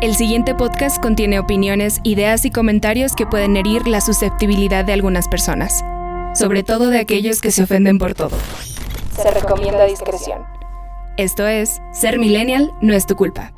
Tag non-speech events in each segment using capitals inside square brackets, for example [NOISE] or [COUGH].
El siguiente podcast contiene opiniones, ideas y comentarios que pueden herir la susceptibilidad de algunas personas, sobre todo de aquellos que se ofenden por todo. Se recomienda discreción. Esto es, ser millennial no es tu culpa.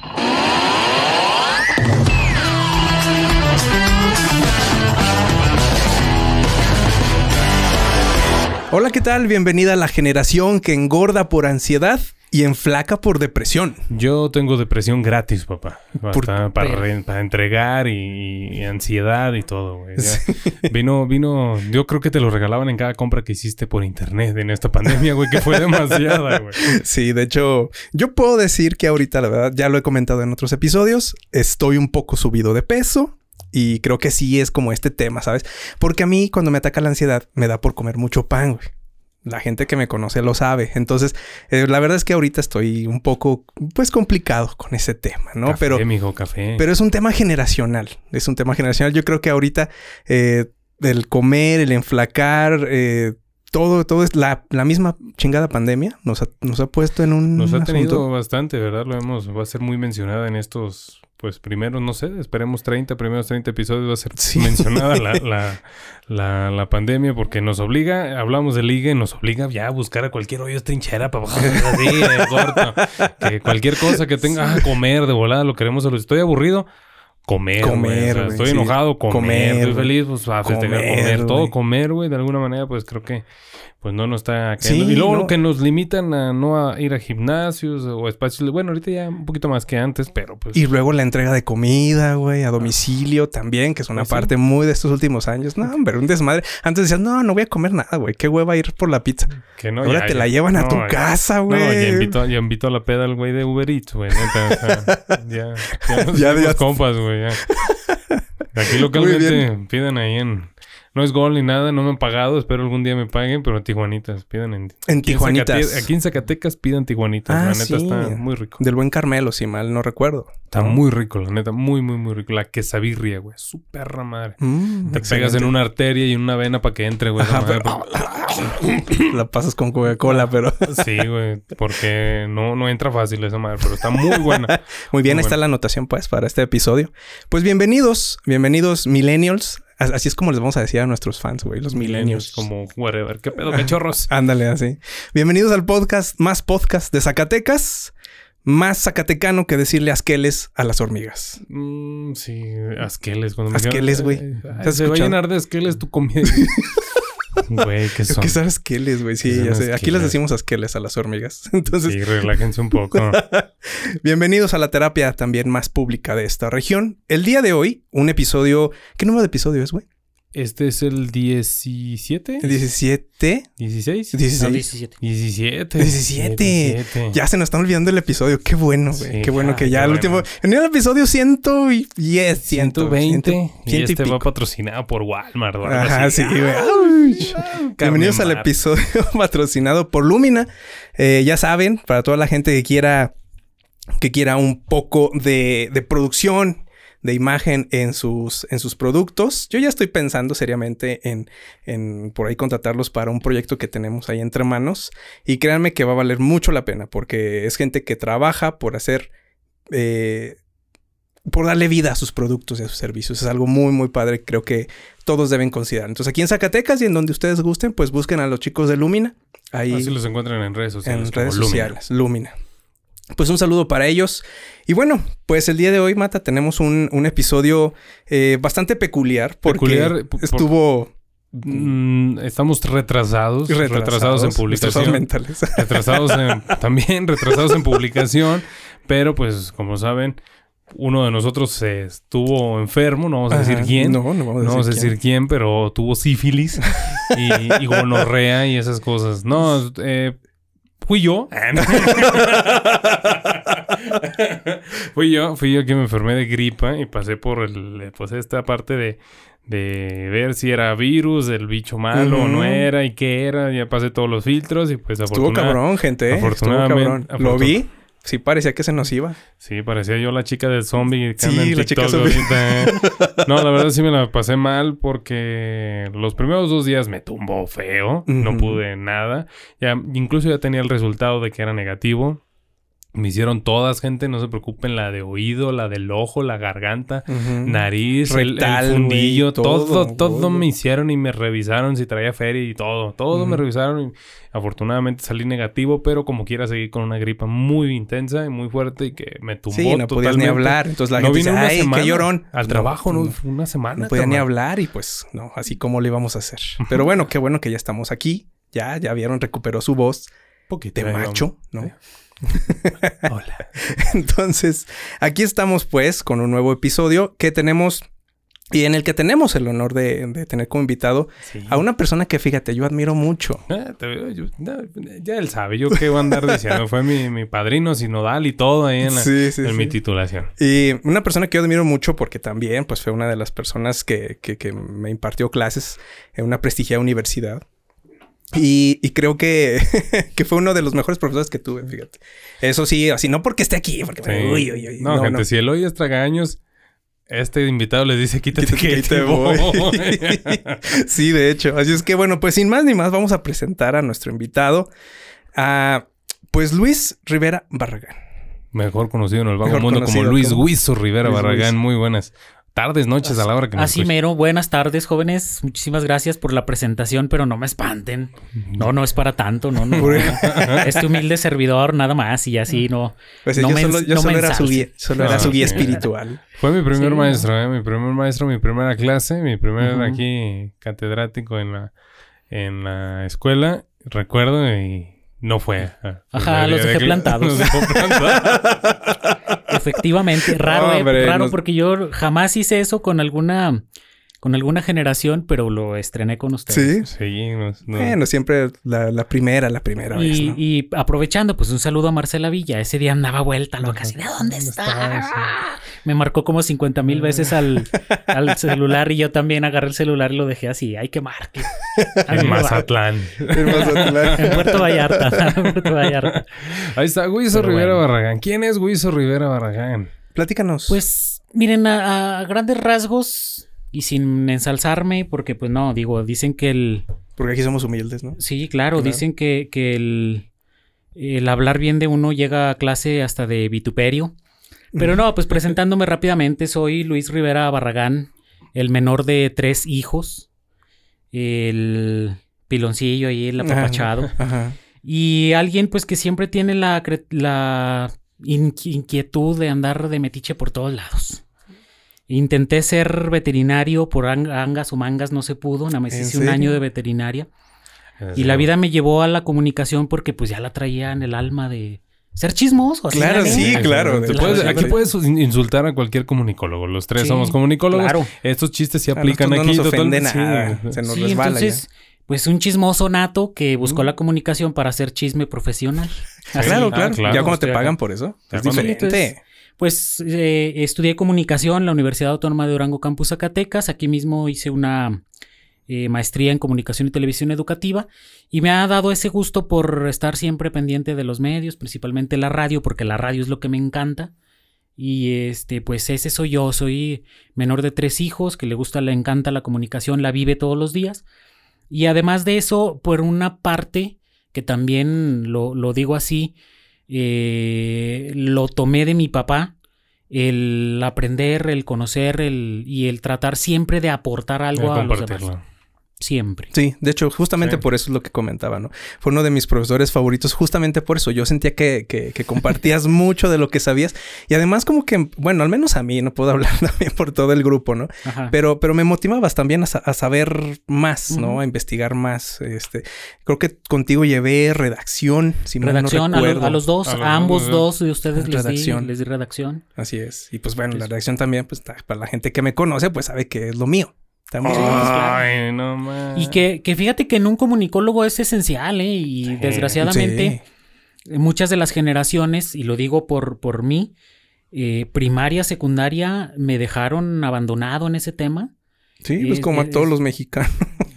Hola, ¿qué tal? Bienvenida a la generación que engorda por ansiedad y enflaca por depresión. Yo tengo depresión gratis, papá. Para, para, re- para entregar y, y ansiedad y todo, güey. [LAUGHS] Vino, vino, yo creo que te lo regalaban en cada compra que hiciste por internet en esta pandemia, güey, que fue demasiada, [LAUGHS] güey. Sí, de hecho, yo puedo decir que ahorita, la verdad, ya lo he comentado en otros episodios, estoy un poco subido de peso. Y creo que sí es como este tema, ¿sabes? Porque a mí cuando me ataca la ansiedad me da por comer mucho pan, güey. La gente que me conoce lo sabe. Entonces, eh, la verdad es que ahorita estoy un poco, pues, complicado con ese tema, ¿no? Café, Pero, mijo, café. pero es un tema generacional. Es un tema generacional. Yo creo que ahorita eh, el comer, el enflacar, eh, todo, todo es la, la misma chingada pandemia. Nos ha, nos ha puesto en un Nos ha asunto. tenido bastante, ¿verdad? Lo hemos, va a ser muy mencionada en estos, pues primeros, no sé, esperemos 30, primeros 30 episodios va a ser [LAUGHS] Sí. mencionada la, [LAUGHS] la, la, la pandemia porque nos obliga, hablamos de liga y nos obliga ya a buscar a cualquier hoyo trinchera para bajar así, eh, corto. Que cualquier cosa que tenga, ah, comer de volada, lo queremos, solo estoy aburrido. Comer, Comer, o sea, estoy sí. enojado, comer, Comer, estoy feliz, pues a festejar, Comer, comer, todo comer, güey, de alguna manera, pues creo que pues no nos está Sí, y luego no. que nos limitan a no a ir a gimnasios o espacios, bueno, ahorita ya un poquito más que antes, pero pues Y luego la entrega de comida, güey, a domicilio también, que es una Pues sí. parte muy de estos últimos años. No, hombre, un desmadre. Antes decías, no, no voy a comer nada, güey. Qué hueva ir por la pizza. que no Ahora ya- te ya- la llevan a no, tu ya- casa, No, güey. ya invitó, ya invitó a la peda al güey de Uber Eats, güey. neta, o sea, [LAUGHS] ya, ya, nos Ya, compas, güey. [LAUGHS] Aquí localmente piden ahí en... No es gol ni nada, no me han pagado. Espero algún día me paguen, pero en Tijuanitas. Pidan en... En aquí Tijuanitas. Aquí en Zacatecas pidan Tijuanitas. Ah, la neta sí. está muy rico. Del buen Carmelo, si mal no recuerdo. Está ¿No? muy rico, la neta. Muy, muy, muy rico. La quesabirria, güey. Su perra madre. Mm, Te pegas en una arteria y en una vena para que entre, güey. esa Ajá, madre, pero- [COUGHS] La pasas con Coca-Cola, pero... [LAUGHS] Sí, güey. Porque no, no entra fácil esa madre, pero está muy buena. [LAUGHS] Muy bien, Muy está la anotación, pues, para este episodio. Pues bienvenidos, bienvenidos millennials. As- Así es como les vamos a decir a nuestros fans, güey, los millennials. Como whatever. ¿Qué pedo, cachorros? [LAUGHS] Ándale, así. Bienvenidos al podcast, más podcast de Zacatecas. Más zacatecano que decirle asqueles a las hormigas. Mm, sí, asqueles. Cuando me Asqueles, güey. dijeron, ¿Te has Se va a llenar de asqueles tu comida. [LAUGHS] Güey, ¿qué son? ¿Qué son asqueles, güey? Sí, ¿Qué son ya sé. Aquí les asqueles? decimos asqueles a las hormigas. [LAUGHS] Entonces, Sí, relájense un poco. [LAUGHS] bienvenidos a la terapia también más pública de esta región. El día de hoy, un episodio... ¿Qué número de episodio es, güey? Este es el 17. ¿El 17? 16. 16. No, 17. 17. 17. Ya se nos está olvidando el episodio. Qué bueno, güey. Sí, qué bueno ah, que ya el bueno. último... En el episodio 110, 120. y ciento este va pico. patrocinado por Walmart. algo Ajá, así. sí, güey. Bienvenidos al episodio [LAUGHS] patrocinado por Lumina. Eh, ya saben, para toda la gente que quiera, que quiera un poco de, de producción, de imagen en sus, en sus productos. Yo ya estoy pensando seriamente en, en por ahí contratarlos para un proyecto que tenemos ahí entre manos. Y créanme que va a valer mucho la pena porque es gente que trabaja por hacer... eh, por darle vida a sus productos y a sus servicios. Es algo muy, muy padre. Creo que todos deben considerar. Entonces, aquí en Zacatecas y en donde ustedes gusten, pues busquen a los chicos de Lumina. Ahí Así los encuentran en redes sociales. en como redes Lumina. sociales. Lumina. Pues un saludo para ellos. Y bueno, pues el día de hoy, Mata, tenemos un, un episodio eh, bastante peculiar porque Peculiar, por- estuvo Mm, estamos retrasados, retrasados, retrasados, en publicación. mentales. [LAUGHS] retrasados en, también retrasados en publicación, pero pues como saben, uno de nosotros se estuvo enfermo, no vamos a decir Ajá. quién, No, no vamos a no vamos a decir decir quién, pero tuvo sífilis y, y gonorrea y esas cosas. No, eh, fui yo. [LAUGHS] [LAUGHS] fui yo, fui yo que me enfermé de gripa y pasé por el, pues esta parte de, de ver si era virus, el bicho malo o no era y qué era. Ya pasé todos los filtros y pues Estuvo afortuna- cabrón, gente. ¿eh? Estuvo afortunadamente- cabrón. Lo vi. Sí, parecía que se nos iba. Sí, parecía yo la chica del zombie que Sí, anda en la chica TikTok zombie. ahorita, ¿eh? [LAUGHS] No, la verdad sí me la pasé mal porque los primeros dos días me tumbó feo. No pude nada. Ya, incluso ya tenía el resultado de que era negativo. Me hicieron todas, gente, no se preocupen, la de oído, la del ojo, la garganta, nariz, el- el, fundillo, todo, todo, todo, todo. me hicieron y me revisaron si traía feria y todo, todo me revisaron y afortunadamente salí negativo, pero como quiera seguí con una gripa muy intensa y muy fuerte y que me tumbó Sí, no podías ni hablar. Entonces la no gente vine dice, una ay, semana qué llorón. Al trabajo, no, no. una semana. No podía ni hablar y pues no, así como le íbamos a hacer. [LAUGHS] Pero bueno, qué bueno que ya estamos aquí. Ya, ya vieron, recuperó su voz Poquito. de macho. ¿no? Hola. [LAUGHS] Entonces, aquí estamos pues con un nuevo episodio que tenemos y en el que tenemos el honor de, de tener como invitado Sí. a una persona que fíjate, yo admiro mucho. Ah, te veo, yo- no, ya él sabe, yo qué voy a andar diciendo. Fue mi, mi padrino sinodal y todo ahí en, la- Sí, sí, en mi titulación. Y una persona que yo admiro mucho porque también pues fue una de las personas que, que- que me impartió clases en una prestigiada universidad. Y, y creo que, [LAUGHS] que fue uno de los mejores profesores que tuve, fíjate. Eso sí, así no porque esté aquí, porque... Sí. Uy, uy, uy, no, gente, si el hoy es tragaños, este invitado les dice quítate, Quítate que te voy. [LAUGHS] [LAUGHS] sí, de hecho. Así es que bueno, pues sin más ni más vamos a presentar a nuestro invitado. A, pues Luis Rivera Barragán. Mejor conocido en el Mejor mundo como Luis Huizo Rivera Luis Barragán. Muy buenas tardes, noches a la hora que nos Así escuchen. mero, buenas tardes, jóvenes. Muchísimas gracias por la presentación, pero no me espanten. No, no es para tanto, no, no. Por- [LAUGHS] Este humilde servidor, nada más, y así no. Pues no yo me solo, yo no me solo era su guía, solo era su guía sí. espiritual. Fue mi primer Sí, maestro, ¿eh? Mi primer maestro, mi primera clase, mi primer aquí catedrático en la, en la escuela. Recuerdo y no fue. Ajá, los de dejé [LAUGHS] plantados. Los dejó plantados. [LAUGHS] Efectivamente, raro, eh, Hombre, raro porque yo jamás hice eso con alguna con alguna generación, pero lo estrené con ustedes. Sí. sí, nos- Bueno, siempre la, la primera, la primera vez, Y, ¿no? y aprovechando, pues un saludo a Marcela Villa. Ese día andaba vuelta loca, así de ¿dónde está? Me marcó como 50 mil veces al, [LAUGHS] al celular y yo también agarré el celular y lo dejé así. Hay que marque. [LAUGHS] en Mazatlán. En Mazatlán. [LAUGHS] En Puerto Vallarta. en Puerto Vallarta. Ahí está, Guiso Pero Rivera bueno. Barragán. ¿Quién es Guiso Rivera Barragán? Platícanos. Pues miren, a, a grandes rasgos y sin ensalzarme, porque pues no, digo, dicen que el... Porque aquí somos humildes, ¿no? Sí, claro, Claro. dicen que, que el, el hablar bien de uno llega a clase hasta de vituperio. Pero no, pues [LAUGHS] presentándome rápidamente, soy Luis Rivera Barragán, el menor de tres hijos, el piloncillo ahí, el apapachado. Ajá. Y alguien pues que siempre tiene la, la in- inquietud de andar de metiche por todos lados. Intenté ser veterinario por ang- angas o mangas, no se pudo, nada más ¿En hice un año de veterinaria. Y la vida me llevó a la comunicación porque pues ya la traía en el alma de ser chismoso. Claro, sí, claro. Puedes- aquí puedes insultar a cualquier comunicólogo. Los tres Sí, somos comunicólogos. claro. Estos chistes se A aplican nosotros aquí. no nos total- sí. nada. Se nos Sí, resbala entonces, pues un chismoso nato que buscó Mm. la comunicación para hacer chisme profesional. ya. Así. Claro, Ah, claro, claro. Ya cuando te pagan por eso, Ya es diferente. Entonces, Pues eh, estudié comunicación en la Universidad Autónoma de Durango Campus Zacatecas. Aquí mismo hice una eh, maestría en comunicación y televisión educativa y me ha dado ese gusto por estar siempre pendiente de los medios, principalmente la radio, porque la radio es lo que me encanta. Y este, pues ese soy yo, soy menor de tres hijos, que le gusta, le encanta la comunicación, la vive todos los días. Y además de eso, por una parte, que también lo, lo digo así, eh, lo tomé de mi papá, el aprender, el conocer el, y el tratar siempre de aportar algo a los demás. Siempre. Sí, de hecho, justamente Sí. por eso es lo que comentaba, ¿no? Fue uno de mis profesores favoritos, justamente por eso. Yo sentía que, que- que compartías [LAUGHS] mucho de lo que sabías. Y además, como que, bueno, al menos a mí, no puedo [LAUGHS] hablar también por todo el grupo, ¿no? Ajá. Pero, pero me motivabas también a, sa- a saber más, ¿no? A investigar más. Este, creo que contigo llevé redacción, si redacción no a, lo- recuerdo. a los dos, A ambos dos, dos de ustedes les di, Redacción. les di redacción. Así es. Y pues bueno, la redacción también, pues para la gente que me conoce, pues sabe que es lo mío. Estamos Ay, no más. Y que, que fíjate que en un comunicólogo es esencial, ¿eh? Y desgraciadamente Sí. muchas de las generaciones, y lo digo por, por mí, eh, primaria, secundaria, me dejaron abandonado en ese tema. Sí, pues Es- como a es- todos los mexicanos.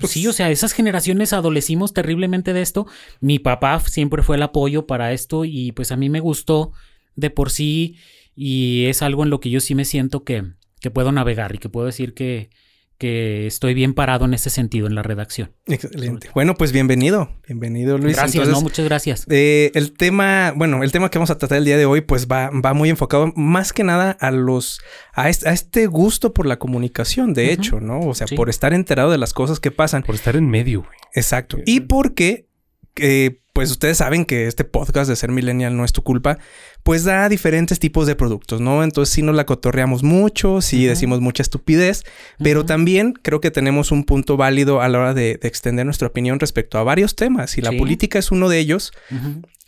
Sí, o sea, esas generaciones adolecimos terriblemente de esto. Mi papá siempre fue el apoyo para esto y pues a mí me gustó de por sí y es algo en lo que yo sí me siento que, que puedo navegar y que puedo decir que, que estoy bien parado en ese sentido en la redacción. Excelente. Bueno, pues bienvenido. Bienvenido, Luis. Gracias, Entonces, no, muchas gracias. eh, el tema, bueno, el tema que vamos a tratar el día de hoy, pues va, va muy enfocado más que nada a los, a este, a este gusto por la comunicación, de hecho, ¿no? O sea, Sí. por estar enterado de las cosas que pasan. Por estar en medio, güey. Exacto. Y porque, eh, pues ustedes saben que este podcast de ser millennial no es tu culpa, pues da diferentes tipos de productos, ¿no? Entonces sí nos la cotorreamos mucho, sí decimos mucha estupidez, pero también creo que tenemos un punto válido a la hora de, de extender nuestra opinión respecto a varios temas y la Sí. política es uno de ellos,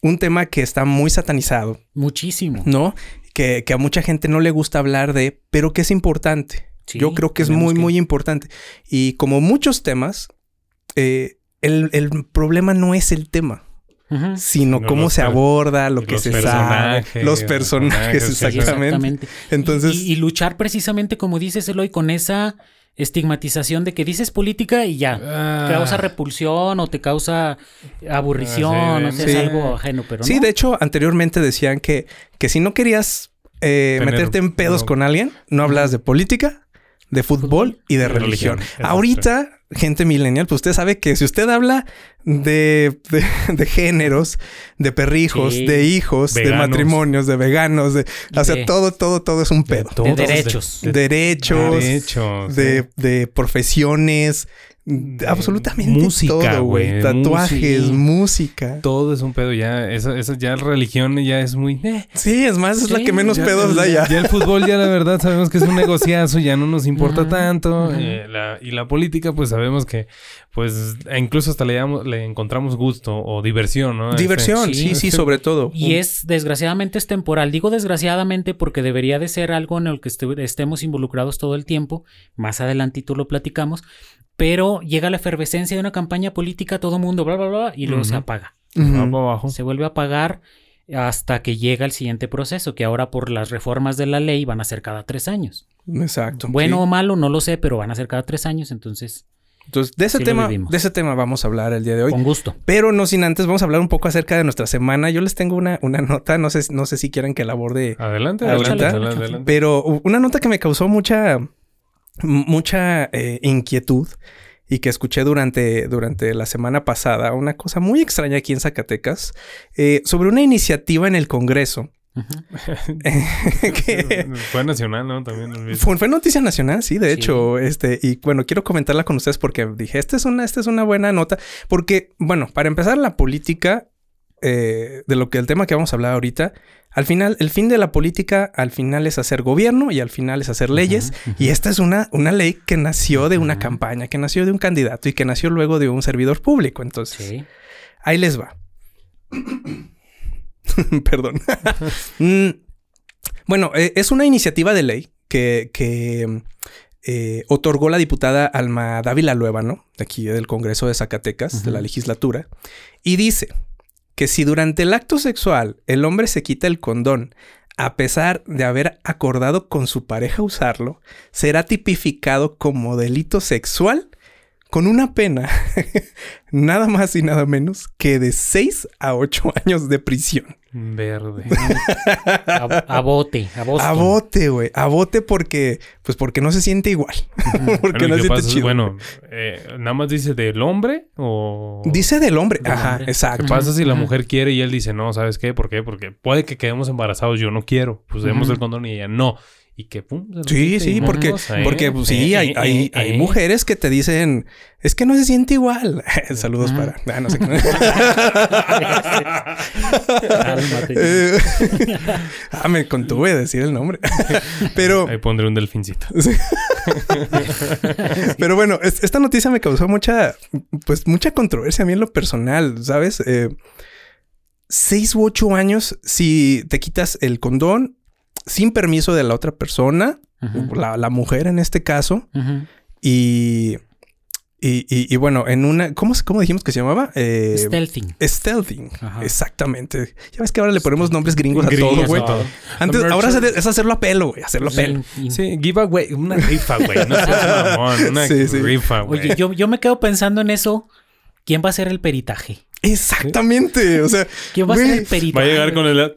un tema que está muy satanizado, Muchísimo. ¿no? Que, que a mucha gente no le gusta hablar de, pero que es importante. Sí, Yo creo que es muy, que- muy importante. Y como muchos temas, eh, el, el problema no es el tema, Sino cómo se aborda, lo que se sabe, personajes, los personajes, sí, exactamente. Entonces, y, y- y luchar precisamente, como dices Eloy, con esa estigmatización de que dices política y ya. Ah. Te causa repulsión o te causa aburrición, Ah, sí, o sea, sí. es algo ajeno, pero sí, no. de hecho, anteriormente decían que, que si no querías eh, Tener- meterte en pedos no. con alguien, no hablas de política, de fútbol y de De religión. religión. Ahorita, gente millennial, pues usted sabe que si usted habla de, de, [LAUGHS] de géneros, de perrijos, Sí. de hijos, de matrimonios, de veganos, de, o sea, De- todo, todo, todo es un pedo. todos, derechos. de- derechos, derechos, de, de profesiones, de absolutamente música, todo, güey. Tatuajes, música. música. Todo es un pedo ya. Esa, esa ya religión ya es muy. eh. Sí, es más, es la que menos Ya- pedos da ya. Ya el fútbol, ya la verdad, sabemos que es un [LAUGHS] negociazo, ya no nos importa tanto. eh, la- y la política, pues sabemos que, pues, e incluso hasta le, damos- le encontramos gusto o diversión, ¿no? Este, Diversión, sí, sí, sí, sí. sobre todo. Y es, desgraciadamente, es temporal. Digo desgraciadamente porque debería de ser algo en el que este- estemos involucrados todo el tiempo. Más adelantito lo platicamos. Pero llega la efervescencia de una campaña política, todo mundo, bla, bla, bla, y luego se apaga. abajo. Se vuelve a apagar hasta que llega el siguiente proceso, que ahora por las reformas de la ley van a ser cada tres años. Exacto. Bueno sí. o malo, no lo sé, pero van a ser cada tres años, entonces, Entonces, de ese sí tema, de ese tema vamos a hablar el día de hoy. con gusto. Pero no sin antes, vamos a hablar un poco acerca de nuestra semana. Yo les tengo una, una nota, no sé, no sé si quieren que la aborde, Adelante, Adelante. adelante, adelante. pero una nota que me causó mucha, mucha eh, inquietud y que escuché durante, durante la semana pasada, una cosa muy extraña aquí en Zacatecas, eh, sobre una iniciativa en el Congreso. [LAUGHS] Que- Fue nacional, ¿no? También. Fue, fue noticia nacional, sí, de Sí. hecho, este, y bueno, quiero comentarla con ustedes porque dije, esta es una, esta es una buena nota, porque, bueno, para empezar, la política, eh, de lo que el tema que vamos a hablar ahorita, al final, el fin de la política, al final es hacer gobierno y al final es hacer leyes, y esta es una, una ley que nació de una campaña, que nació de un candidato y que nació luego de un servidor público, entonces, Sí. ahí les va. [COUGHS] Perdón. [LAUGHS] Mm, bueno, eh, es una iniciativa de ley que, que eh, otorgó la diputada Alma Dávila Lueva, ¿no? De aquí del Congreso de Zacatecas, de la legislatura. Y dice que si durante el acto sexual el hombre se quita el condón, a pesar de haber acordado con su pareja usarlo, será tipificado como delito sexual con una pena [LAUGHS] nada más y nada menos que de 6 a 8 [LAUGHS] años de prisión. Verde. A, a bote, a Boston. A bote, güey. A bote porque, pues porque no se siente igual. [LAUGHS] porque Bueno, no ¿y se siente pasa? chido. Bueno, eh, nada más dice del hombre o. Dice del hombre. Del Ajá, hombre. ¿Qué exacto. pasa si la mujer quiere y él dice no? ¿Sabes qué? ¿Por qué? Porque puede que quedemos embarazados. Yo no quiero. Pues demos Ujú. el condón y ella no. Y que pum. Sí, sí, porque, ¿eh? porque pues, sí, Eh, hay, eh, hay, eh, hay mujeres que te dicen, es que no se siente igual. [LAUGHS] Saludos para. Ah, no sé qué. [LAUGHS] Ah, me contuve de decir el nombre. [LAUGHS] Pero, Ahí pondré un delfincito. Pero bueno, es- esta noticia me causó mucha, pues mucha controversia a mí en lo personal, ¿sabes? Seis u ocho años si te quitas el condón sin permiso de la otra persona, la, la mujer en este caso, y, y, y- y bueno, en una, ¿cómo, cómo dijimos que se llamaba? Eh, Stealthing. Stealthing, Ajá. exactamente. Ya ves que ahora le ponemos nombres gringos a Gringos todo, güey. todo. Antes, The ahora es, es hacerlo a pelo, güey, hacerlo a pelo. Sí, giveaway. Una rifa, güey. No seas [LAUGHS] mamón. Una Sí, sí. rifa, güey. Oye, yo, yo me quedo pensando en eso. ¿Quién va a hacer el peritaje? Exactamente, o sea, ¿Quién va a hacer el peritaje? Va a llegar con el...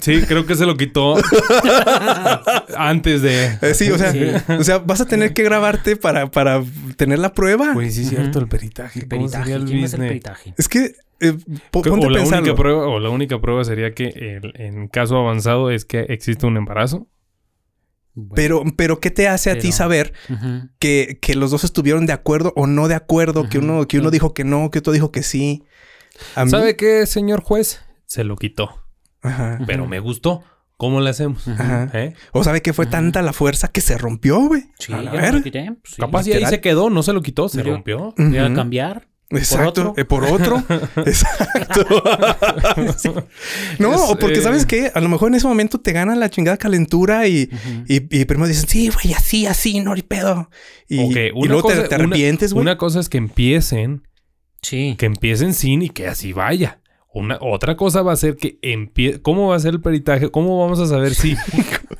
Sí, creo que se lo quitó [LAUGHS] antes de. Eh, sí, o sea, Sí. o sea, vas a tener que grabarte para, para tener la prueba. Güey, sí es cierto, el peritaje. El ¿Cómo peritaje. sería el ¿Quién es el peritaje? Es que eh, ponte o, a la pensarlo. única prueba, o la única prueba sería que el- en caso avanzado es que existe un embarazo. Bueno, Pero, pero ¿qué te hace a ti saber que, que los dos estuvieron de acuerdo o no de acuerdo? Que uno, que uno dijo que no, que otro dijo que sí. A mí- ¿Sabe qué, señor juez? Se lo quitó. Ajá. Pero me gustó. ¿Cómo le hacemos? Ajá. ¿Eh? O sabe que fue tanta la fuerza que se rompió, güey. Sí, A quité. pues, sí. Capaz y ahí se quedó, no se lo quitó, se Mira. rompió. Voy a cambiar. Exacto. otro? Eh, Por otro. [LAUGHS] Exacto. [LAUGHS] Sí. No, Es, o porque eh, sabes qué, a lo mejor en ese momento te gana la chingada calentura y, y, y primero dicen, sí, güey, así, así, no hay pedo. Y, Ok, y una luego te- cosa- te, una- arrepientes, güey. Una cosa es que empiecen, Sí. que empiecen sin y que así vaya. Una, otra cosa va a ser que empiece. ¿Cómo va a ser el peritaje? ¿Cómo vamos a saber si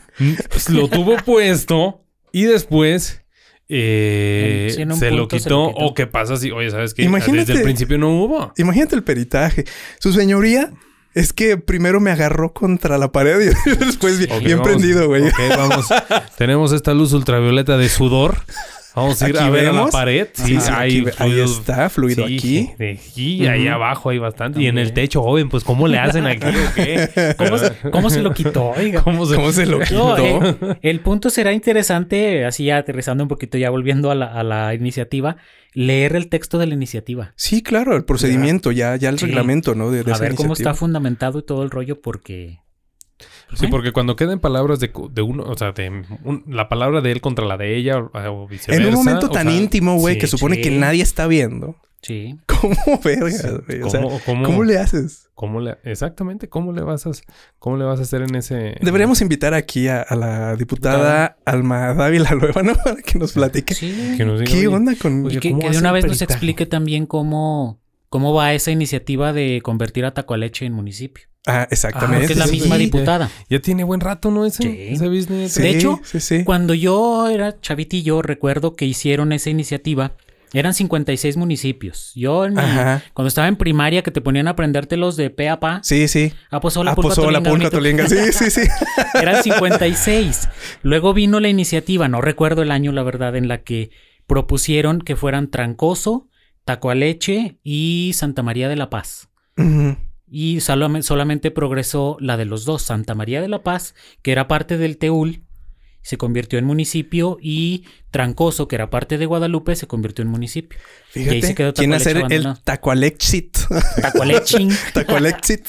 [LAUGHS] lo tuvo puesto y después eh, Sí, se, lo se quitó, lo quitó. O qué pasa si, oye, ¿sabes qué? Imagínate- Desde el principio no hubo. Imagínate el peritaje. Su señoría es que primero me agarró contra la pared y [LAUGHS] después bien, Ok, bien vamos- prendido, güey. Ok, vamos. [LAUGHS] Tenemos esta luz ultravioleta de sudor. Vamos a ir Aquí a ver a la pared. Sí, sí, hay aquí ahí está, fluido Sí, aquí. de aquí, ahí abajo hay bastante. Y en el techo, joven, pues ¿cómo le hacen aquí o qué? [LAUGHS] ¿Cómo se, cómo se lo quitó? Oiga. ¿Cómo se, ¿Cómo se lo No, quitó? eh, el punto será interesante, así ya aterrizando un poquito, ya volviendo a la, a la iniciativa, leer el texto de la iniciativa. Sí, claro, el procedimiento, ya, ya el Sí. reglamento, ¿no? De, de A esa ver cómo está fundamentado y todo el rollo, porque. Pues, Sí, porque cuando queden palabras de, uno, o sea, de un- la palabra de él contra la de ella o, o viceversa. En un momento o tan sea, íntimo, güey, sí, que supone sí. que nadie está viendo. Sí. [LAUGHS] ¿Cómo vergas, güey? O sea, ¿Cómo, cómo- ¿cómo le haces? cómo le- exactamente, ¿cómo le vas a, cómo le vas a hacer en ese... Deberíamos invitar aquí a, a la diputada Alma Dávila Lueva, ¿no? [LAUGHS] Para que nos platique. Sí. que nos diga, ¿Qué oye, onda con...? oye, que, ¿cómo que de una vez nos explique también cómo, cómo va esa iniciativa de convertir a Tacualeche en municipio. Ah, exactamente. Porque es la misma sí. diputada. Ya tiene buen rato, ¿no? Ese, Sí. ese business. Sí, De hecho. Cuando yo era chavitillo, recuerdo que hicieron esa iniciativa. Eran 56 municipios. Yo, en mi- cuando estaba en primaria, que te ponían a aprendértelos de pe a pa. Sí, sí. Ah, pues Ah, pulpa, pues, hola, tolinga. Sí, sí, sí. [LAUGHS] Eran 56. Luego vino la iniciativa, no recuerdo el año, la verdad, en la que propusieron que fueran Trancoso, Tacoaleche y Santa María de la Paz. Ujú. Y solamente, progresó la de los dos, Santa María de la Paz, que era parte del Teúl, se convirtió en municipio, y Trancoso, que era parte de Guadalupe, se convirtió en municipio. Y ahí Fíjate, se quedó ¿quién hacer Tacualeche el tacualexit? Tacualeching. [LAUGHS] tacualexit.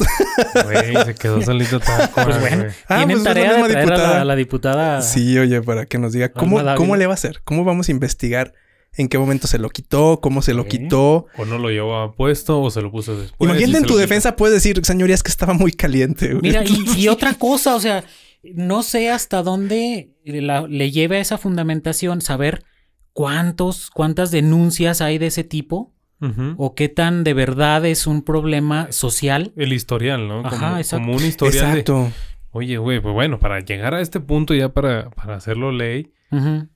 Güey, se quedó solito. Pues bueno. Ah, tienen pues es la tarea de traer a la, a la diputada. Sí, oye, para que nos diga cómo, cómo le va a hacer, cómo vamos a investigar, en qué momento se lo quitó, cómo se lo Sí. quitó. O no lo llevaba puesto o se lo puso después. Imagínate en tu defensa puedes decir, señorías, que estaba muy caliente. güey. Mira, y, y otra cosa, o sea, no sé hasta dónde la- le lleve a esa fundamentación saber cuántos, cuántas denuncias hay de ese tipo. Ujú. o qué tan de verdad es un problema social. El historial, ¿no? Como, Ajá, exacto. como un historial de... Exacto. Oye, güey, pues bueno, para llegar a este punto ya para, para hacerlo ley, Ujú.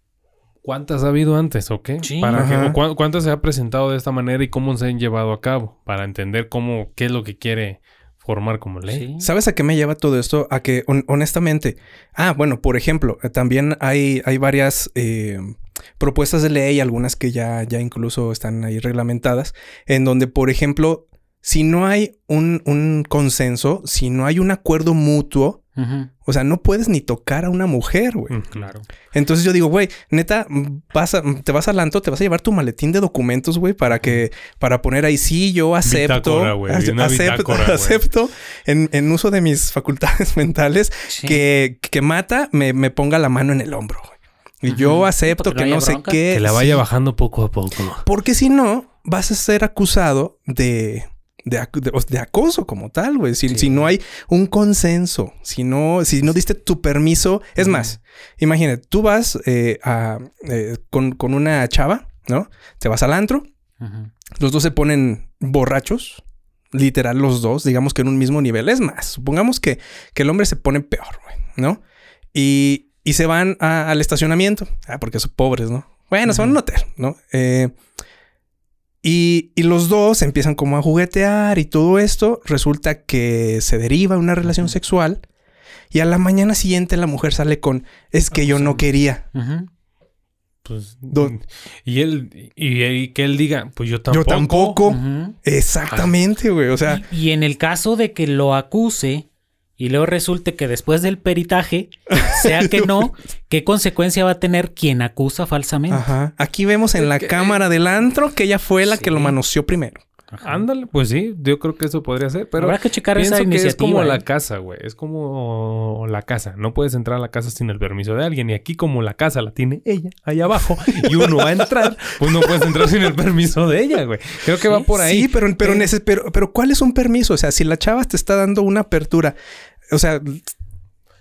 ¿Cuántas ha habido antes o qué? Sí. Para que- Ajá. o cuán- ¿Cuántas se ha presentado de esta manera y cómo se han llevado a cabo? Para entender cómo, qué es lo que quiere formar como ley. Sí. ¿Sabes a qué me lleva todo esto? A que, hon- honestamente, ah, bueno, por ejemplo, eh, también hay, hay varias eh, propuestas de ley, algunas que ya, ya incluso están ahí reglamentadas, en donde, por ejemplo, si no hay un, un consenso, si no hay un acuerdo mutuo, Ujú. o sea, no puedes ni tocar a una mujer, güey. Ujú. Claro. Entonces yo digo, güey, neta, vas a, te vas al Lanto, te vas a llevar tu maletín de documentos, güey, para que, para poner ahí, sí, yo acepto, Bitácora, acepto, bitácora, [LAUGHS] acepto en, en uso de mis facultades [LAUGHS] mentales Sí. que, que mata me, me ponga la mano en el hombro, güey. Y yo acepto que no sé qué. Que la vaya sí, bajando poco a poco. Porque si no, vas a ser acusado de, de, de- de acoso como tal, güey. Si, Sí. si no hay un consenso, si no, si no diste tu permiso. Es más, imagínate, tú vas eh, a, eh, con, con una chava, ¿no? Te vas al antro, los dos se ponen borrachos. Literal, los dos, digamos que en un mismo nivel. Es más, supongamos que, que el hombre se pone peor, güey, ¿no? Y, y se van a- al estacionamiento. Ah, porque son pobres, ¿no? Bueno, se van a un hotel, ¿no? Eh, y, y los dos empiezan como a juguetear y todo esto. Resulta que se deriva una relación sexual. Y a la mañana siguiente la mujer sale con, es que yo no quería. Pues, y él, y, y que él diga, pues yo tampoco. Yo tampoco. Exactamente, güey. O sea, Y, y en el caso de que lo acuse y luego resulte que después del peritaje [LAUGHS] sea que no, ¿qué consecuencia va a tener quien acusa falsamente? ajá. Aquí vemos en la que- cámara del antro que ella fue la que lo manoseó primero. Ajá. Ándale, pues sí, yo creo que eso podría ser, pero Habrá que checar esa que iniciativa. es como la ¿eh? casa, güey, es como la casa, no puedes entrar a la casa sin el permiso de alguien y aquí como la casa la tiene ella ahí abajo y uno va a entrar, pues no puedes entrar sin el permiso de ella, güey. Creo que va por ahí. Sí, pero, pero, Eh, pero, pero ¿cuál es un permiso? O sea, si la chava te está dando una apertura, o sea,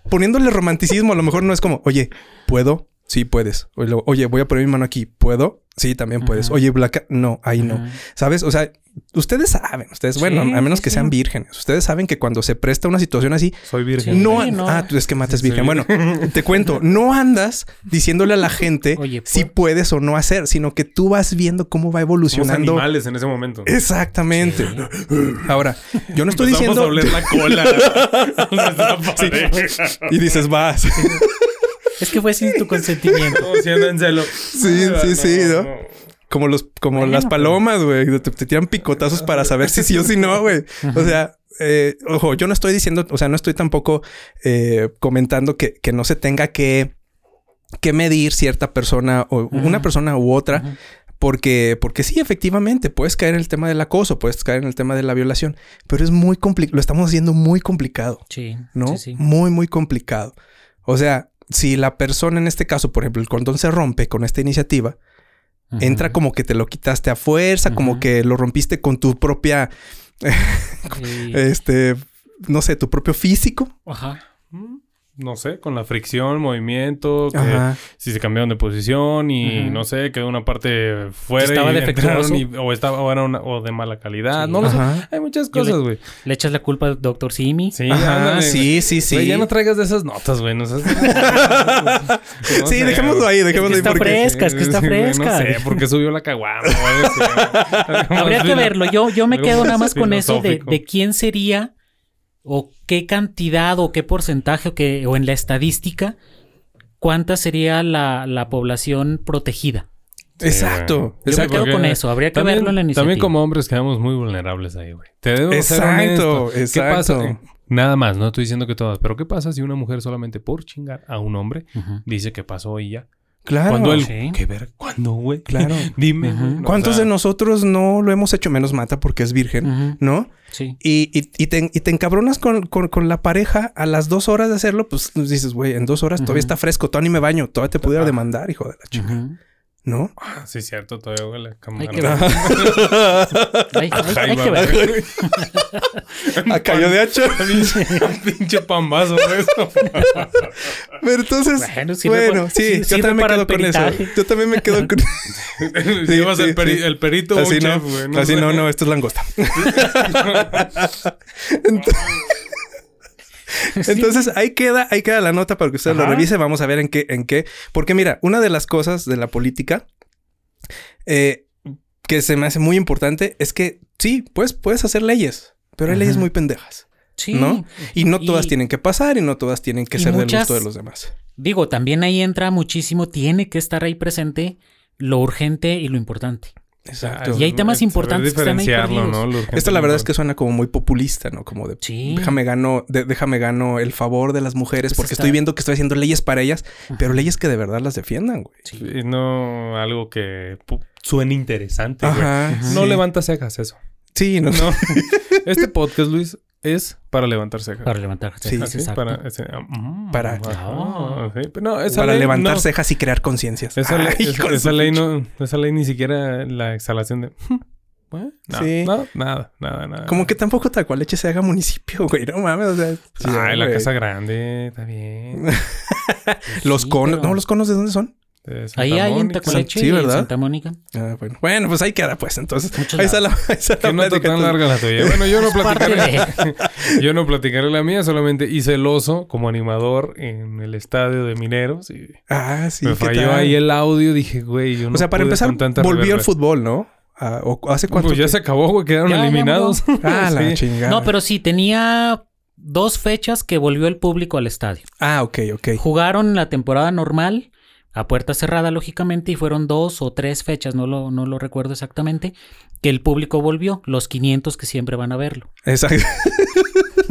poniéndole romanticismo, a lo mejor no es como, oye, ¿puedo? Sí, puedes. O luego, Oye, voy a poner mi mano aquí. ¿Puedo? Sí, también puedes. Ajá. Oye, Blanca, no, ahí no. ¿Sabes? O sea, ustedes saben, ustedes, bueno, Sí, a menos sí, que sí. sean vírgenes, ustedes saben que cuando se presta una situación así, soy virgen. no, Sí, no. Ah, tú es que matas Sí, virgen. Bueno, te cuento, [LAUGHS] no andas diciéndole a la gente Oye, si puedes o no hacer, sino que tú vas viendo cómo va Somos evolucionando. animales en ese momento. Exactamente. Ahora, yo no estoy Empezamos diciendo. a oler la cola. [LAUGHS] Y dices, vas. [LAUGHS] Es que fue sin tu consentimiento. Como si andan en celo. Sí, sí, sí, ¿no? Como los, como Bueno, las palomas, güey. Te, te tiran picotazos para saber si sí o si no, güey. O sea, eh, ojo, yo no estoy diciendo, o sea, no estoy tampoco eh, comentando que, que no se tenga que, que medir cierta persona o una persona u otra. Porque, porque sí, efectivamente, puedes caer en el tema del acoso, puedes caer en el tema de la violación, pero es muy complicado, lo estamos haciendo muy complicado. Sí, ¿no? sí, sí. Muy, muy complicado. O sea, si la persona en este caso, por ejemplo, el cordón se rompe con esta iniciativa, entra como que te lo quitaste a fuerza, como que lo rompiste con tu propia, [LAUGHS] Sí. este, no sé, tu propio físico. Ajá. No sé, con la fricción, movimiento, que Ajá. si se cambiaron de posición y no sé, quedó una parte fuera Estaba y defectuoso. y- o estaba o, era una- o de mala calidad. Sí. No lo sé. Hay muchas cosas, güey. Le echas la culpa al doctor Simi. Sí, ándale. sí, sí, sí. Ya no traigas de esas notas, güey. No seas- [LAUGHS] No sí, sé, dejémoslo ahí, dejémoslo ahí está porque... fresca, es que está fresca. No sé, porque subió la caguama. [LAUGHS] Habría que verlo. Yo, yo me quedo nada más con eso de, de quién sería o qué cantidad o qué porcentaje o, qué- o en la estadística cuánta sería la, la población protegida. Exacto. Yo me exacto. quedo con eso. Habría que También, verlo en la iniciativa. también como hombres quedamos muy vulnerables ahí, güey. Te debo ser Exacto. ¿Qué exacto. pasa? Nada más, no estoy diciendo que todas, pero ¿qué pasa si una mujer solamente por chingar a un hombre dice que pasó y ya? Claro. Cuando él, sí. ¿qué ver? ¿Cuándo, güey? [LAUGHS] Claro. Dime, ¿Cuántos o sea, de nosotros no lo hemos hecho? Menos mata porque es virgen. ¿no? Sí. Y, y, y te, y te encabronas con, con- con la pareja a las dos horas de hacerlo, pues dices, güey, en dos horas todavía está fresco, todavía ni me baño, todavía te pudiera demandar, hijo de la chica. ¿No? Ah, sí, cierto, todavía huele a. Hay que ver. [LAUGHS] Hay, hay- hay que ver. A callo de hacha. [LAUGHS] Un pinche pambazo eso. Pero entonces, Bueno, sirve bueno, sí, sí, yo sirve también me quedo con eso. Yo también me quedo [LAUGHS] con Llevas sí, el, peri- sí. el perito o un Así no, chef, güey. así sé. no, no, esto es langosta. [LAUGHS] Ent- Entonces ahí queda, ahí queda la nota para que usted lo revise. Vamos a ver en qué, en qué. Porque mira, una de las cosas de la política eh, que se me hace muy importante es que sí, pues puedes hacer leyes, pero hay leyes muy pendejas, Sí. ¿no? Y no todas Y- tienen que pasar y no todas tienen que ser del gusto de los demás. Digo, también ahí entra muchísimo, tiene que estar ahí presente lo urgente y lo importante. Exacto. Y hay temas Saber importantes que están ahí. ¿no? Esto la verdad es que suena como muy populista, ¿no? Como de Sí. déjame gano, de- déjame gano el favor de las mujeres Pues porque está- estoy viendo que estoy haciendo leyes para ellas, pero leyes que de verdad las defiendan, güey. Sí. Y no algo que suene interesante, güey. Ajá. No sí. levanta cejas eso. Sí, no, No. [LAUGHS] este podcast, Luis, es para levantar cejas. Para levantar. Sí, Así, exacto. para, ese- ah, mm, Para- ah, sí. Pero no, esa para ley levantar no- cejas y crear conciencias. Esa, ley, esa- esa ley no, esa ley ni siquiera la exhalación de. ¿eh? No, Sí. no, nada, nada, nada. Como que tampoco Tacualeche se haga municipio, güey. No mames, o sea. sí, Ay, la casa grande, está bien. [LAUGHS] Los Sí, conos. pero- No, los conos de dónde son? Ahí hay en Mónica. Tacualeche Sí, y en. Santa Mónica. Ah, bueno. Bueno, pues ahí queda, pues. Entonces, ahí está la, ahí está la Qué nota plática, tan larga la tuya. Bueno, yo no [LAUGHS] platicaré. [LAUGHS] yo no platicaré la mía, solamente hice el oso como animador en el estadio de Mineros y Ah, sí. me ¿qué falló tal? ahí el audio. Dije, güey, yo no o sea, para empezar, con tanta volvió el reverb. fútbol, ¿no? Ah, o- ¿Hace cuánto? Pues ya se acabó, güey, quedaron Ya, ya eliminados. Ah, la [LAUGHS] Sí. chingada. No, pero sí, tenía dos fechas que volvió el público al estadio. Ah, ok, ok. Jugaron la temporada normal, a puerta cerrada, lógicamente, y fueron dos o tres fechas, no lo, no lo recuerdo exactamente, que el público volvió, los 500 que siempre van a verlo. Exacto. [LAUGHS]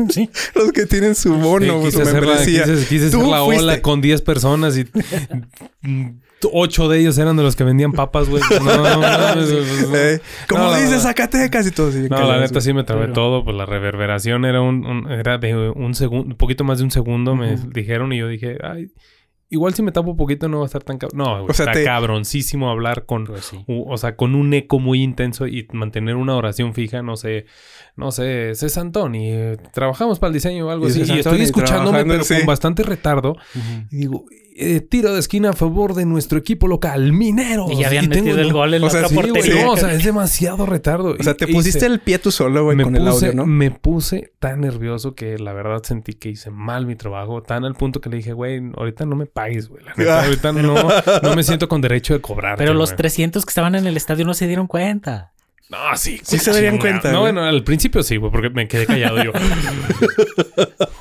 Sí. Los que tienen su bono, Sí, quise su hacer la, quise- quise hacer la fuiste. ola con 10 personas y [LAUGHS] ocho de ellos eran de los que vendían papas, güey. [LAUGHS] No, no, no, no, Eh, Como No, la dice verdad. Zacatecas y todo. así, No, la neta sí me trabé Pero- todo, pues la reverberación era un, un- era de un segundo, un poquito más de un segundo, me dijeron y yo dije, ay, igual si me tapo un poquito no va a estar tan cabrón. No, güey, O sea, está te- cabroncísimo hablar con, Pues sí. u- o sea, con un eco muy intenso y mantener una oración fija, no sé, no sé, Cés Antoni, eh, trabajamos para el diseño o algo Y así, y estoy escuchándome, pero sí. con bastante retardo, y digo, eh, tiro de esquina a favor de nuestro equipo local, Mineros. Y ya habían tengo metido el gol en o la sea, otra sí, güey, portería. No, o sea, es demasiado retardo. O sea, te Y- pusiste hice- el pie tú solo, güey, con el audio, ¿no? Me puse tan nervioso que la verdad sentí que hice mal mi trabajo, tan al punto que le dije, güey, ahorita no me pagues, güey. La [LAUGHS] neta, Ah. ahorita no, no me siento con derecho de cobrar. Pero los 300 que estaban en el estadio no se dieron cuenta. No, sí. Sí se darían cuenta, No, güey. bueno, al principio sí, güey, porque me quedé callado yo. [LAUGHS]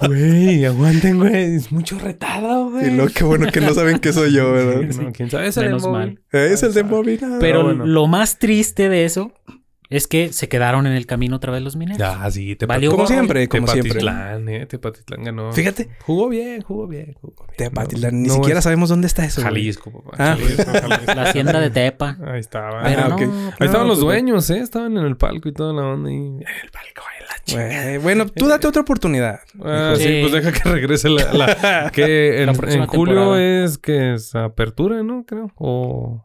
Güey, aguanten, güey. Es mucho retado, güey. Y luego qué bueno que no saben que soy yo, ¿verdad? No, quién sabe. Es el Menos móvil. mal. Eh, Es el de nada. Pero bueno. lo más triste de eso es que se quedaron en el camino otra vez los mineros. Ya, sí. Te Valió Como siempre, como siempre. Tepatitlán, eh. Tepatitlán ganó. Fíjate, Jugó bien, jugó bien, jugó bien. Tepatitlán, ni No, siquiera es sabemos dónde está eso. Jalisco, papá. Ah. Jalisco, Jalisco. La hacienda de Tepa. Ahí estaba. Ah, no, pero- Ahí estaban los pues, dueños, ¿eh? Estaban en el palco y toda la onda. Y... En el palco, en la chica. Güey, Bueno, tú date otra oportunidad. Ah, sí. Sí. pues deja que regrese la... la- [LAUGHS] que en, La en julio temporada. es que es apertura, ¿no? Creo. O...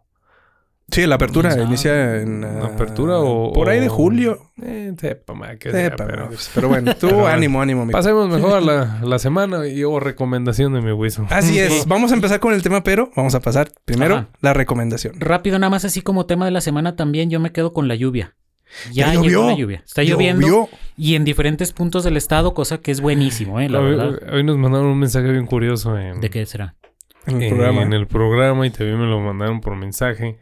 Sí, la apertura inicia en... ah, ¿Apertura o...? Por ahí de julio. Eh, sepa, ma, que sea, Sepa, pero... pero... pero bueno, tú [LAUGHS] Pero ánimo, ánimo, amigo. Pasemos mejor a [LAUGHS] la, la semana y o recomendación de mi Wiso. Así es. Vamos a empezar con el tema, pero vamos a pasar primero Ajá. la recomendación. Rápido, nada más así como tema de la semana también, yo me quedo con la lluvia. Ya, Ya llegó la lluvia. Está lloviendo Llovió. y en diferentes puntos del estado, cosa que es buenísimo, ¿eh? La hoy, verdad. hoy nos mandaron un mensaje bien curioso en, ¿De qué será? En el en- programa. en el programa y también me lo mandaron por mensaje.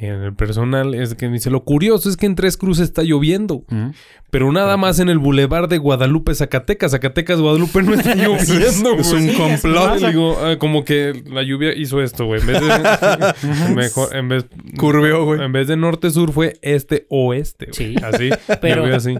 En el personal es que me dice, lo curioso es que en Tres Cruces está lloviendo, ¿Mm? pero nada más en el bulevar de Guadalupe, Zacatecas. Zacatecas, Guadalupe no está [LAUGHS] lloviendo, es un complot. Digo, ah, como que la lluvia hizo esto, güey. En vez de... [LAUGHS] mejor, en vez... Curveó, güey. En vez de norte-sur fue este-oeste. Sí. Así, [LAUGHS] Pero- así.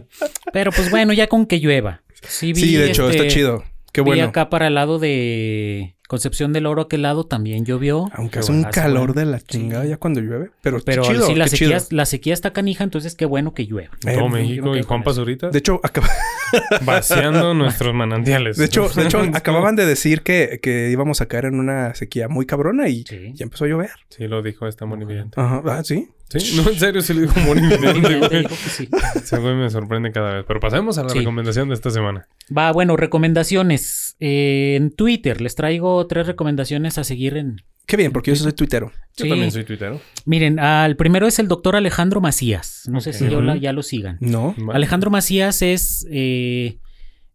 Pero pues bueno, ya con que llueva. Sí, vi, Sí, de hecho, este, está chido. Qué bueno. acá para el lado de Concepción del Oro, aquel lado también llovió. Aunque hace un calor de la chingada ya cuando llueve. Pero, Pero chido, sí, la qué sequía, chido. la sequía está canija, entonces qué bueno que llueva. Eh, Todo México y Juan. Pazurita De hecho, acaba- [LAUGHS] vaciando nuestros manantiales. de hecho, de hecho [LAUGHS] acababan de decir que, que íbamos a caer en una sequía muy cabrona y Sí. ya empezó a llover. Sí, lo dijo esta monividente. Ajá. Ah, sí. Sí, no, en serio, sí lo dijo [LAUGHS] Dijo güey. que sí. Ese güey me sorprende cada vez. Pero pasemos a la Sí. recomendación de esta semana. Va, bueno, recomendaciones. Eh, en Twitter les traigo tres recomendaciones a seguir en... Qué bien, porque yo soy tuitero. Yo Sí. también soy tuitero. Miren, al primero es el doctor Alejandro Macías. No sé si Ok. yo la- ya lo sigan. No. Alejandro Macías es eh,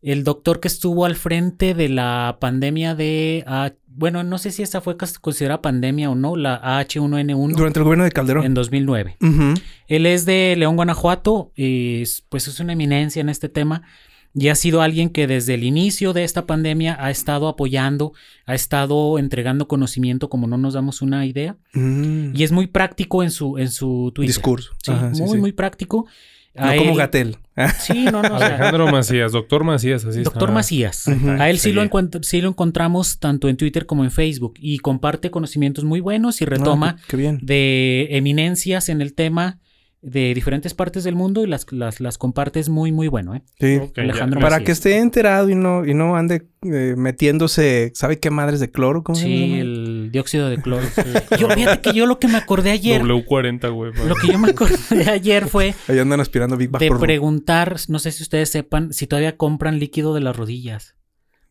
el doctor que estuvo al frente de la pandemia de... ah, bueno, no sé si esa fue cons- considerada pandemia o no, la H1N1 Durante el gobierno de Calderón. en 2009. Ujú. Él es de León, Guanajuato, es- pues es una eminencia en este tema y ha sido alguien que desde el inicio de esta pandemia ha estado apoyando, ha estado entregando conocimiento como no nos damos una idea Mm. y es muy práctico en su, en su Twitter. Discurso. Sí, Ajá, sí, muy, sí. muy práctico. No A como él- Gatel. Ah, Sí, no, no. o sea, Alejandro Macías, doctor Macías, así Doctor está. Macías. Ujú. A él sí lo, Sí. encuent- sí lo encontramos tanto en Twitter como en Facebook y comparte conocimientos muy buenos y retoma Ah, qué, qué bien. de eminencias en el tema de diferentes partes del mundo y las, las, las compartes muy, muy bueno. ¿eh? Sí. Ok, ya. Alejandro Para que esté enterado y no, y no ande eh, metiéndose, ¿sabe qué madres de cloro? ¿Cómo se Sí, llama? El dióxido de cloro. [LAUGHS] yo, fíjate que yo lo que me acordé ayer, W40, güey. lo que yo me acordé [LAUGHS] ayer fue Ahí andan aspirando Big de Vaporru. preguntar, no sé si ustedes sepan, si todavía compran líquido de las rodillas.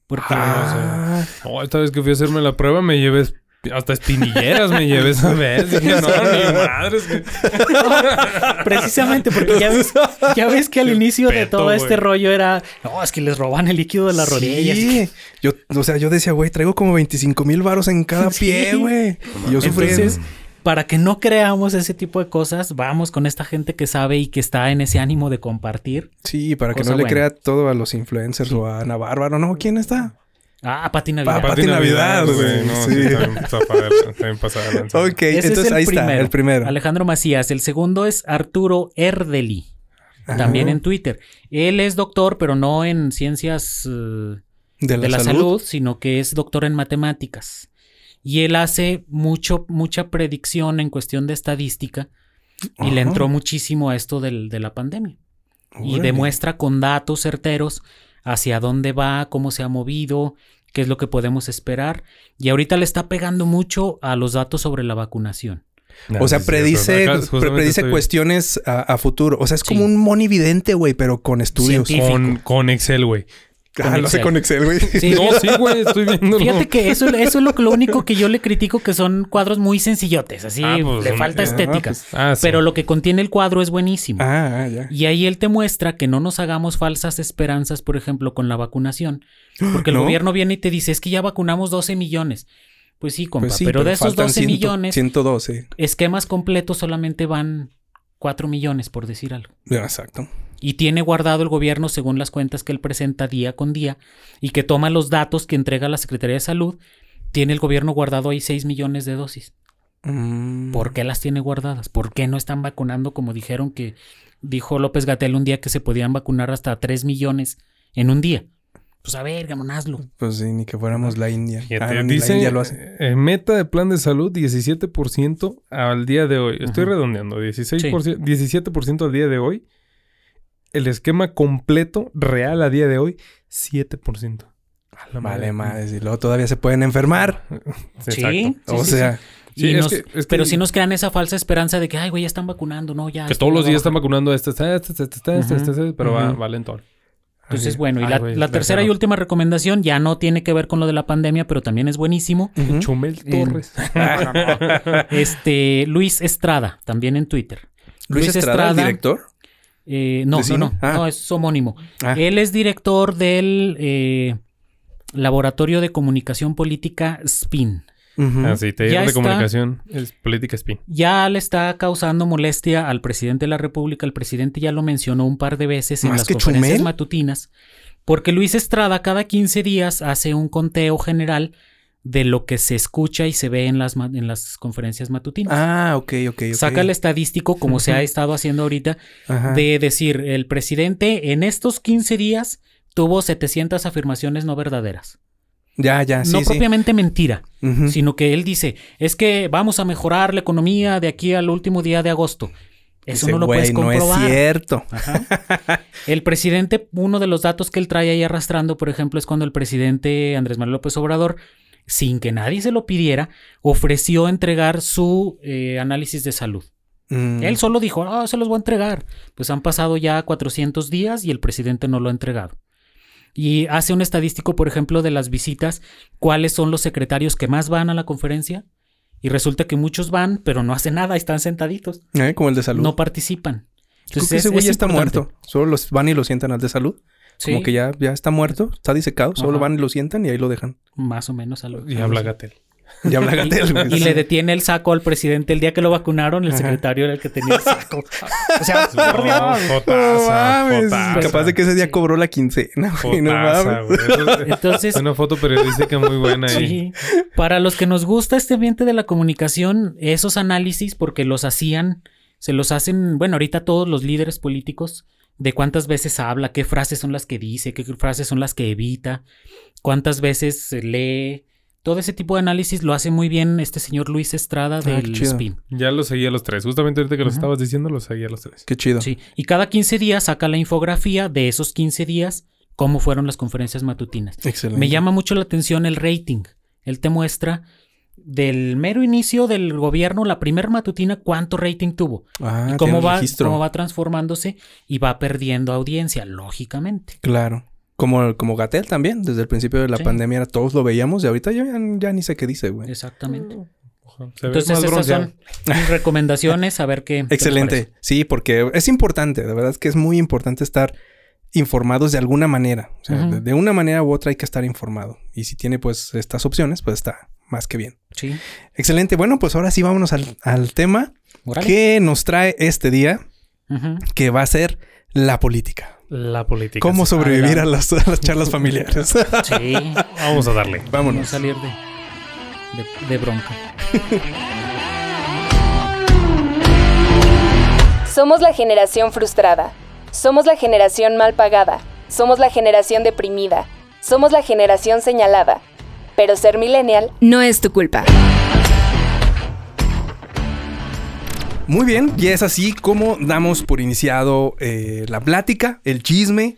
Porque Ah, No, esta vez que fui a hacerme la prueba me llevé hasta espinilleras me llevé esa vez. Dije, no, ni madres. que- Precisamente porque ya ves, ya ves que al inicio de todo este rollo era, no, es que les roban el líquido de las rodillas. Sí. Yo, o sea, yo decía, güey, traigo como 25 mil varos en cada Sí. pie, güey. Y yo sufrí. Entonces, para que no creamos ese tipo de cosas, vamos con esta gente que sabe y que está en ese ánimo de compartir. Sí, para que no le buena. crea todo a los influencers o a Ana Bárbara. No, ¿quién está? Ah, Pati Navidad. Pa- Pati Navidad, güey. No, sí. También pasada también pasada. Ok, Ese entonces es el ahí primero. está, el primero. Alejandro Macías. El segundo es Arturo Erdeli. También en Twitter. Él es doctor, pero no en ciencias eh, De la, de la salud. salud. sino que es doctor en matemáticas. Y él hace mucho, mucha predicción en cuestión de estadística y le entró muchísimo a esto del- de la pandemia. Y demuestra con datos certeros hacia dónde va, cómo se ha movido, qué es lo que podemos esperar. Y ahorita le está pegando mucho a los datos sobre la vacunación. O sea, sí, predice, predice estoy- cuestiones a, a futuro. O sea, es como Sí. un monividente, güey, pero con estudios. Con Excel, güey. [LAUGHS] Ah, con lo hace con Excel, güey. Sí, No, sí, güey, estoy viendo. Fíjate que eso, eso es lo, lo único que yo le critico, que son cuadros muy sencillotes, así Ah, pues, le un- falta ah, estética. pues, Ah, sí. Pero lo que contiene el cuadro es buenísimo. Ah, ah, ya. Y ahí él te muestra que no nos hagamos falsas esperanzas, por ejemplo, con la vacunación. [GASPS] Porque el ¿No? gobierno viene y te dice, es que ya vacunamos 12 millones. Pues sí, compa, Pues sí, pero, de esos faltan 12 ciento- millones, 112. esquemas completos solamente van 4 millones, por decir algo. Ya, Exacto. Y tiene guardado el gobierno según las cuentas que él presenta día con día y que toma los datos que entrega la Secretaría de Salud. Tiene el gobierno guardado ahí 6 millones de dosis. Mm. ¿Por qué las tiene guardadas? ¿Por qué no están vacunando como dijeron que dijo López Gatel un día que se podían vacunar hasta 3 millones en un día? Pues a ver, gamón, hazlo. Pues sí, ni que fuéramos la India. Ah, la India lo hace. eh, meta de plan de salud 17% al día de hoy. Estoy Ajá. redondeando. 16%, 17% al día de hoy. El esquema completo real a día de hoy, 7%. A la Vale, madre. madre. Y luego todavía se pueden enfermar. [LAUGHS] Exacto. Sí, o sí, sea, Sí, Y es nos- que- es que- pero si nos crean esa falsa esperanza de que, ay, güey, ya están vacunando, no, ya. Que todos los días están vacunando a este, este, este, este, este, este, Ujú. este, pero va, Ujú. va. Entonces, bueno, y Ay, la, tercera y última recomendación ya no tiene que ver con lo de la pandemia, pero también es buenísimo. Chumel Torres. [LAUGHS] Este, Luis Estrada, también en Twitter. Luis Estrada, el director. Eh, no, ¿De no, cine? no, Ah. no, es homónimo. Ah. Él es director del eh, Laboratorio de Comunicación Política SPIN. Así, Ya taller de está. comunicación es política spin. Ya le está causando molestia al presidente de la República. El presidente ya lo mencionó un par de veces en ¿Más las conferencias Chumel? matutinas. Porque Luis Estrada cada 15 días hace un conteo general de lo que se escucha y se ve en las, en las conferencias matutinas. Ah, ok, ok, ok. Saca el estadístico, como se ha estado haciendo ahorita, Ajá. de decir, el presidente en estos 15 días tuvo 700 afirmaciones no verdaderas. Ya, ya, sí, no sí. propiamente mentira, sino que él dice, es que vamos a mejorar la economía de aquí al último día de agosto. Eso Dice, no lo "Güey, puedes No comprobar. es cierto. Ajá. [LAUGHS] El presidente, uno de los datos que él trae ahí arrastrando, por ejemplo, es cuando el presidente Andrés Manuel López Obrador, sin que nadie se lo pidiera, ofreció entregar su eh, análisis de salud. Mm. Él solo dijo, ah, se los voy a entregar. Pues han pasado ya 400 días y el presidente no lo ha entregado. Y hace un estadístico, por ejemplo, de las visitas, cuáles son los secretarios que más van a la conferencia. Y resulta que muchos van, pero no hacen nada, están sentaditos, Eh, Como el de salud. no participan. Creo que es- ese güey es está muerto. Solo los van y lo sientan al de salud. Sí, Como que ya, ya está muerto, está disecado. Solo Ajá. van y lo sientan y ahí lo dejan. más o menos algo. Y [LAUGHS] habla Gatel. Y habla Gatel. Y le detiene el saco al presidente el día que lo vacunaron, el Ajá. secretario era el que tenía el saco. [LAUGHS] O sea. No Fotaza, fotaza. Capaz de que ese día cobró la quincena, güey. No Fotaza, mames. [LAUGHS] Entonces, Una foto periodística muy buena ahí. Sí. Para los que nos gusta este ambiente de la comunicación, esos análisis, porque los hacían, se los hacen, bueno, ahorita todos los líderes políticos, de cuántas veces habla, qué frases son las que dice, qué frases son las que evita, cuántas veces se lee. Todo ese tipo de análisis lo hace muy bien este señor Luis Estrada Ah, del. SPIN. Ya los seguía a los tres. Justamente ahorita que Ujú. estabas diciendo, los seguía a los tres. Qué chido. Sí. Y cada 15 días saca la infografía de esos 15 días, cómo fueron las conferencias matutinas. Excelente. Me llama mucho la atención el rating. Él te muestra del mero inicio del gobierno, la primer matutina, cuánto rating tuvo. Ah, y cómo va, registro. cómo va transformándose y va perdiendo audiencia, lógicamente. Claro. Como, como Gatel también. Desde el principio de la Sí. pandemia era- todos lo veíamos y ahorita ya, ya ni sé qué dice, güey. Exactamente. Entonces, esas son mis recomendaciones. A ver qué. Excelente. Sí, porque es importante. De verdad es que es muy importante estar informados de alguna manera. O sea, de, de una manera u otra hay que estar informado. Y si tiene pues estas opciones, pues está más que bien. Sí. Excelente. Bueno, pues ahora sí vámonos al, al tema que nos trae este día, que va a ser la política. La política. Cómo sobrevivir a las, a las charlas familiares. Sí. [LAUGHS] Vamos a darle. No Vámonos. salir de, de, de bronca. Somos la generación frustrada. Somos la generación mal pagada. Somos la generación deprimida. Somos la generación señalada. Pero ser millennial no es tu culpa. Muy bien, y es así como damos por iniciado eh, la plática, el chisme,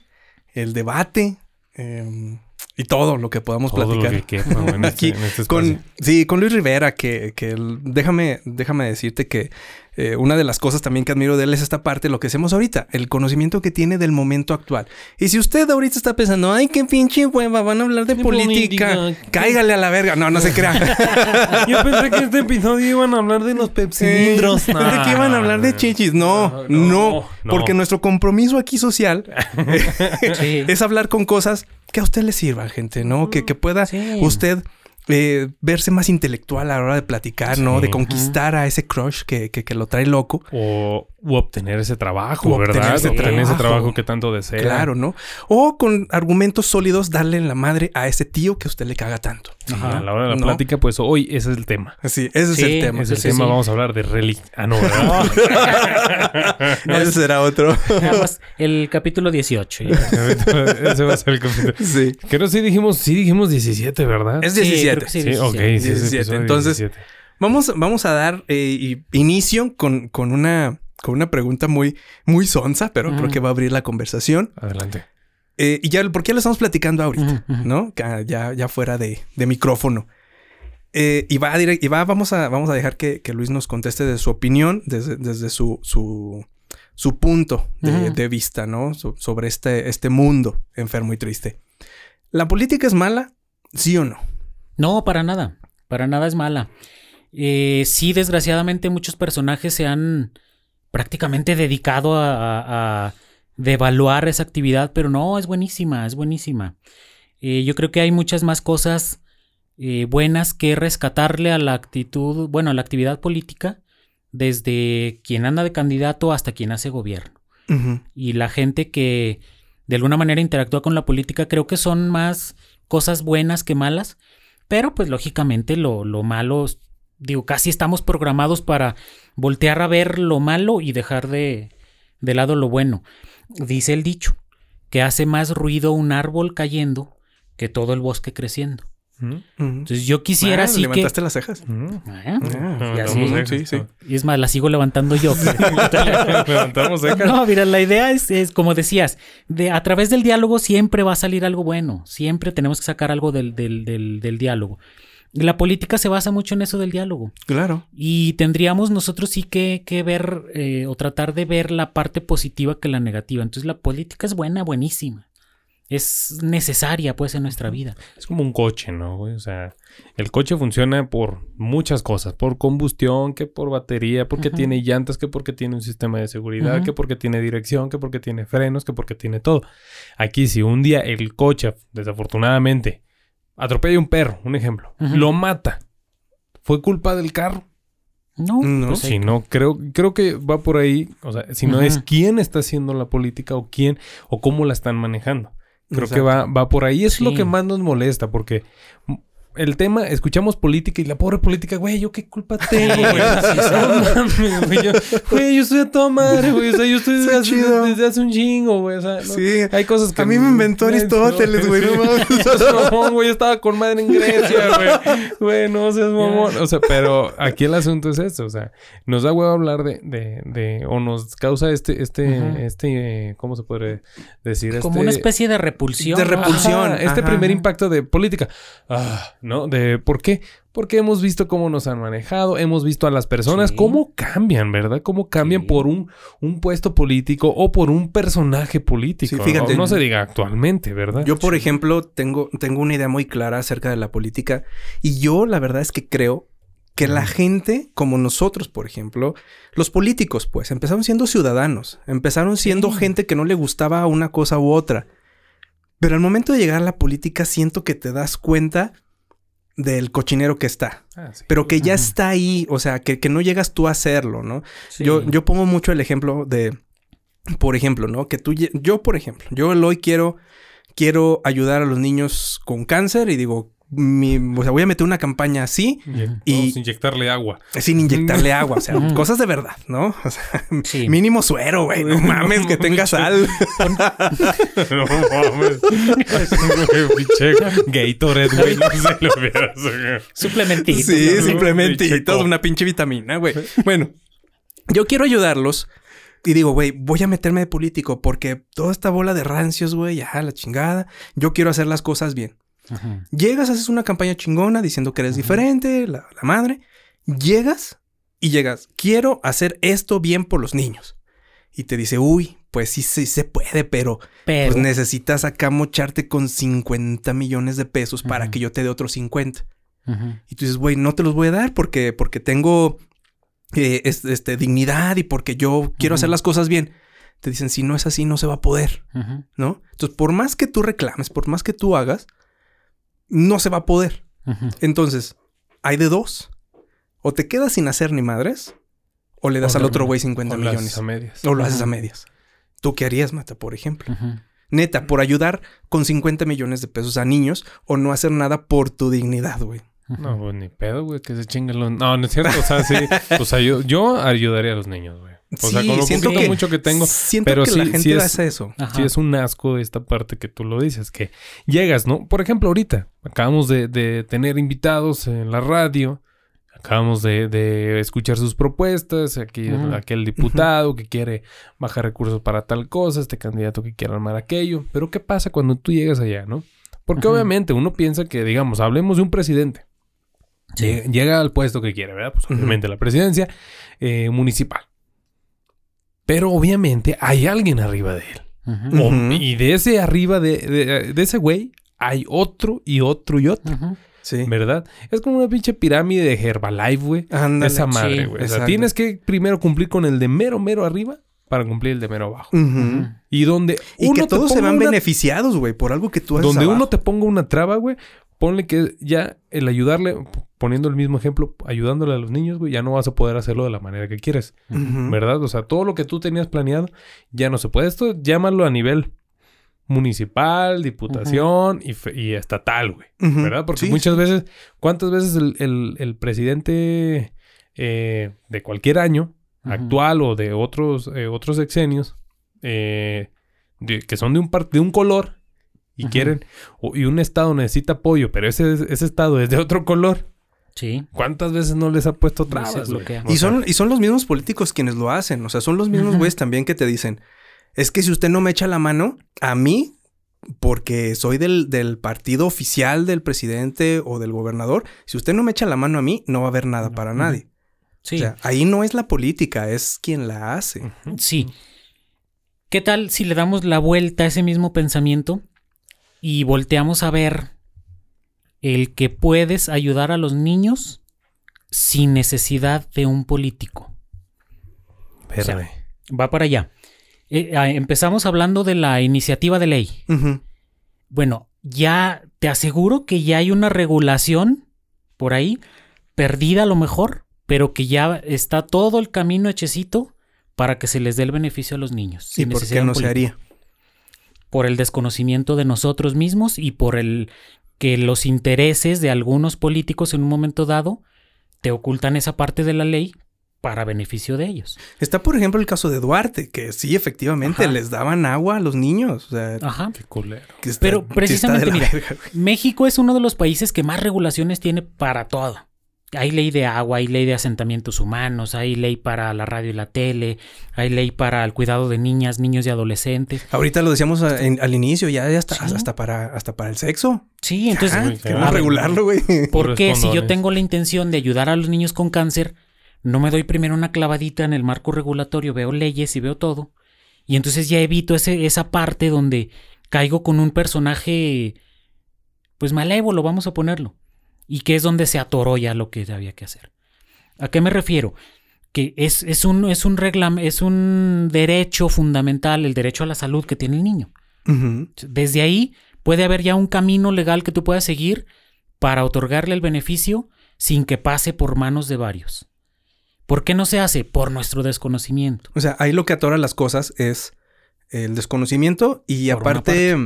el debate eh, y todo lo que podamos Todo lo platicar. que quepa, [LAUGHS] en este- Aquí en este espacio. con, sí, con Luis Rivera, que, que el- déjame, déjame decirte que eh, una de las cosas también que admiro de él es esta parte, lo que hacemos ahorita, el conocimiento que tiene del momento actual. Y si usted ahorita está pensando, ay, qué pinche hueva, van a hablar de política, política. cáigale a la verga. No, no se crea. [LAUGHS] Yo pensé que este episodio iban a hablar de los pepsilindros. Sí. ¿De qué iban a hablar de chichis? No, No, no, no, no. porque nuestro compromiso aquí social [LAUGHS] Sí. es hablar con cosas que a usted le sirvan, gente, ¿no? Que, que pueda Sí. usted eh, verse más intelectual a la hora de platicar, ¿no? De conquistar a ese crush que, que, que lo trae loco. O u obtener ese trabajo, obtener ¿verdad? ese obtener ese trabajo. trabajo que tanto desea. Claro, ¿no? O con argumentos sólidos darle en la madre a ese tío que a usted le caga tanto. Ajá, a la hora de la ¿No? plática, pues hoy ese es el tema. Así, ese es Sí, el tema. Es el sí, tema, sí. vamos a hablar de religión. Ah, no, ¿verdad? [LAUGHS] [LAUGHS] ese será otro. Nada más el capítulo 18. ya. [LAUGHS] ese va a ser el capítulo. sí. Creo sí dijimos, sí dijimos 17, ¿verdad? Es Sí, 17. creo que sí, Sí, ok, 17. sí, ese 17. episodio Entonces, 17. Vamos, vamos a dar eh, inicio con, con una con una pregunta muy, muy sonsa, pero creo que va a abrir la conversación. Adelante. Eh, y ya, ¿por qué lo estamos platicando ahorita? ¿No? Ya, ya, ya fuera de, de micrófono. Eh, y va, a direct- y va vamos, a, vamos a dejar que, que Luis nos conteste de su opinión, desde, desde su, su, su punto de, vista, ¿no? So- sobre este, este mundo enfermo y triste. ¿La política es mala? ¿Sí o no? No, para nada. Para nada es mala. Eh, sí, desgraciadamente muchos personajes se han prácticamente dedicado a, a- a devaluar esa actividad, pero no, es buenísima, es buenísima. Eh, yo creo que hay muchas más cosas eh, buenas que rescatarle a la actitud, bueno, a la actividad política, desde quien anda de candidato hasta quien hace gobierno y la gente que de alguna manera interactúa con la política, creo que son más cosas buenas que malas, pero pues lógicamente lo, lo malo, digo, casi estamos programados para voltear a ver lo malo y dejar de, de lado lo bueno. Dice el dicho, que hace más ruido un árbol cayendo que todo el bosque creciendo. ¿Mm? Entonces yo quisiera Ah, así que... ¿Levantaste las cejas? ¿Mm? Ah, Ah, y así, sí, sí. y es más, la sigo levantando yo. [LAUGHS] Levantamos cejas. No, mira, la idea es, es, como decías, de, a través del diálogo siempre va a salir algo bueno. Siempre tenemos que sacar algo del, del, del, del diálogo. La política se basa mucho en eso del diálogo. Claro. Y tendríamos nosotros sí que, que ver eh, o tratar de ver la parte positiva que la negativa. Entonces la política es buena, buenísima. Es necesaria pues en nuestra vida. Es como un coche, ¿no? O sea, el coche funciona por muchas cosas. Por combustión, que por batería, porque tiene llantas, que porque tiene un sistema de seguridad, que porque tiene dirección, que porque tiene frenos, que porque tiene todo. Aquí, si un día el coche, desafortunadamente, atropella a un perro, un ejemplo, lo mata, ¿fue culpa del carro? No, No. pues, Si no, creo, creo que va por ahí. O sea, si no es quién está haciendo la política o quién o cómo la están manejando. Creo que va, va por ahí. Es lo que más nos molesta porque el tema, escuchamos política y la pobre política, güey, ¿yo qué culpa [LAUGHS] tengo, güey? No güey, yo, güey, yo estoy a toda madre, güey. O sea, yo estoy desde, hace, chido. desde hace un chingo, güey. O sea, no- Sí. hay cosas que... A mí me inventó Aristóteles, [LAUGHS] güey, no [LAUGHS] güey, yo estaba con madre en Grecia, güey. Güey, no seas mamón. O sea, pero aquí el asunto es esto. O sea, nos da huevo hablar de, de, de, o nos causa este, este, este, eh, ¿cómo se puede decir? como Este- una especie de repulsión. de repulsión. Ajá, este Ajá. primer impacto de política. Ah, ¿no? De ¿por qué? Porque hemos visto cómo nos han manejado, hemos visto a las personas Sí. cómo cambian, ¿verdad? Cómo cambian Sí. por un, un puesto político o por un personaje político. Sí, fíjate. No, No se diga actualmente, ¿verdad? Yo, por ejemplo, tengo, tengo una idea muy clara acerca de la política y yo la verdad es que creo que la gente, como nosotros, por ejemplo, los políticos, pues, empezaron siendo ciudadanos, empezaron siendo Sí. gente que no le gustaba una cosa u otra. Pero al momento de llegar a la política siento que te das cuenta del cochinero que está. Ah, sí. Pero que ya está ahí, o sea, que, que no llegas tú a hacerlo, ¿no? Yo, Sí. yo pongo mucho el ejemplo de, por ejemplo, ¿no? Que tú, yo, por ejemplo, yo hoy quiero, quiero ayudar a los niños con cáncer y digo, mi, o sea, voy a meter una campaña así, Inye- Y- inyectarle agua. sin inyectarle agua, o sea, cosas de verdad, ¿no? O sea, Sí. mínimo suero, güey, no mames, que tenga sal. [LAUGHS] no mames. Gatorade, güey. No se lo. Suplementitos. Sí, ¿no? una pinche vitamina, güey. Bueno, yo quiero ayudarlos y digo, güey, voy a meterme de político porque toda esta bola de rancios, güey, ya la chingada. Yo quiero hacer las cosas bien. Llegas, haces una campaña chingona diciendo que eres diferente, la, la madre. Llegas y llegas, quiero hacer esto bien por los niños. Y te dice, uy, pues sí, sí se puede, pero Pero. pues necesitas acá mocharte con 50 millones de pesos para que yo te dé otros 50. Ujú. Y tú dices, güey, no te los voy a dar porque, porque tengo eh, es- este, dignidad y porque yo quiero hacer las cosas bien. Te dicen, si no es así, no se va a poder. ¿no? Entonces, por más que tú reclames, por más que tú hagas, no se va a poder. Entonces, hay de dos. O te quedas sin hacer ni madres, o le das O al otro güey 50 o lo haces millones. a medias. O lo haces a medias. ¿Tú qué harías, Mata, por ejemplo? Neta, por ayudar con 50 millones de pesos a niños o no hacer nada por tu dignidad, güey. No, pues ni pedo, güey, que se chinguen los... No, no es cierto. O sea, sí. [LAUGHS] O sea, yo, yo ayudaría a los niños, güey. O sea, Sí, con lo siento que- mucho que tengo. Siento pero que sí- la gente sí es- hace eso. Ajá. Sí, es un asco esta parte que tú lo dices, que llegas, ¿no? Por ejemplo, ahorita acabamos de, de tener invitados en la radio, acabamos de, de escuchar sus propuestas, aquí aquel diputado que quiere bajar recursos para tal cosa, este candidato que quiere armar aquello, pero ¿qué pasa cuando tú llegas allá, no? Porque obviamente uno piensa que, digamos, hablemos de un presidente. Sí. Llega, al puesto que quiere, ¿verdad? Pues obviamente la presidencia eh, municipal. Pero obviamente hay alguien arriba de él. O- y de ese arriba de, de- de ese güey hay otro y otro y otro. Sí. ¿verdad? Es como una pinche pirámide de Herbalife, güey. Ándale. Esa madre, Sí, güey. o sea, tienes que primero cumplir con el de mero, mero arriba para cumplir el de mero abajo. Y donde Y uno que te todos se van una- beneficiados, güey, por algo que tú haces Donde uno te ponga una traba, güey, ponle que ya el ayudarle, poniendo el mismo ejemplo, ayudándole a los niños, güey, ya no vas a poder hacerlo de la manera que quieres. ¿verdad? O sea, todo lo que tú tenías planeado ya no se puede. Esto llámalo a nivel municipal, diputación y, estatal, güey. ¿Verdad? Porque Sí, muchas veces, ¿cuántas veces el, el- el presidente eh, de cualquier año, actual o de otros, eh, otros sexenios, eh, de- que son de un, par- de un color y quieren, o- y un estado necesita apoyo, pero ese, ese estado es de otro color, Sí. ¿cuántas veces no les ha puesto Y se trabas? Y son, y son los mismos políticos quienes lo hacen. O sea, son los mismos güeyes también que te dicen: Es que si usted no me echa la mano, a mí, porque soy del, del partido oficial del presidente o del gobernador, si usted no me echa la mano a mí, no va a haber nada para nadie. Sí. O sea, ahí no es la política, es quien la hace. Sí. ¿Qué tal si le damos la vuelta a ese mismo pensamiento y volteamos a ver el que puedes ayudar a los niños sin necesidad de un político? sea. Va para allá. Eh, ah, empezamos hablando de la iniciativa de ley. Bueno, ya te aseguro que ya hay una regulación por ahí, perdida a lo mejor, pero que ya está todo el camino hechecito para que se les dé el beneficio a los niños. ¿Y por qué no se político. haría? Por el desconocimiento de nosotros mismos y por el que los intereses de algunos políticos en un momento dado te ocultan esa parte de la ley para beneficio de ellos. Está, por ejemplo, el caso de Duarte, que sí, efectivamente, Ajá. les daban agua a los niños. O sea, Ajá. Qué culero. que está- Pero precisamente, de la mira. México es uno de los países que más regulaciones tiene para todo. Hay ley de agua, hay ley de asentamientos humanos, hay ley para la radio y la tele, hay ley para el cuidado de niñas, niños y adolescentes. Ahorita lo decíamos a- en- al inicio, ya, hasta, Sí. hasta, para, hasta para el sexo. Sí, entonces, Ah, queremos regularlo, güey. [LAUGHS] ¿por Puros qué si yo tengo la intención de ayudar a los niños con cáncer, no me doy primero una clavadita en el marco regulatorio, veo leyes y veo todo? Y entonces ya evito ese, esa parte donde caigo con un personaje, pues malévolo, vamos a ponerlo. Y que es donde se atoró ya lo que había que hacer. ¿A qué me refiero? Que es, es un, es un reglam- es un derecho fundamental, el derecho a la salud que tiene el niño. Desde ahí puede haber ya un camino legal que tú puedas seguir para otorgarle el beneficio sin que pase por manos de varios. ¿Por qué no se hace? Por nuestro desconocimiento. O sea, ahí lo que atora las cosas es el desconocimiento y Por aparte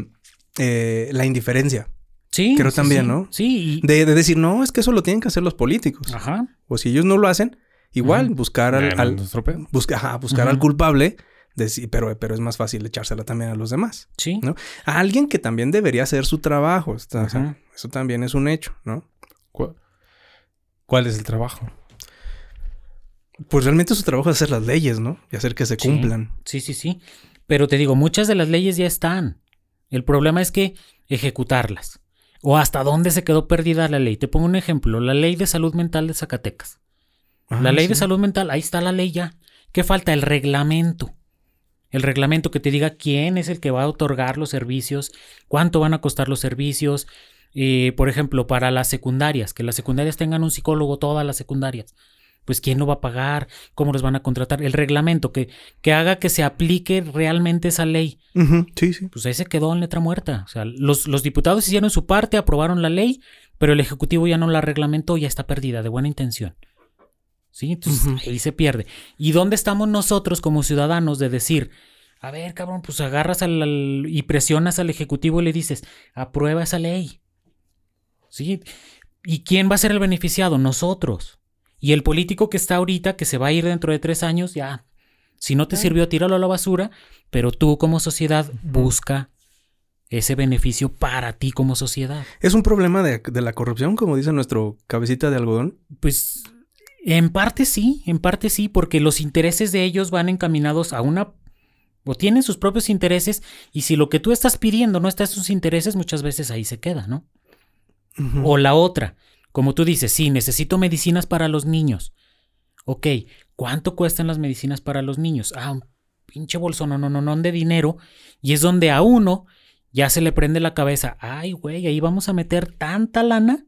eh, la indiferencia. Sí. Creo sí, también, sí. ¿no? Sí. y- De, de decir, no, es que eso lo tienen que hacer los políticos. Ajá. O si ellos no lo hacen, igual buscar al, busca- ajá, buscar al culpable, decir, pero, pero es más fácil echársela también a los demás. Sí. ¿no? A alguien que también debería hacer su trabajo. o sea, eso también es un hecho, ¿no? ¿Cuál, cuál es el trabajo? Pues realmente su trabajo es hacer las leyes, ¿no? Y hacer que se Sí. cumplan. Sí, sí, sí. Pero te digo, muchas de las leyes ya están. El problema es que ejecutarlas. O hasta dónde se quedó perdida la ley. Te pongo un ejemplo. La ley de salud mental de Zacatecas. la Ah, ley de salud mental, ahí está la ley ya. ¿Qué falta? El reglamento. El reglamento que te diga quién es el que va a otorgar los servicios, cuánto van a costar los servicios. Eh, por ejemplo, para las secundarias, que las secundarias tengan un psicólogo, todas las secundarias. Pues quién lo va a pagar, cómo los van a contratar. El reglamento que, que haga que se aplique realmente esa ley. Sí, sí. Pues ahí se quedó en letra muerta. O sea, los, los diputados hicieron su parte, aprobaron la ley, pero el Ejecutivo ya no la reglamentó, ya está perdida, de buena intención. ¿Sí? Entonces ahí se pierde. ¿Y dónde estamos nosotros como ciudadanos de decir, a ver, cabrón, pues agarras al, al- y presionas al Ejecutivo y le dices, aprueba esa ley? ¿Sí? ¿Y quién va a ser el beneficiado? Nosotros. Y el político que está ahorita, que se va a ir dentro de tres años, ya. Si no te sirvió, tíralo a la basura, pero tú como sociedad busca ese beneficio para ti como sociedad. Es un problema de, de la corrupción, como dice nuestro cabecita de algodón. Pues en parte sí, en parte sí, porque los intereses de ellos van encaminados a una... o tienen sus propios intereses y si lo que tú estás pidiendo no está en sus intereses, muchas veces ahí se queda, ¿no? O la otra, como tú dices, sí, necesito medicinas para los niños. Ok, ¿cuánto cuestan las medicinas para los niños? Ah, un pinche bolso, no, no, no, no, de dinero. Y es donde a uno ya se le prende la cabeza. Ay, güey, ahí vamos a meter tanta lana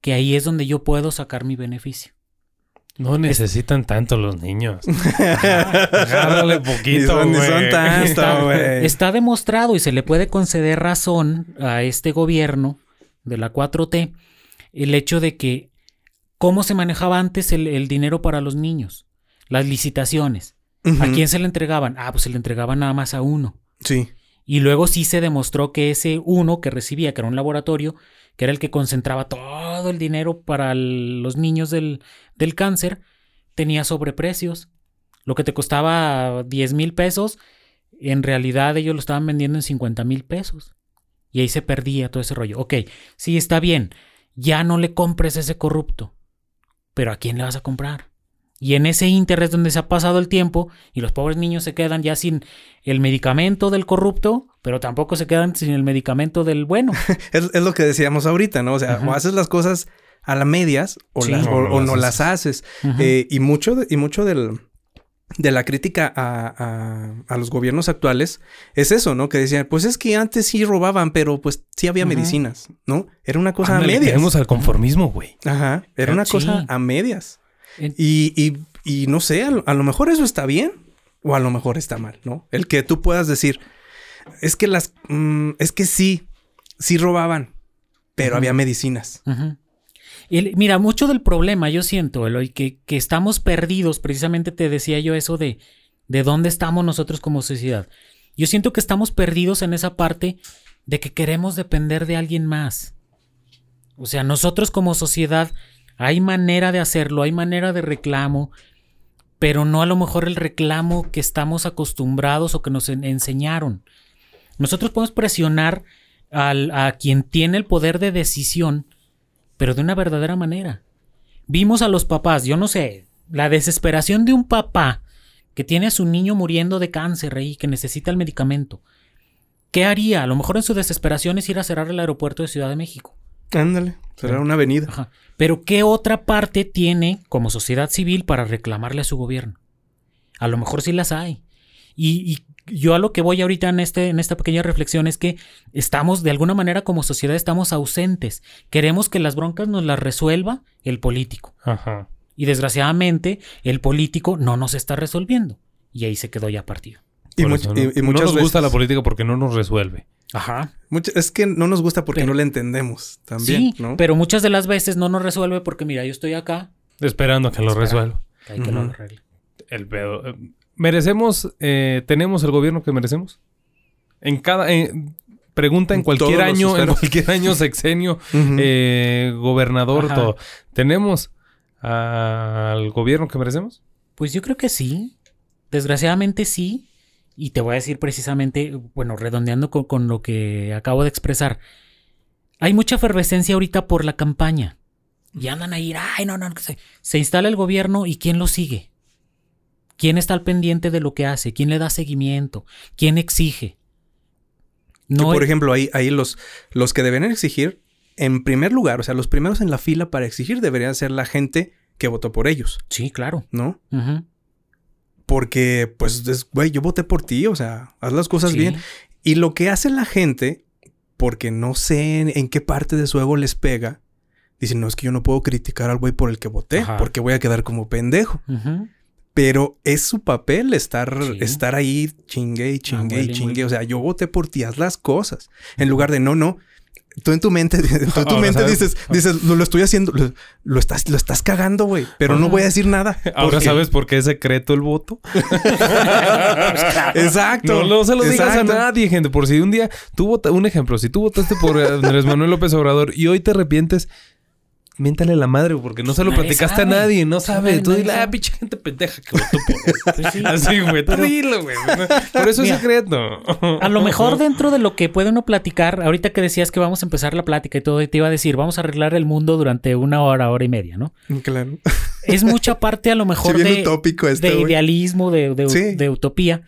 que ahí es donde yo puedo sacar mi beneficio. No necesitan tanto los niños. [LAUGHS] Agárrale poquito, son, tanto, Está, güey. está demostrado y se le puede conceder razón a este gobierno de la 4T el hecho de que cómo se manejaba antes el, el dinero para los niños, las licitaciones. ¿A quién se le entregaban? Ah, pues se le entregaban nada más a uno. Sí. Y luego sí se demostró que ese uno que recibía, que era un laboratorio, que era el que concentraba todo el dinero para el- los niños del, del cáncer, tenía sobreprecios. Lo que te costaba 10 mil pesos, en realidad ellos lo estaban vendiendo en 50 mil pesos. Y ahí se perdía todo ese rollo. Ok, sí, está bien. Ya no le compres a ese corrupto. Pero ¿a quién le vas a comprar? Y en ese ínter es donde se ha pasado el tiempo y los pobres niños se quedan ya sin el medicamento del corrupto, pero tampoco se quedan sin el medicamento del bueno. [LAUGHS] Es, es lo que decíamos ahorita, ¿no? O sea, Ajá. o haces las cosas a la medias o, Sí. las- No, o- no o las no las haces. Eh, y mucho, de- y mucho del, de la crítica a, a- a los gobiernos actuales es eso, ¿no? Que decían, pues es que antes sí robaban, pero pues sí había medicinas, ¿no? Era una cosa Ándale, a medias. Al conformismo, güey. Ajá, era una Sí. cosa a medias. Y, y, y no sé, a lo, a lo mejor eso está bien o a lo mejor está mal, ¿no? El que tú puedas decir, es que las, mm, es que sí, sí robaban, pero había medicinas. Ujú. Mira, mucho del problema, yo siento, Eloy, que, que estamos perdidos, precisamente te decía yo eso de, de dónde estamos nosotros como sociedad. Yo siento que estamos perdidos en esa parte de que queremos depender de alguien más. O sea, nosotros como sociedad hay manera de hacerlo, hay manera de reclamo, pero no a lo mejor el reclamo que estamos acostumbrados o que nos en- enseñaron. Nosotros podemos presionar a quien tiene el poder de decisión, pero de una verdadera manera. Vimos a los papás, yo no sé, la desesperación de un papá que tiene a su niño muriendo de cáncer ahí, que necesita el medicamento. ¿Qué haría? A lo mejor en su desesperación es ir a cerrar el aeropuerto de Ciudad de México. Ándale, será una avenida. Ajá. Pero ¿qué otra parte tiene como sociedad civil para reclamarle a su gobierno? A lo mejor sí las hay. Y, y yo a lo que voy ahorita en, este, en esta pequeña reflexión es que estamos, de alguna manera como sociedad, estamos ausentes. Queremos que las broncas nos las resuelva el político. Ajá. Y desgraciadamente el político no nos está resolviendo. Y ahí se quedó ya partido. Y, much- eso, y- ¿no? y No muchas nos gusta la política porque no nos resuelve. Ajá. mucha- es que no nos gusta porque Pero- no la entendemos también, sí, ¿no? pero muchas de las veces no nos resuelve porque, mira, yo estoy acá. Esperando a que lo Espera. resuelva. que hay que lo Ujú. arregle. El pedo. ¿Merecemos, eh, tenemos el gobierno que merecemos? En cada... en- pregunta en En cualquier año, en cualquier año, [LAUGHS] sexenio, eh, gobernador, Ajá. todo. ¿Tenemos al gobierno que merecemos? Pues yo creo que sí. Desgraciadamente sí. Y te voy a decir precisamente, bueno, redondeando con, con lo que acabo de expresar. Hay mucha efervescencia ahorita por la campaña. Y andan ahí, ay, no, no, que se, se instala el gobierno y ¿quién lo sigue? ¿Quién está al pendiente de lo que hace? ¿Quién le da seguimiento? ¿Quién exige? Que, No, por ejemplo, ahí, ahí los, los que deberían exigir, en primer lugar, o sea, los primeros en la fila para exigir deberían ser la gente que votó por ellos, Sí, claro. ¿no? Ujú. Porque, pues, es- güey, yo voté por ti, o sea, haz las cosas Sí. bien. Y lo que hace la gente, porque no sé en, en qué parte de su ego les pega, dicen, no, es que yo no puedo criticar al güey por el que voté, Ajá. porque voy a quedar como pendejo. Ujú. Pero es su papel estar, Sí. estar ahí chingue y chingue huele y chingue. O sea, yo voté por ti, haz las cosas. En lugar de no, no. Tú en tu mente, [LAUGHS] tú en tu Ahora mente sabes- dices, dices, lo, lo estoy haciendo, lo, lo estás, lo estás cagando, güey. Pero no voy a decir nada. Ahora sabes por qué es secreto el voto. [LAUGHS] Exacto. No, no se lo digas a nadie, gente. Por si un día tú votaste, un ejemplo, si tú votaste por Andrés Manuel López Obrador y hoy te arrepientes, miéntale la madre, porque no se lo platicaste sabe. a nadie, no sabe. Tú dile, ah, pinche gente pendeja que votó por. [LAUGHS] Pues sí. [LAUGHS] Así, güey. Tú dilo, güey. Por eso Mira, es secreto. A lo [LAUGHS] mejor dentro de lo que puede uno platicar, ahorita que decías que vamos a empezar la plática y todo, y te iba a decir, vamos a arreglar el mundo durante una hora, hora y media, ¿no? Claro. Es mucha parte a lo mejor Sí, de, este, idealismo, de, de- Sí. de utopía,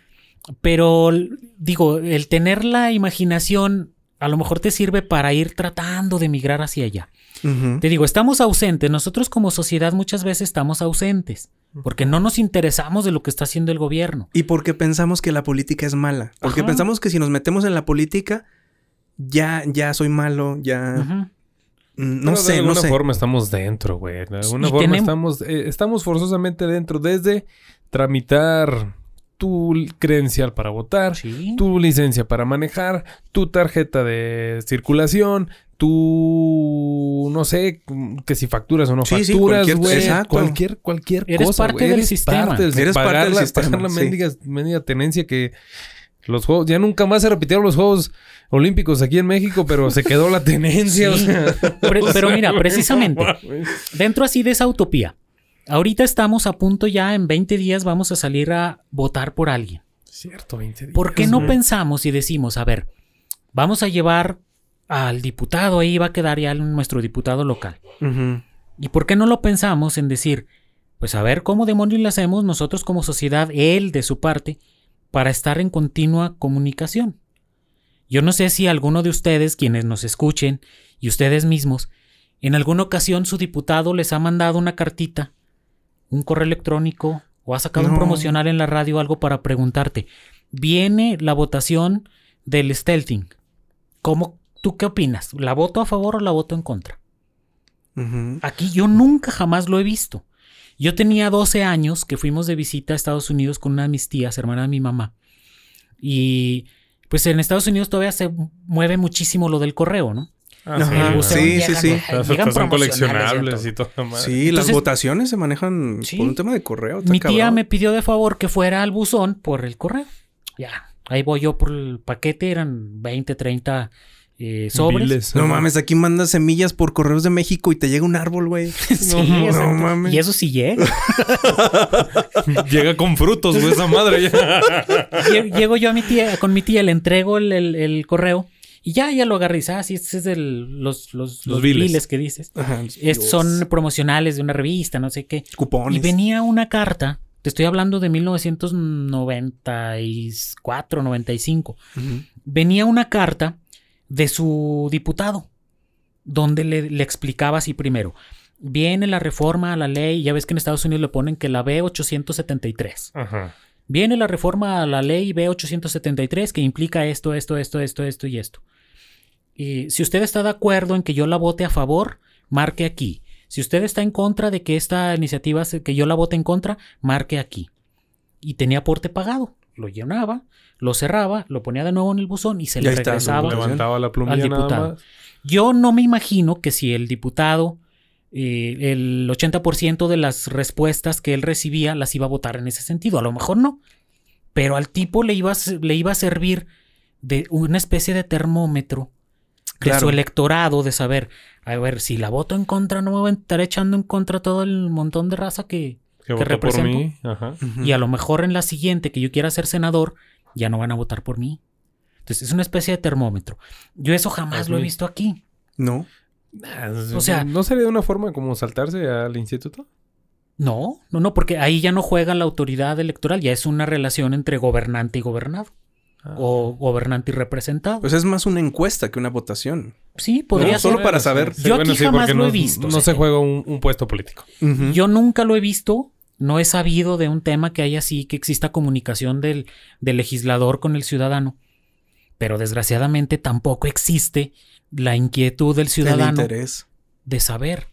pero digo, el tener la imaginación a lo mejor te sirve para ir tratando de migrar hacia allá. Te digo, estamos ausentes, nosotros como sociedad muchas veces estamos ausentes, porque no nos interesamos de lo que está haciendo el gobierno. Y porque pensamos que la política es mala. Porque Ajá. pensamos que si nos metemos en la política, ya, ya soy malo, ya. Mm, Pero No de sé, no alguna sé. forma estamos dentro, güey. De alguna forma tenemos- estamos, eh, estamos forzosamente dentro. Desde tramitar tu credencial para votar, Sí. tu licencia para manejar, tu tarjeta de circulación, tu no sé que si facturas o no Sí, sí, facturas, cualquier- exacto. cualquier cualquier Eres cosa, parte Eres sistema. parte del- Eres parte del la- sistema, pagar la sí. mendiga, mendiga tenencia que los juegos ya nunca más se repitieron los juegos olímpicos aquí en México, pero se quedó la tenencia, Sí. o sea, Pero- o pero sea, mira, precisamente. Dentro así de esa utopía. Ahorita estamos a punto ya, en 20 días vamos a salir a votar por alguien. Cierto, 20 días. ¿Por qué no pensamos y decimos, a ver, vamos a llevar al diputado, ahí va a quedar ya nuestro diputado local? ¿Y por qué no lo pensamos en decir, pues a ver cómo demonios le hacemos nosotros como sociedad, él de su parte, para estar en continua comunicación? Yo no sé si alguno de ustedes, quienes nos escuchen, y ustedes mismos, en alguna ocasión su diputado les ha mandado una cartita, un correo electrónico, o ha sacado un promocional en la radio, algo para preguntarte. Viene la votación del stealthing. ¿Cómo, ¿Tú qué opinas? ¿La voto a favor o la voto en contra? Aquí yo nunca jamás lo he visto. Yo tenía 12 años que fuimos de visita a Estados Unidos con una de mis tías, hermana de mi mamá. Y pues en Estados Unidos todavía se mueve muchísimo lo del correo, ¿no? Ah, Ajá, sí, sí, llegan- sí. llegan son coleccionables y y todo. Sí, las votaciones se manejan Sí. por un tema de correo. Mi tía cabrón. me pidió de favor que fuera al buzón por el correo. Ya, ahí voy yo por el paquete, eran 20, 30 eh, sobres. Viles. No mames, aquí mandas semillas por correos de México y te llega un árbol, güey. [LAUGHS] Sí, no, mames. Y eso sí llega. [LAUGHS] Llega con frutos, güey, esa madre. [LAUGHS] Llego yo a mi tía, con mi tía, le entrego el, el- el correo y ya, ya lo agarré. y dice, Ah, sí, este es de los, los, los viles. viles que dices. Ajá, Es- Dios. son promocionales de una revista, no sé qué. cupones. Y venía una carta, te estoy hablando de 1994, 95. Ujú. Venía una carta de su diputado, donde le, le explicaba así primero. Viene la reforma a la ley, ya ves que en Estados Unidos le ponen que la B873. Ajá. Viene la reforma a la ley B873 que implica esto, esto, esto, esto, esto y esto. Y si usted está de acuerdo en que yo la vote a favor, marque aquí. Si usted está en contra de que esta iniciativa, que yo la vote en contra, marque aquí. Y tenía aporte pagado. lo llenaba, lo cerraba, lo ponía de nuevo en el buzón y se le está, regresaba Levantaba la al diputado. más. Yo no me imagino que si el diputado, eh, el 80% de las respuestas que él recibía las iba a votar en ese sentido. A lo mejor no. Pero al tipo le iba le iba a servir de una especie de termómetro de Claro. su electorado, de saber, a ver, si la voto en contra, no me voy a estar echando en contra todo el montón de raza que... Que, que por represento. mí. Ajá. Y a lo mejor en la siguiente que yo quiera ser senador, ya no van a votar por mí. Entonces es una especie de termómetro. Yo eso jamás lo he visto aquí. No. O sea- ¿no sería una forma como saltarse al instituto? No, no, no, porque ahí ya no juega la autoridad electoral, ya es una relación entre gobernante y gobernado. Ah. O gobernante y representado. Pues es más una encuesta que una votación. sí, podría no, ser. solo para saber. Yo aquí jamás lo he visto, No o sea, se juega un, un puesto político. Yo nunca lo he visto, no he sabido de un tema que haya así, que exista comunicación del, del legislador con el ciudadano. Pero desgraciadamente tampoco existe la inquietud del El ciudadano interés. de saber.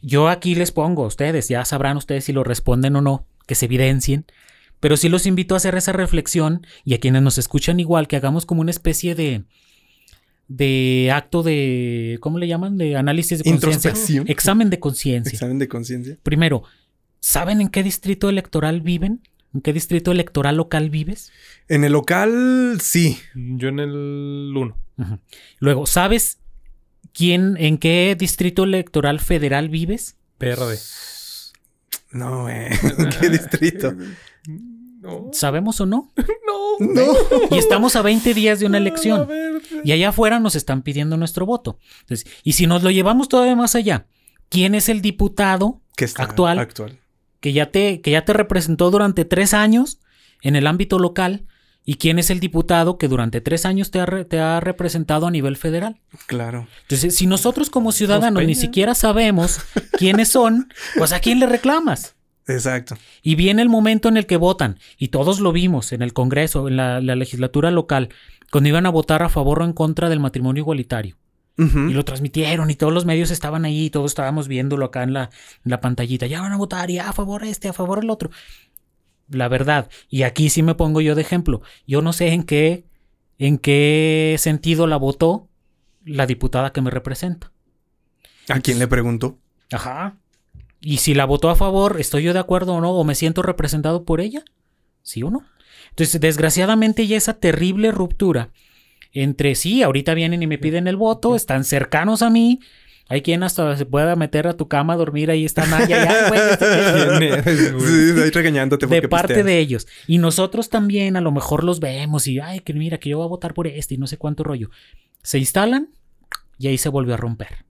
Yo aquí les pongo a ustedes, ya sabrán ustedes si lo responden o no, que se evidencien. Pero sí los invito a hacer esa reflexión y a quienes nos escuchan igual, que hagamos como una especie de de acto de ¿cómo le llaman? de análisis de conciencia, examen de conciencia. Examen de conciencia. Primero, ¿saben en qué distrito electoral viven? ¿En qué distrito electoral local vives? En el local, sí. Yo en el 1. Ujú. Luego, ¿sabes quién en qué distrito electoral federal vives? Verde. No, güey. ¿Qué distrito? [LAUGHS] No. ¿Sabemos o no? [LAUGHS] No. No. Y estamos a 20 días de una [LAUGHS] elección. Y allá afuera nos están pidiendo nuestro voto. Entonces, y si nos lo llevamos todavía más allá, ¿quién es el diputado Que está Actual. Actual. Que ya te, que ya te representó durante tres años en el ámbito local? ¿Y quién es el diputado que durante tres años te ha, re- te ha representado a nivel federal? Claro. Entonces, si nosotros como ciudadanos ni siquiera sabemos quiénes son, pues ¿a quién le reclamas? Exacto. Y viene el momento en el que votan, y todos lo vimos en el Congreso, en la, la legislatura local, cuando iban a votar a favor o en contra del matrimonio igualitario. Y lo transmitieron y todos los medios estaban ahí, y todos estábamos viéndolo acá en la, en la pantallita. Ya van a votar y a favor este, a favor el otro. La verdad, y aquí sí me pongo yo de ejemplo. Yo no sé en qué, en qué sentido la votó la diputada que me representa. ¿A quién le preguntó? Ajá. Y si la votó a favor, ¿estoy yo de acuerdo o no? ¿O me siento representado por ella? ¿Sí o no? Entonces, desgraciadamente ya esa terrible ruptura entre sí, ahorita vienen y me piden el voto, están cercanos a mí. Hay quien hasta se pueda meter a tu cama a dormir, ahí está Naya, ya, güey. [LAUGHS] Sí, ahí regañándote de parte pisteas. de ellos. Y nosotros también a lo mejor los vemos y, ay, que mira, que yo voy a votar por este y no sé cuánto rollo. Se instalan y ahí se vuelve a romper.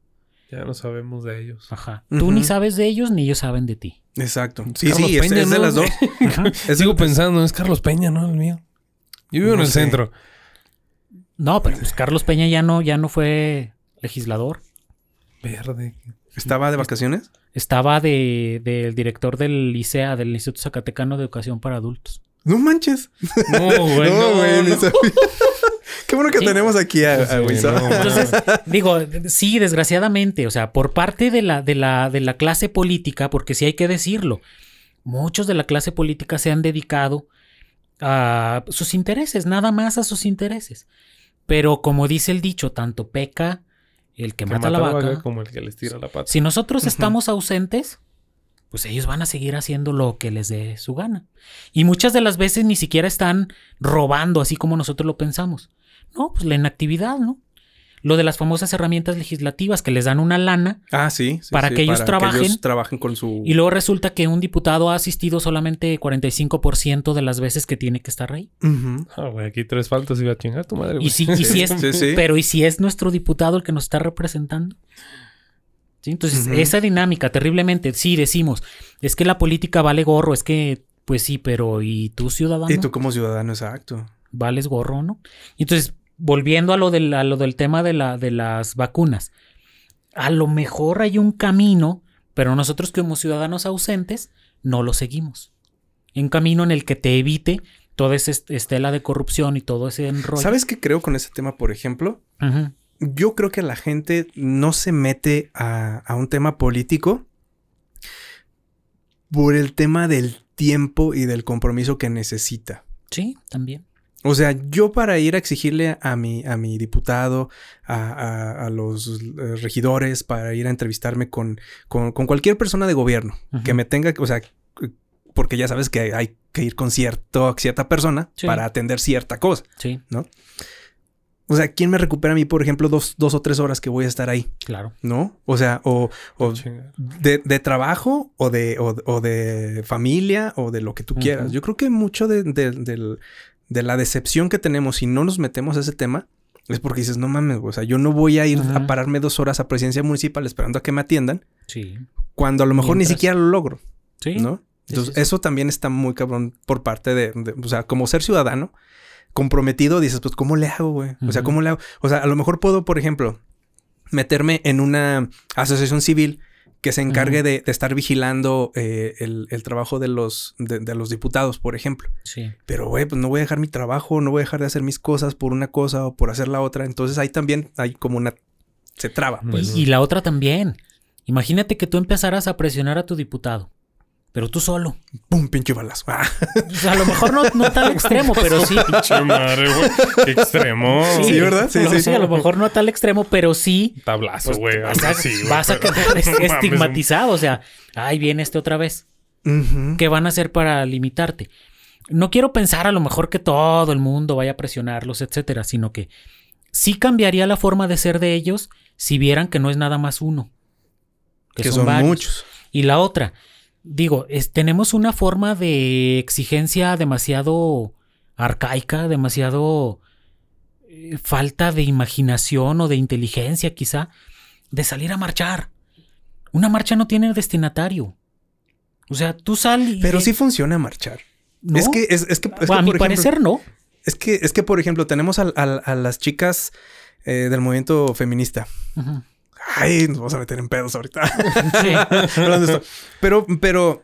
Ya no sabemos de ellos. Ajá. Tú ni sabes de ellos ni ellos saben de ti. Exacto. Sí, Carlos sí, es, Peña, es de ¿no? las dos. [LAUGHS] Sigo pensando, es Carlos Peña, ¿no? El mío. Yo vivo en No el sé. centro. No, pero pues Carlos Peña ya no, ya no fue legislador. Verde. ¿Estaba de vacaciones? Estaba de, del director del ICEA, del Instituto Zacatecano de Educación para Adultos. No manches. No, [LAUGHS] güey. no, güey, no. [LAUGHS] Qué bueno que Sí. tenemos aquí a, a Sí, Huizar. no, Entonces, digo, sí, desgraciadamente, o sea, por parte de la, de la, de la clase política, porque sí hay que decirlo, muchos de la clase política se han dedicado a sus intereses, nada más a sus intereses. Pero como dice el dicho, tanto peca el que, Que mata, la vaca, como el que les tira la pata. Si nosotros estamos ausentes, pues ellos van a seguir haciendo lo que les dé su gana. Y muchas de las veces ni siquiera están robando así como nosotros lo pensamos. No, pues la inactividad, ¿no? Lo de las famosas herramientas legislativas que les dan una lana Ah, sí. sí, Para sí, que ellos trabajen. ellos trabajen con su. y luego resulta que un diputado ha asistido solamente 45% de las veces que tiene que estar ahí. Ah, güey, aquí tres faltas y va a chingar tu madre, güey. Y si, y si es, Sí, sí. pero ¿y si es nuestro diputado el que nos está representando? ¿Sí? Entonces, esa dinámica, terriblemente, sí decimos, es que la política vale gorro, es que, pues sí, pero ¿y tú ciudadano? Y tú como ciudadano, exacto. ¿Vales gorro, no? Entonces, volviendo a lo del, a lo del tema de, la, de las vacunas, a lo mejor hay un camino, pero nosotros como ciudadanos ausentes no lo seguimos. Un camino en el que te evite toda esa est- estela de corrupción y todo ese enrollo. ¿Sabes qué creo con ese tema, por ejemplo? Yo creo que la gente no se mete a, a un tema político por el tema del tiempo y del compromiso que necesita. Sí, también. O sea, yo para ir a exigirle a mi, a mi diputado, a, a- a los eh, regidores, para ir a entrevistarme con, con, con cualquier persona de gobierno que me tenga, o sea, porque ya sabes que hay que ir con cierto, cierta persona Sí. para atender cierta cosa. Sí, O sea, ¿quién me recupera a mí, por ejemplo, dos, dos o tres horas que voy a estar ahí? claro. ¿No? O sea, o, de, de trabajo o de, o, o de familia o de lo que tú quieras. Yo creo que mucho de, de- del- de la decepción que tenemos si no nos metemos a ese tema es porque dices, no mames, güey, o sea, yo no voy a ir a pararme dos horas a presidencia municipal esperando a que me atiendan Sí. cuando a lo mejor ni siquiera lo logro, Sí. ¿no? Entonces, sí, sí. eso también está muy cabrón por parte de, de- o sea, como ser ciudadano comprometido, dices, pues, ¿cómo le hago, güey? O sea. ¿cómo le hago? O sea, a lo mejor puedo, por ejemplo, meterme en una asociación civil que se encargue de, de estar vigilando eh, el, el trabajo de los, de, de los diputados, por ejemplo. Sí. Pero, güey, pues no voy a dejar mi trabajo, no voy a dejar de hacer mis cosas por una cosa o por hacer la otra. Entonces ahí también hay como una... Se traba, pues. y, y la otra también. Imagínate que tú empezaras a presionar a tu diputado, pero tú solo. ¡Pum! Pinche balazo. Ah. O sea, a lo mejor no, no a tal [LAUGHS] extremo, pero sí. [LAUGHS] Pinche madre, güey. Qué extremo. Sí, ¿verdad? Sí, sí. a lo mejor no a tal extremo, pero sí Tablazo, pues, güey. vas, güey, vas a quedar [LAUGHS] estigmatizado. O sea, ay, viene este otra vez. ¿Qué van a hacer para limitarte? No quiero pensar a lo mejor que todo el mundo vaya a presionarlos, etcétera, sino que sí cambiaría la forma de ser de ellos si vieran que no es nada más uno. Que, son, varios. muchos. Y la otra, digo, es- tenemos una forma de exigencia demasiado arcaica, demasiado eh, falta de imaginación o de inteligencia quizá, de salir a marchar. Una marcha no tiene destinatario. O sea, tú sal y... Pero sí funciona marchar. ¿no? Es que, es, es que, es que, a mi por ejemplo, parecer no. Es que, es que, por ejemplo, tenemos a, las chicas eh, del movimiento feminista. Ujú. Ay, nos vamos a meter en pedos ahorita. Sí. [LAUGHS] Hablando de esto. Pero, pero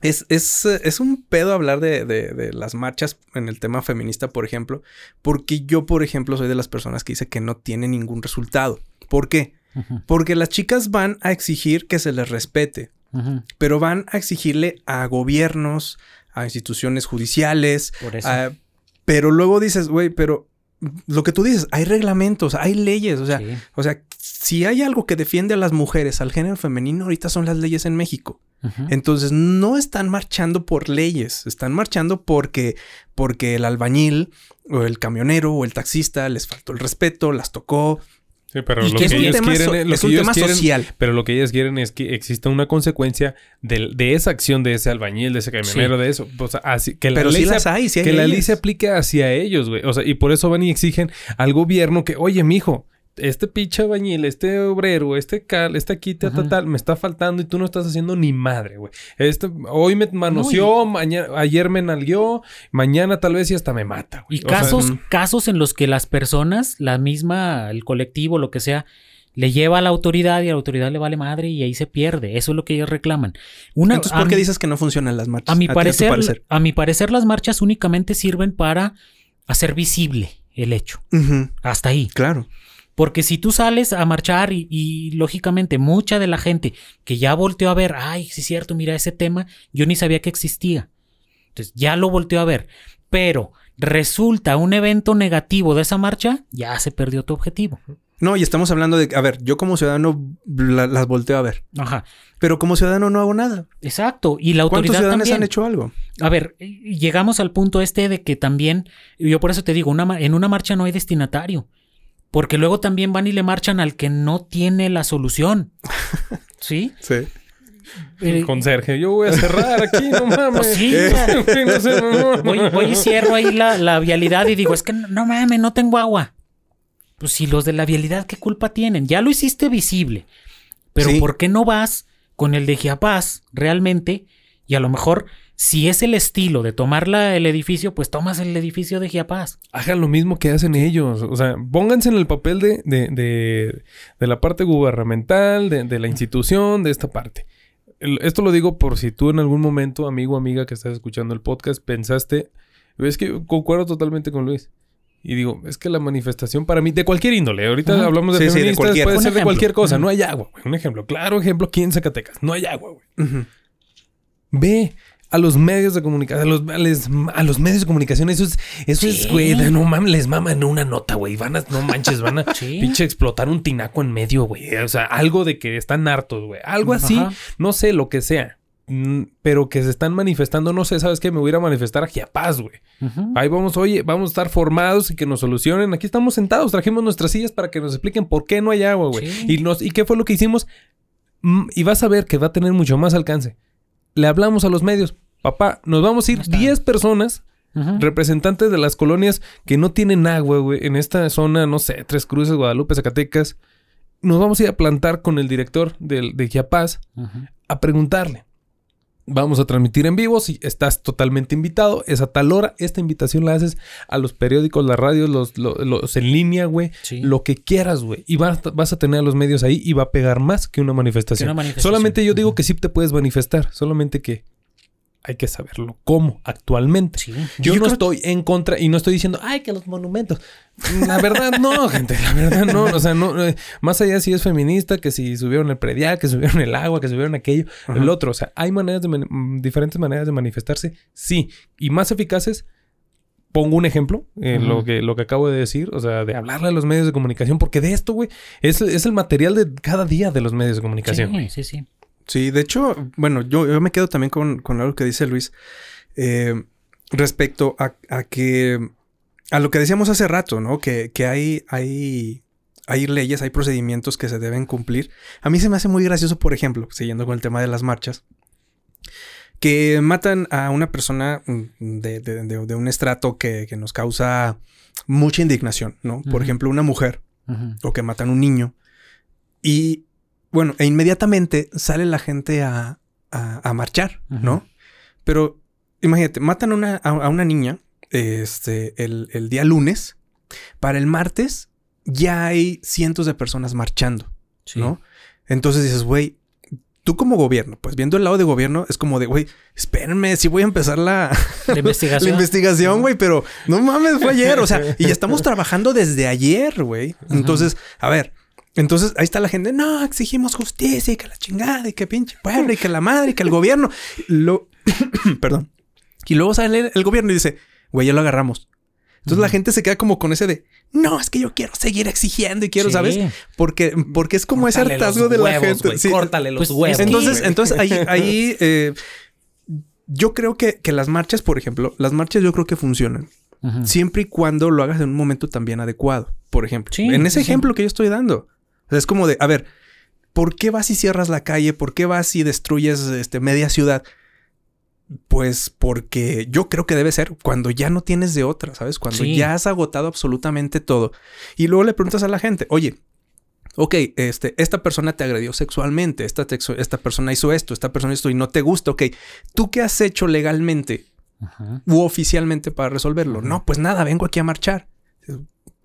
es, es, es un pedo hablar de, de- de las marchas en el tema feminista, por ejemplo, porque yo, por ejemplo, soy de las personas que dice que no tiene ningún resultado. ¿Por qué? Porque las chicas van a exigir que se les respete, pero van a exigirle a gobiernos, a instituciones judiciales, Por eso. a- pero luego dices, güey, pero lo que tú dices, hay reglamentos, hay leyes, o sea, Sí. o sea, si hay algo que defiende a las mujeres, al género femenino, ahorita son las leyes en México. Entonces, no están marchando por leyes, están marchando porque, porque el albañil o el camionero o el taxista les faltó el respeto, las tocó. Sí, pero Y lo que es ellos quieren so- es, lo es que un ellos tema quieren- social. Pero lo que ellas quieren es que exista una consecuencia del- de, esa acción de ese albañil, de ese camionero, de eso. O sea, así, que la Pero ley se- las hay, sí hay que la ley se aplique hacia ellos, güey. O sea, y por eso van y exigen al gobierno que, oye, mijo, este pinche bañil, este obrero, este cal, este aquí, ta, ta, tal, me está faltando y tú no estás haciendo ni madre, güey. Este, hoy me manoseó, mañana, ayer me nalgueó, mañana tal vez y hasta me mata, güey. Y O casos, casos en los que las personas, la misma, el colectivo, lo que sea, le lleva a la autoridad y a la autoridad le vale madre y ahí se pierde. Eso es lo que ellos reclaman. Una, Entonces, ¿por qué mi- dices que no funcionan las marchas? A mi parecer, a mi parecer, las marchas únicamente sirven para hacer visible el hecho. Hasta ahí. claro. Porque si tú sales a marchar y, y, lógicamente mucha de la gente que ya volteó a ver, ay, sí es cierto, mira ese tema, yo ni sabía que existía. Entonces ya lo volteó a ver. Pero resulta un evento negativo de esa marcha, ya se perdió tu objetivo. No, y estamos hablando de, a ver, yo como ciudadano la- las volteo a ver, Ajá. pero como ciudadano no hago nada. Exacto. Y la ¿Cuántos autoridad ciudadanos también. han hecho algo? A ver, llegamos al punto este de que también, yo por eso te digo, una, en una marcha no hay destinatario. Porque luego también van y le marchan al que no tiene la solución. [LAUGHS] ¿Sí? Sí. Eh, Conserje, yo voy a cerrar aquí, no [LAUGHS] mames. Pues [LAUGHS] sí, no sé, mamón. voy, voy y cierro ahí la, la vialidad y digo, es que no, no mames, no tengo agua. Pues si los de la vialidad, ¿qué culpa tienen? Ya lo hiciste visible. Pero Sí. ¿por qué no vas con el de Giapaz realmente? Y a lo mejor, si es el estilo de tomar la- el edificio, pues tomas el edificio de Giapaz. Hagan lo mismo que hacen ellos. O sea, pónganse en el papel de, de, de, de la parte gubernamental, de, de la institución, de esta parte. El- Esto lo digo por si tú en algún momento, amigo o amiga que estás escuchando el podcast, pensaste, es que concuerdo totalmente con Luis. Y digo, es que la manifestación para mí, de cualquier índole, ahorita Ajá. hablamos de Sí, sí, de feministas, cualquier. puede Un ser de cualquier cosa, no hay agua, güey. Un ejemplo, claro ejemplo aquí en Zacatecas, no hay agua, güey. Ve a los medios de comunicación, a los, a les- a los medios de comunicación, eso es, eso es, güey, no mames, les maman una nota, güey. Van a, no manches, van a [LAUGHS] Sí. pinche explotar un tinaco en medio, güey. O sea, algo de que están hartos, güey. Algo así, no sé, lo que sea. Mm, Pero que se están manifestando, no sé, ¿sabes qué? Me voy a ir a manifestar a güey. Ahí vamos, oye, vamos a estar formados y que nos solucionen. Aquí estamos sentados, trajimos nuestras sillas para que nos expliquen por qué no hay agua, güey. Sí. Y, nos, ¿Y qué fue lo que hicimos? Mm, y vas a ver que va a tener mucho más alcance. Le hablamos a los medios, papá, nos vamos a ir Ahí está. 10 personas, representantes de las colonias que no tienen agua, güey, en esta zona, no sé, Tres Cruces, Guadalupe, Zacatecas. Nos vamos a ir a plantar con el director del, de Chiapas a preguntarle. Vamos a transmitir en vivo, si estás totalmente invitado, es a tal hora, esta invitación la haces a los periódicos, las radios, los, los, los en línea, güey, Sí. lo que quieras, güey, y vas, vas a tener a los medios ahí y va a pegar más que una manifestación. Que una manifestación. Solamente yo digo que sí te puedes manifestar, solamente que hay que saberlo cómo actualmente. Sí. Yo, Yo no estoy en contra y no estoy diciendo, ay, que los monumentos. La verdad, no, [LAUGHS] gente, la verdad, no. O sea, no, más allá si es feminista, que si subieron el predial, que subieron el agua, que subieron aquello, Ajá. el otro. O sea, hay maneras de, diferentes maneras de manifestarse, sí. Y más eficaces, pongo un ejemplo, eh, lo, que, lo que acabo de decir, o sea, de hablarle a los medios de comunicación, porque de esto, güey, es, es el material de cada día de los medios de comunicación. Sí, sí, sí. Sí, de hecho, bueno, yo, yo me quedo también con, con algo que dice Luis eh, respecto a, a que a lo que decíamos hace rato, ¿no? Que, que hay, hay, hay leyes, hay procedimientos que se deben cumplir. A mí se me hace muy gracioso, por ejemplo, siguiendo con el tema de las marchas, que matan a una persona mm, de, de- de- de un estrato que, que nos causa mucha indignación, ¿no? Por ejemplo, una mujer o que matan a un niño. Y bueno, e inmediatamente sale la gente a, a- a marchar, ¿no? Pero imagínate, matan a una, a, a una niña este, el, el día lunes. Para el martes ya hay cientos de personas marchando, Sí. ¿no? Entonces dices, güey, tú como gobierno, pues viendo el lado de gobierno, es como de, güey, espérenme, si voy a empezar la, La [LAUGHS] investigación. la investigación, güey, pero no mames, fue ayer. O sea, y ya estamos [LAUGHS] trabajando desde ayer, güey. Entonces, a ver, entonces ahí está la gente, no, exigimos justicia y que la chingada y que pinche pueblo y que la madre y que el gobierno. Lo, [COUGHS] perdón. Y luego sale el gobierno y dice, güey, ya lo agarramos. Entonces la gente se queda como con ese de, no, es que yo quiero seguir exigiendo y quiero, Sí. ¿sabes? Porque, porque es como ese Córtale hartazgo de la gente. Sí. Córtale los Pues, huevos. Entonces, entonces ahí, [LAUGHS] ahí eh, yo creo que, que las marchas, por ejemplo, las marchas yo creo que funcionan. Siempre y cuando lo hagas en un momento también adecuado. Por ejemplo, Sí, en ese ejemplo que yo estoy dando. O sea, es como de, a ver, ¿por qué vas y cierras la calle? ¿Por qué vas y destruyes este, media ciudad? Pues porque yo creo que debe ser cuando ya no tienes de otra, ¿sabes? Cuando Sí. ya has agotado absolutamente todo. Y luego le preguntas a la gente, oye, ok, este, esta persona te agredió sexualmente, esta, esta persona hizo esto, esta persona hizo esto y no te gusta, ok, ¿tú qué has hecho legalmente Ajá. u oficialmente para resolverlo? No, pues nada, vengo aquí a marchar.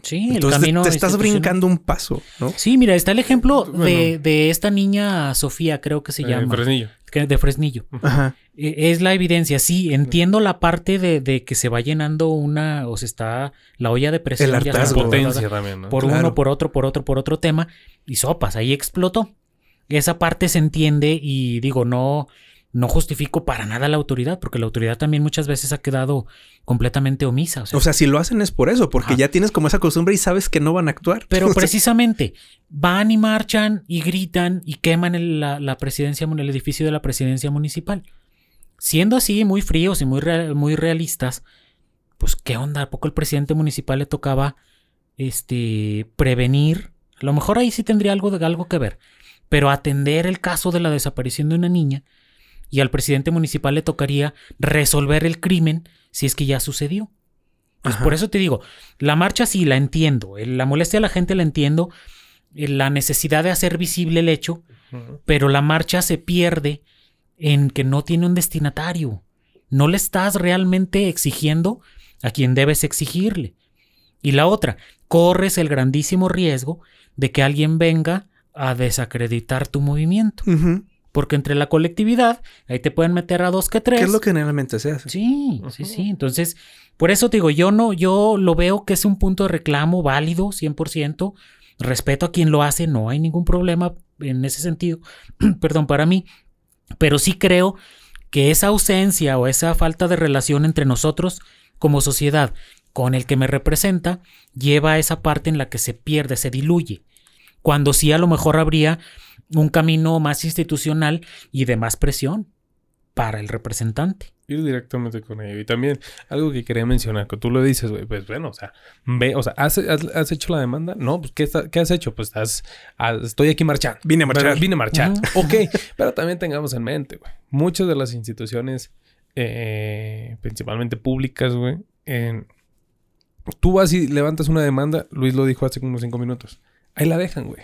Sí, el Entonces camino te, estás brincando un paso, ¿no? Sí, mira, está el ejemplo de, Bueno. de esta niña Sofía, creo que se Eh, llama. Fresnillo. de Fresnillo. Ajá. Eh, Es la evidencia, sí, entiendo la parte de, de que se va llenando una, o se está la olla de presión. El hartazgo. Potencia también, ¿no? Por Claro. uno, por otro, por otro, por otro tema, y sopas, ahí explotó. Esa parte se entiende y digo, no, no justifico para nada la autoridad, porque la autoridad también muchas veces ha quedado completamente omisa. O sea, O sea, si lo hacen es por eso, porque Ajá. ya tienes como esa costumbre y sabes que no van a actuar. [LAUGHS] Pero precisamente van y marchan y gritan y queman el, la, la presidencia, el edificio de la presidencia municipal. Siendo así muy fríos y muy, muy realistas, pues qué onda, ¿a poco el presidente municipal le tocaba este prevenir? A lo mejor ahí sí tendría algo de algo que ver, pero atender el caso de la desaparición de una niña y al presidente municipal le tocaría resolver el crimen si es que ya sucedió. Pues por eso te digo, la marcha sí la entiendo, el- la molestia de la gente la entiendo, eh, la necesidad de hacer visible el hecho, pero la marcha se pierde en que no tiene un destinatario. No le estás realmente exigiendo a quien debes exigirle. Y la otra, corres el grandísimo riesgo de que alguien venga a desacreditar tu movimiento. Porque entre la colectividad, ahí te pueden meter a dos que tres. ¿Qué es lo que generalmente se hace? Sí, sí, sí. Entonces, por eso te digo, yo no, yo lo veo que es un punto de reclamo válido, 100%. Respeto a quien lo hace, no hay ningún problema en ese sentido. [CLEARS THROAT] Perdón, para mí. Pero sí creo que esa ausencia o esa falta de relación entre nosotros como sociedad con el que me representa lleva a esa parte en la que se pierde, se diluye. Cuando sí a lo mejor habría un camino más institucional y de más presión para el representante. Ir directamente con ello. Y también algo que quería mencionar, que tú lo dices, güey, pues bueno, o sea, ve, o sea, ¿has, has- has hecho la demanda? No, pues ¿qué, está- qué has hecho? Pues estás, ah, estoy aquí marchando. Vine a marchar. ¿verdad? Vine a marchar. Ujú. Ok, pero también tengamos en mente, güey, muchas de las instituciones, eh, principalmente públicas, güey, en- tú vas y levantas una demanda, Luis lo dijo hace como cinco minutos, ahí la dejan, güey.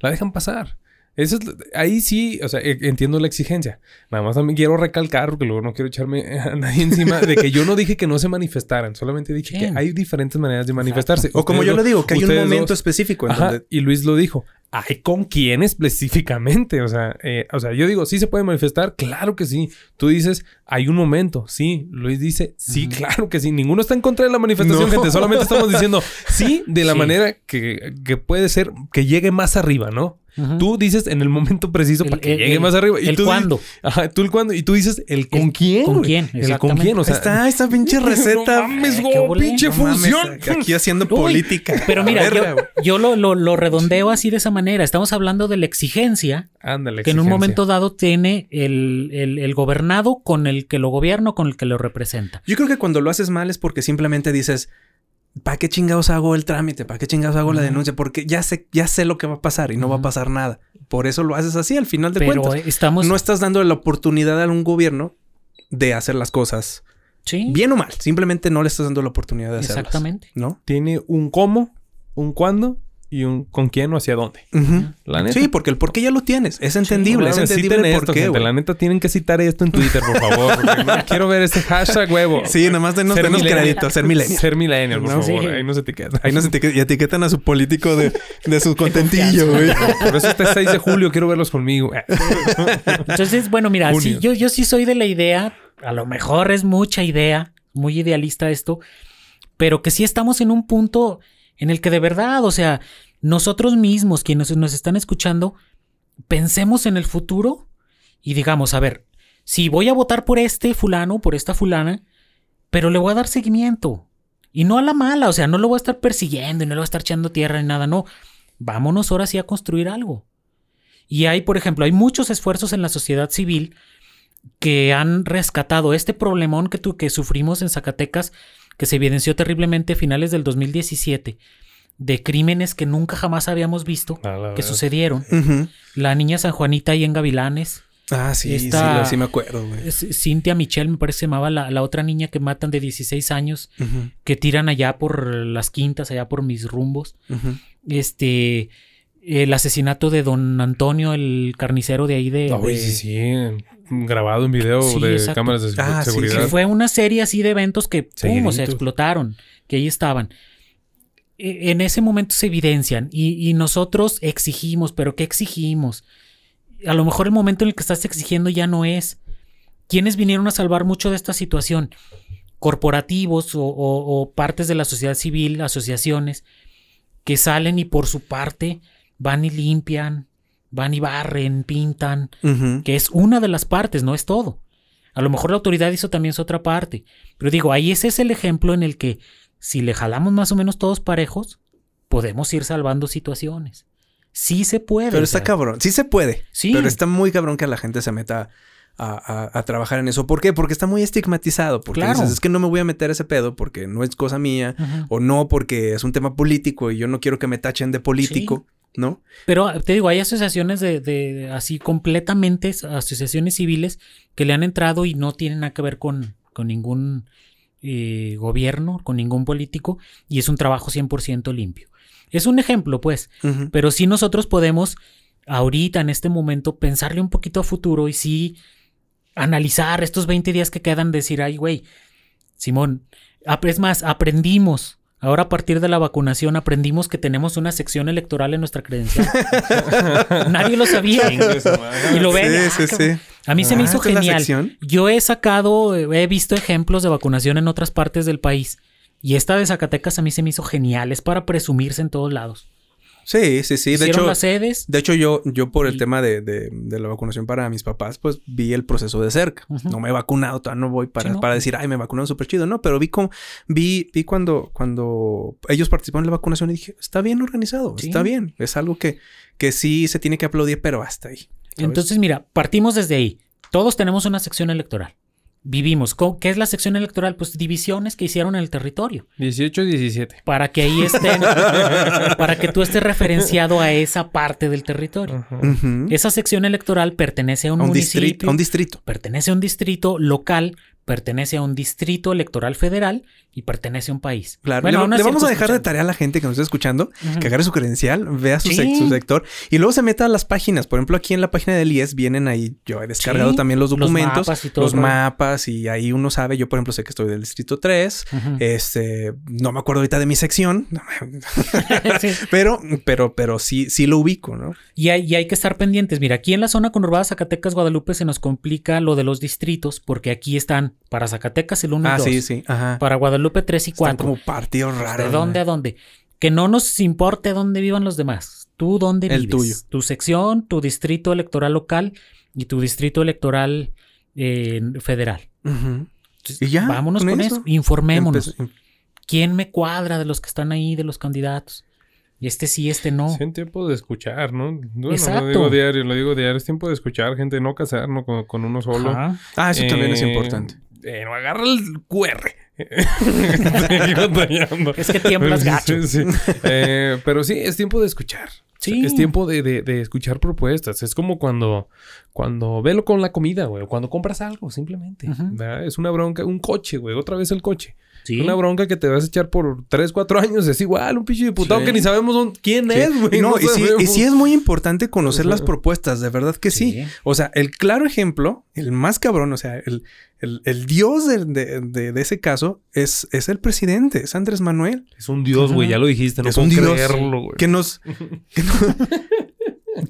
La dejan pasar. Eso es, ahí sí, o sea, e- entiendo la exigencia. Nada más también quiero recalcar, porque luego no quiero echarme [LAUGHS] a nadie encima, de que yo no dije que no se manifestaran, solamente dije que hay diferentes maneras de manifestarse. O como yo lo digo, que hay un momento dos- específico en Ajá, donde... y Luis lo dijo. ¿Hay con quién específicamente? O sea, eh, o sea, yo digo, ¿sí se puede manifestar? Claro que sí. Tú dices, hay un momento. Sí. Luis dice, sí, claro que sí. Ninguno está en contra de la manifestación, No. gente. Solamente estamos diciendo, [LAUGHS] sí, de la Sí. manera que, que puede ser, que llegue más arriba, ¿no? Tú dices en el momento preciso El- para que el- llegue el- más arriba. Y el tú cuándo. Ajá, tú el cuándo. Y tú dices el con El quién. con quién, El con quién. O sea, está, esta pinche [LAUGHS] receta. No mames, volé. pinche No mames, función. [LAUGHS] aquí haciendo Uy, política. Pero mira, yo, lo, lo- lo redondeo así de esa manera. Estamos hablando de la exigencia Ándale. que en un momento dado tiene el, el- el gobernado con el que lo gobierna o con el que lo representa. Yo creo que cuando lo haces mal es porque simplemente dices, ¿para qué chingados hago el trámite? ¿Para qué chingados hago la denuncia? Porque ya sé, ya sé lo que va a pasar y no va a pasar nada. Por eso lo haces así al final de Pero cuentas. estamos... No estás dando la oportunidad a un gobierno de hacer las cosas sí, bien o mal. Simplemente no le estás dando la oportunidad de hacerlas. exactamente. ¿No? Tiene un cómo, un cuándo y un con quién o hacia dónde. Ujú. La neta. Sí, porque el por qué ya lo tienes. Es entendible. es Mames, entendible el por esto, qué. La neta tienen que citar esto en Twitter, por favor. [LAUGHS] no quiero ver ese hashtag huevo. Sí, nada más denos, Ser denos millennial. crédito. Ser milenio. Ser millennial, por No, favor. sí. Ahí no se etiqueta. Ahí nos etiquetan, y etiquetan a su político de, de su [LAUGHS] contentillo, güey. Por eso este 6 de julio quiero verlos conmigo. [LAUGHS] Entonces, bueno, mira, sí, yo, yo sí soy de la idea, a lo mejor es mucha idea, muy idealista esto, pero que sí estamos en un punto en el que de verdad, o sea, nosotros mismos, quienes nos están escuchando, pensemos en el futuro y digamos, a ver, si voy a votar por este fulano, por esta fulana, pero le voy a dar seguimiento. Y no a la mala, o sea, no lo voy a estar persiguiendo y no le voy a estar echando tierra ni nada, no. Vámonos ahora sí a construir algo. Y hay, por ejemplo, hay muchos esfuerzos en la sociedad civil que han rescatado este problemón que, tu- que sufrimos en Zacatecas, que se evidenció terriblemente a finales del 2017, de crímenes que nunca jamás habíamos visto que sucedieron. La niña San Juanita ahí en Gavilanes, Ah, sí, Esta- sí, sí me acuerdo, güey. Cintia Michelle, me parece que se llamaba la, la otra niña que matan de 16 años, que tiran allá por las quintas, allá por mis rumbos. Este, el asesinato de don Antonio, el carnicero de ahí de- sí, sí. Grabado en video Sí, de exacto. cámaras de Ah, sí, seguridad. que fue una serie así de eventos que pum, o sea, explotaron, que ahí estaban. E- En ese momento se evidencian y, y nosotros exigimos, pero ¿qué exigimos? A lo mejor el momento en el que estás exigiendo ya no es. ¿Quiénes vinieron a salvar mucho de esta situación? Corporativos o, o- o partes de la sociedad civil, asociaciones, que salen y por su parte van y limpian, van y barren, pintan, que es una de las partes, no es todo. A lo mejor la autoridad hizo también su otra parte. Pero digo, ahí ese es el ejemplo en el que si le jalamos más o menos todos parejos, podemos ir salvando situaciones. Sí se puede. Pero está cabrón. Sí se puede. Sí. Pero está muy cabrón que la gente se meta a, a- a trabajar en eso. ¿Por qué? Porque está muy estigmatizado. Porque Claro. dices, es que no me voy a meter a ese pedo porque no es cosa mía. O no porque es un tema político y yo no quiero que me tachen de político. ¿No? Pero te digo, hay asociaciones de, de- así completamente, asociaciones civiles que le han entrado y no tienen nada que ver con, con ningún eh, gobierno, con ningún político, y es un trabajo 100% limpio. Es un ejemplo, pues. Pero sí nosotros podemos ahorita, en este momento, pensarle un poquito a futuro y sí analizar estos 20 días que quedan, decir, ay, güey, Simón, es más, aprendimos. Ahora a partir de la vacunación aprendimos que tenemos una sección electoral en nuestra credencial. [LAUGHS] Nadie lo sabía. y lo ven. ah, Sí, sí, sí. A mí se me Ah, hizo ¿esta es la genial. Yo he sacado, he visto ejemplos de vacunación en otras partes del país. Y esta de Zacatecas a mí se me hizo genial. Es para presumirse en todos lados. Sí, sí, sí. De hecho, las sedes. de hecho yo, yo por el Y- tema de, de- de la vacunación para mis papás, pues vi el proceso de cerca. No me he vacunado, todavía no voy para, Sí, no. para decir, ay, me vacunaron súper chido. No, pero vi como, vi, vi cuando, cuando ellos participaron en la vacunación y dije, está bien organizado, Sí. está bien. Es algo que, que sí se tiene que aplaudir, pero hasta ahí. ¿sabes? Entonces, mira, partimos desde ahí. Todos tenemos una sección electoral. Vivimos. Co- ¿Qué es la sección electoral? Pues divisiones que hicieron en el territorio. 18, 17. Para que ahí estén, [LAUGHS] para que tú estés referenciado a esa parte del territorio. Esa sección electoral pertenece a un, a un municipio, distrito. A un distrito. pertenece a un distrito local, pertenece a un distrito electoral federal y pertenece a un país. Claro, Bueno, le, vamos a dejar de tarea a la gente que nos está escuchando que agarre su credencial, vea su, Sí. sec- su sector y luego se meta a las páginas. Por ejemplo, aquí en la página del IES vienen ahí, yo he descargado Sí, también los documentos, los, mapas y todo el rollo. mapas y ahí uno sabe, yo por ejemplo sé que estoy del distrito 3, Ujú. este, no me acuerdo ahorita de mi sección, [LAUGHS] Sí. pero, pero, pero sí, sí lo ubico, ¿no? Y hay, y hay que estar pendientes. Mira, aquí en la zona conurbada Zacatecas, Guadalupe, se nos complica lo de los distritos, porque aquí están para Zacatecas el 1 y Ah, 2, sí, sí, ajá. para Guadalupe 3 y Están 4. como partidos raros. ¿De dónde a ¿no? dónde? Que no nos importe dónde vivan los demás. Tú dónde El vives. tuyo. Tu sección, tu distrito electoral local y tu distrito electoral eh, federal. Y ya, Vámonos con con, eso. eso. Informémonos. Empe- ¿Quién me cuadra de los que están ahí, de los candidatos? Y este sí, este no. En tiempo de escuchar, ¿no? Bueno, Exacto. lo digo diario, lo digo diario. Es tiempo de escuchar, gente, no casarnos con, con uno solo. Ajá. Ah, eso también es Eh, importante. eh, no agarra el QR. [LAUGHS] Es que tiemblas gacho. Sí, sí. Eh, pero sí, es tiempo de escuchar. Sí. Es tiempo de, de- de escuchar propuestas. Es como cuando, cuando velo con la comida, güey. O cuando compras algo, simplemente. Es una bronca, un coche, güey. Otra vez el coche. Sí. Una bronca que te vas a echar por 3, 4 años. Es igual, un pinche diputado Sí. que ni sabemos dónde- quién Sí. es, güey. No, No y, sí, y sí es muy importante conocer las propuestas, de verdad que sí. Sí. O sea, el claro ejemplo, el más cabrón, o sea, el, el- el dios de, de- de- de ese caso es, es el presidente, es Andrés Manuel. Es un dios, güey. Ya lo dijiste. No es puedo un dios creerlo, güey. que nos... Que, [LAUGHS]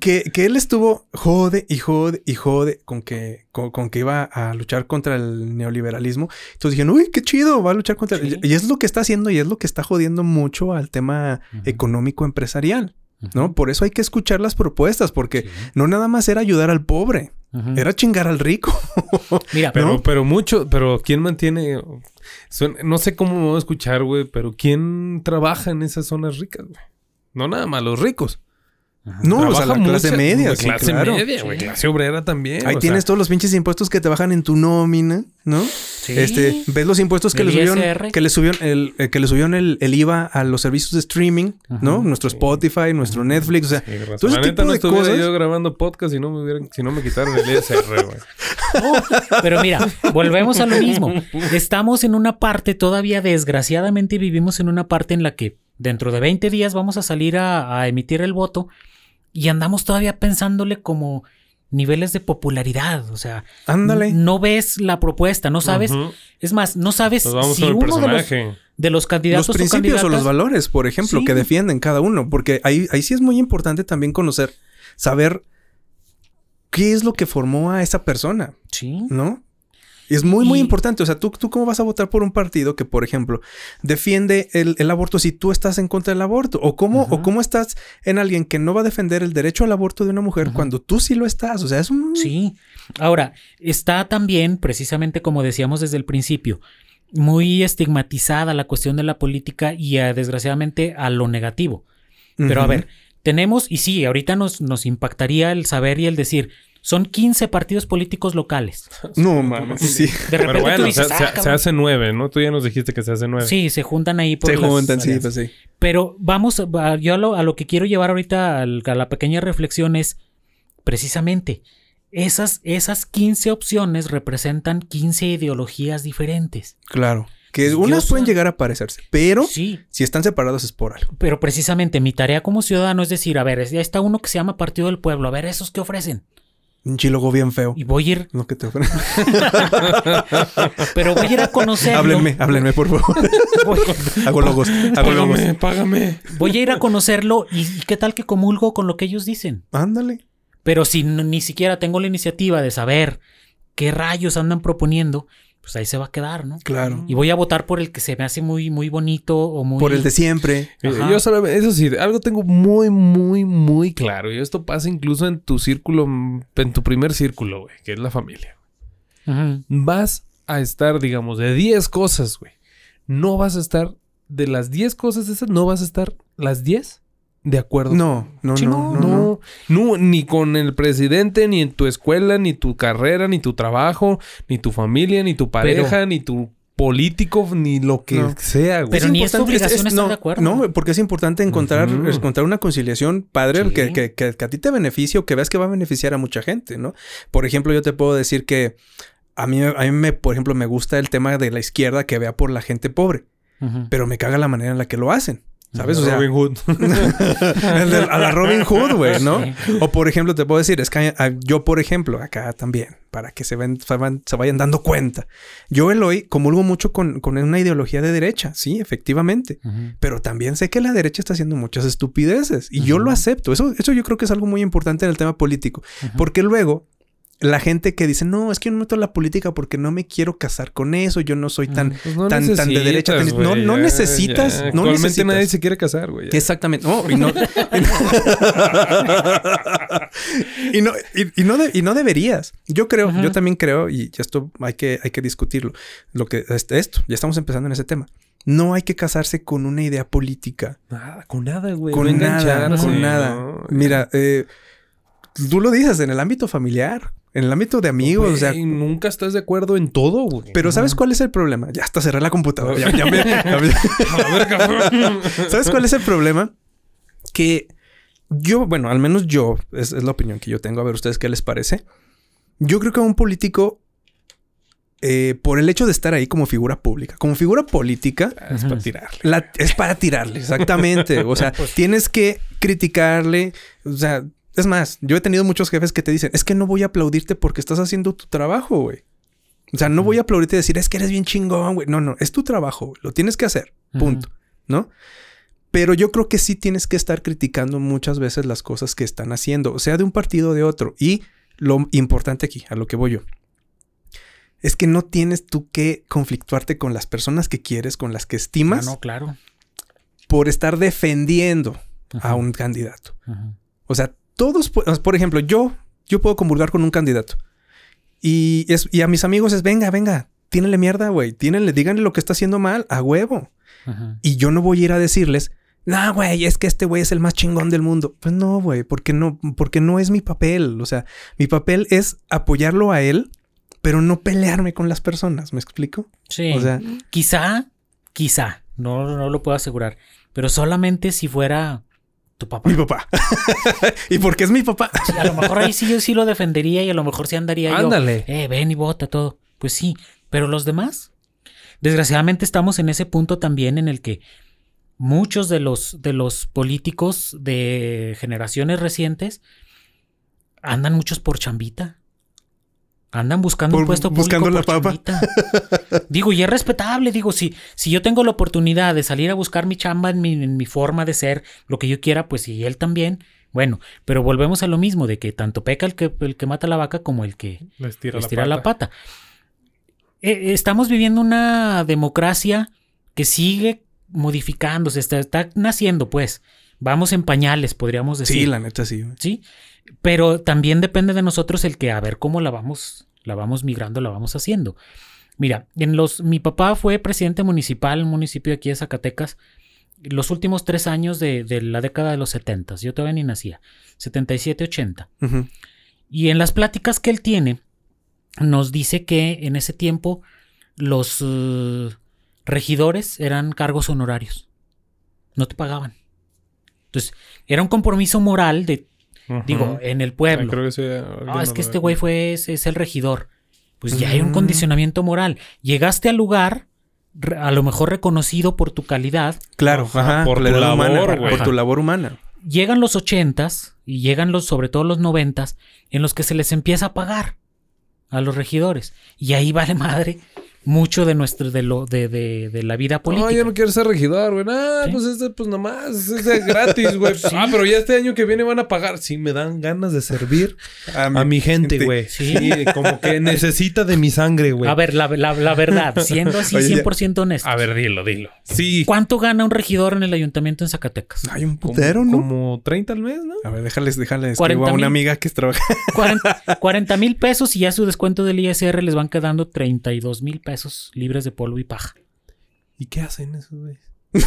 que- que él estuvo jode y jode y jode con que, con, con que iba a luchar contra el neoliberalismo. Entonces dijeron, uy, qué chido, va a luchar contra... Sí. Y es lo que está haciendo y es lo que está jodiendo mucho al tema económico empresarial. ¿no? Por eso hay que escuchar las propuestas, porque Sí. no nada más era ayudar al pobre, era chingar al rico. [LAUGHS] Mira, Pero, pero mucho, pero ¿quién mantiene? Suena- no sé cómo me voy a escuchar, güey, pero ¿quién trabaja en esas zonas ricas, güey? No nada más los ricos. No, o sea, la clase mucha- media, sí, clase claro. media, güey, Sí. clase obrera también. Ahí tienes sea, todos los pinches impuestos que te bajan en tu nómina, ¿no? Sí. Este, ves los impuestos que le subieron, que le subieron el, eh, que le subieron el, el IVA a los servicios de streaming, ¿no? Ajá. Nuestro Spotify, nuestro Netflix, o sea, sí, todo ese La neta tipo no de estuviera cosas. yo grabando podcast si no me hubieran, si no me quitaron el ISR, güey. [LAUGHS] Pero mira, volvemos a lo mismo. Estamos en una parte, todavía desgraciadamente vivimos en una parte en la que dentro de 20 días vamos a salir a, a emitir el voto y andamos todavía pensándole como niveles de popularidad. O sea, ándale. no ves la propuesta, no sabes. Es más, no sabes si uno de los, de los candidatos Los principios o los valores, por ejemplo, Sí. que defienden cada uno, porque ahí, ahí sí es muy importante también conocer, saber qué es lo que formó a esa persona. Sí. ¿no? Y es muy, muy importante. O sea, ¿tú, ¿tú cómo vas a votar por un partido que, por ejemplo, defiende el, el aborto si tú estás en contra del aborto? ¿O cómo. ¿O cómo estás en alguien que no va a defender el derecho al aborto de una mujer cuando tú sí lo estás? O sea, es un... Sí. Ahora, está también, precisamente como decíamos desde el principio, muy estigmatizada la cuestión de la política y eh, desgraciadamente a lo negativo. Pero a ver, tenemos, y sí, ahorita nos, nos impactaría el saber y el decir, son 15 partidos políticos locales. [LAUGHS] No, mames. Sí. De repente Pero bueno, tú dices, se, "Ah, se- se cabrón". hace nueve, ¿no? Tú ya nos dijiste que se hace nueve. Sí, se juntan ahí por Se las juntan, sí, pues sí. Pero vamos, a- yo a lo, a lo que quiero llevar ahorita al- a la pequeña reflexión es precisamente esas, esas 15 opciones representan 15 ideologías diferentes. Claro. Que Yo unas pueden llegar a parecerse, pero Sí, si están separados es por algo. pero precisamente mi tarea como ciudadano es decir, a ver, ya está uno que se llama Partido del Pueblo, a ver, esos que ofrecen. Un chilogo bien feo. Y voy a ir, Lo que te [LAUGHS] pero voy a ir a conocerlo. háblenme, háblenme, por favor. [LAUGHS] Voy, hago logos, hago logos. Págame, págame. voy a ir a conocerlo y, y qué tal que comulgo con lo que ellos dicen. Ándale. Pero si ni siquiera tengo la iniciativa de saber qué rayos andan proponiendo, pues ahí se va a quedar, ¿no? Claro. Y voy a votar por el que se me hace muy, muy bonito o muy... Por el de siempre. Eh, Ajá. Yo solo, eso sí, algo tengo muy, muy, muy claro. Y esto pasa incluso en tu círculo, en tu primer círculo, güey, que es la familia. Vas a estar, digamos, de 10 cosas, güey. No vas a estar, de las 10 cosas esas, no vas a estar las 10 de acuerdo. No, no, Sí, no, no, no, no. no, ni con el presidente, ni en tu escuela, ni tu carrera, ni tu trabajo, ni tu familia, ni tu pareja, ni tu político, ni lo que No. sea, güey. Pero ni es obligación estar no, de acuerdo. No, porque es importante encontrar, encontrar una conciliación padre Sí. que, que- que- que a ti te beneficie o que veas que va a beneficiar a mucha gente, ¿no? Por ejemplo, yo te puedo decir que a mí, a mí me, por ejemplo, me gusta el tema de la izquierda que vea por la gente pobre, pero me caga la manera en la que lo hacen. ¿Sabes? O sea, Robin Hood. [LAUGHS] el de- a la Robin Hood, güey, ¿no? Sí. O por ejemplo, te puedo decir, es que ah, yo, por ejemplo, acá también, para que se, ven- se, van- se vayan dando cuenta. Yo, Eloy, comulgo mucho con, con una ideología de derecha, sí, efectivamente. Pero también sé que la derecha está haciendo muchas estupideces y yo lo acepto. Eso, eso yo creo que es algo muy importante en el tema político. Porque luego la gente que dice, no, es que yo no me meto la política porque no me quiero casar con eso, yo no soy tan... Pues no Tan- tan de derecha, no- no ya, necesitas, ya. no necesitas. nadie se quiere casar, güey. Exactamente. No, y no. [LAUGHS] y no, y, y no, de- y no deberías. Yo creo, yo también creo, y esto hay que, hay que discutirlo. Lo que este, esto, ya estamos empezando en ese tema. No hay que casarse con una idea política. Nada, con nada, güey. con nada, con nada. Mira, eh, tú lo dices en el ámbito familiar, en el ámbito de amigos, o sea. Nunca estás de acuerdo en todo, güey. Pero ¿sabes cuál es el problema? Ya hasta cerré la computadora. Ya- ya me- [LAUGHS] ya me- A ver, cabrón. [LAUGHS] ¿Sabes cuál es el problema? Que yo, bueno, al menos yo, es, es la opinión que yo tengo, a ver ustedes qué les parece. Yo creo que a un político, eh, por el hecho de estar ahí como figura pública, como figura política, Es para tirarle. la- es para tirarle, exactamente. O sea, [LAUGHS] tienes que criticarle. O sea, es más, yo he tenido muchos jefes que te dicen, es que no voy a aplaudirte porque estás haciendo tu trabajo, güey. O sea, no voy a aplaudirte y decir, es que eres bien chingón, güey. No, no, es tu trabajo, güey. Lo tienes que hacer. Punto. ¿No? Pero yo creo que sí tienes que estar criticando muchas veces las cosas que están haciendo, sea de un partido o de otro. Y lo importante aquí, a lo que voy yo, es que no tienes tú que conflictuarte con las personas que quieres, con las que estimas, no, claro. por estar defendiendo a un candidato. Ajá. O sea, todos, por ejemplo, yo, yo puedo comulgar con un candidato. Y, es, y a mis amigos es, venga, venga, tírenle mierda, güey. Tírenle, díganle lo que está haciendo mal, a huevo. Ajá. Y yo no voy a ir a decirles, no, güey, es que este güey es el más chingón del mundo. Pues no, güey, porque no, porque no es mi papel. O sea, mi papel es apoyarlo a él, pero no pelearme con las personas. ¿Me explico? Sí. O sea, quizá, quizá, no, no lo puedo asegurar, pero solamente si fuera tu papá. mi papá. [LAUGHS] y porque es mi papá. Sí, a lo mejor ahí sí yo sí lo defendería y a lo mejor sí andaría yo. Ándale. Eh, ven y vota todo. Pues sí, pero los demás. Desgraciadamente estamos en ese punto también en el que muchos de los, de los políticos de generaciones recientes andan muchos por chambita. Andan buscando un puesto público buscando la por papa. chambita. [LAUGHS] Digo, y es respetable. Digo, si, si yo tengo la oportunidad de salir a buscar mi chamba en mi, en mi forma de ser, lo que yo quiera, pues y él también. Bueno, pero volvemos a lo mismo, de que tanto peca el que, el que mata la vaca como el que Les tira, les tira la pata. Eh, estamos viviendo una democracia que sigue modificándose, está, está naciendo, pues. Vamos en pañales, podríamos decir. Sí, la neta sí. Sí, pero también depende de nosotros el que a ver cómo la vamos, la vamos migrando, la vamos haciendo. Mira, en los, mi papá fue presidente municipal en un municipio aquí de Zacatecas los últimos tres años de, de la década de los 70. Yo todavía ni nacía, 77, 80. Ujú. Y en las pláticas que él tiene, nos dice que en ese tiempo los eh, regidores eran cargos honorarios. No te pagaban. Entonces, era un compromiso moral de, Digo, en el Ah, pueblo. creo que sí, Ah, es que este güey fue, es, es el regidor. Pues ya hay un condicionamiento moral. Llegaste al lugar, a lo mejor reconocido por tu calidad. Claro, Ajá, ajá, por tu humana, labor, güey. por tu labor humana. Llegan los ochentas y llegan los, sobre todo los noventas, en los que se les empieza a pagar a los regidores. Y ahí vale madre, mucho de nuestro, de lo, de, de, de la vida política. No, yo no quiero ser regidor, güey. Ah, Sí. pues este, pues nomás, es de gratis, güey. [LAUGHS] Ah, pero ya este año que viene van a pagar. Sí, me dan ganas de servir [LAUGHS] a mi gente, güey. Sí. Sí. como que [LAUGHS] necesita de mi sangre, güey. A ver, la, la- la verdad, siendo así Oye, ya- 100% honesto. A ver, dilo, dilo. Sí. ¿Cuánto gana un regidor en el ayuntamiento en Zacatecas? Hay un Como, putero, ¿no? como 30 al mes, ¿no? A ver, déjales, déjales. 40 Escribo a una amiga que trabaja. 40 mil pesos y ya su descuento del ISR les van quedando 32 mil pesos libres de polvo y paja. ¿Y qué hacen esos, güey? [LAUGHS]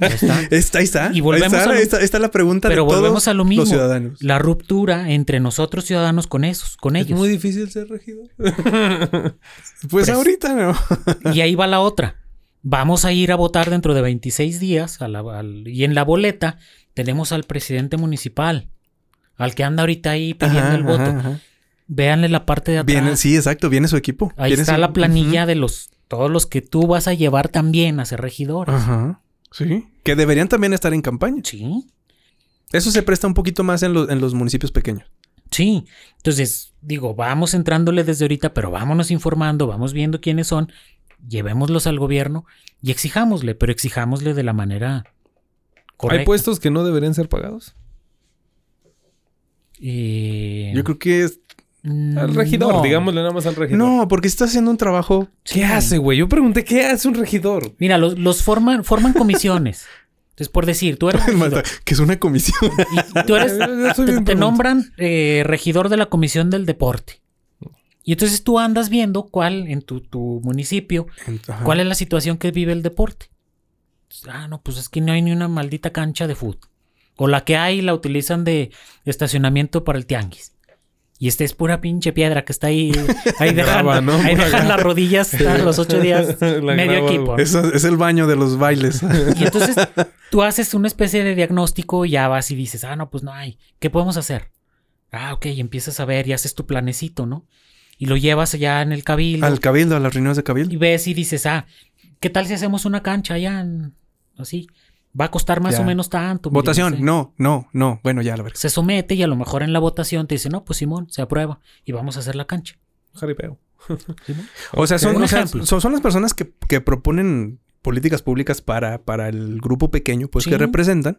Ya está. [LAUGHS] Está, ahí está. Y volvemos ahí está, a lo- está, la pregunta Pero de todos volvemos a lo mismo. los ciudadanos. La ruptura entre nosotros ciudadanos con esos, con Es ellos. muy difícil ser regidor. [LAUGHS] Pues Pres- ahorita no. Y ahí va la otra. Vamos a ir a votar dentro de 26 días a la- al- y en la boleta tenemos al presidente municipal, al que anda ahorita ahí pidiendo Ajá, el voto. ajá, ajá. Véanle la parte de atrás. Viene, sí, exacto, viene su equipo. Ahí Viene está su- la planilla de los todos los que tú vas a llevar también a ser regidores. Ajá. Sí. Que deberían también estar en campaña. Sí. Eso se presta un poquito más en, los- en los municipios pequeños. Sí. Entonces, digo, vamos entrándole desde ahorita, pero vámonos informando, vamos viendo quiénes son, llevémoslos al gobierno y exijámosle, pero exijámosle de la manera correcta. ¿Hay puestos que no deberían ser pagados? Eh, Yo creo que es... Al regidor, no. digámosle nada más al regidor. No, porque está haciendo un trabajo... Sí. ¿Qué hace, güey? Yo pregunté, ¿qué hace un regidor? Mira, los, los forman, forman comisiones. Entonces, por decir, tú eres [LAUGHS] regidor que es una comisión. y tú eres, [LAUGHS] te, nombran eh, regidor de la comisión del deporte. Y entonces tú andas viendo cuál en tu, tu municipio, Ajá. cuál es la situación que vive el deporte. Ah, no, pues es que no hay ni una maldita cancha de fútbol. O la que hay la utilizan de estacionamiento para el tianguis. Y esta es pura pinche piedra que está ahí. [LAUGHS] Ahí dejan, ¿no? ahí dejan las rodillas los ocho días. [LAUGHS] La medio equipo. Eso es el baño de los bailes. Y [LAUGHS] entonces tú haces una especie de diagnóstico y ya vas y dices, ah, no, pues no hay. ¿Qué podemos hacer? Ah, ok, y empiezas a ver y haces tu planecito, ¿no? Y lo llevas allá en el cabildo Al cabildo, a las reuniones de y cabildo. ves y dices, ah, ¿qué tal si hacemos una cancha allá? en- así. Va a costar más Ya. o menos tanto. Votación. No, no, no. Bueno, ya la verga. Se somete y a lo mejor en la votación te dice, no, pues Simón, se aprueba y vamos a hacer la cancha. Jaripeo. [LAUGHS] ¿Simón? O sea, son, o sea, son, son las personas que, que proponen políticas públicas para, para el grupo pequeño, pues Sí. que representan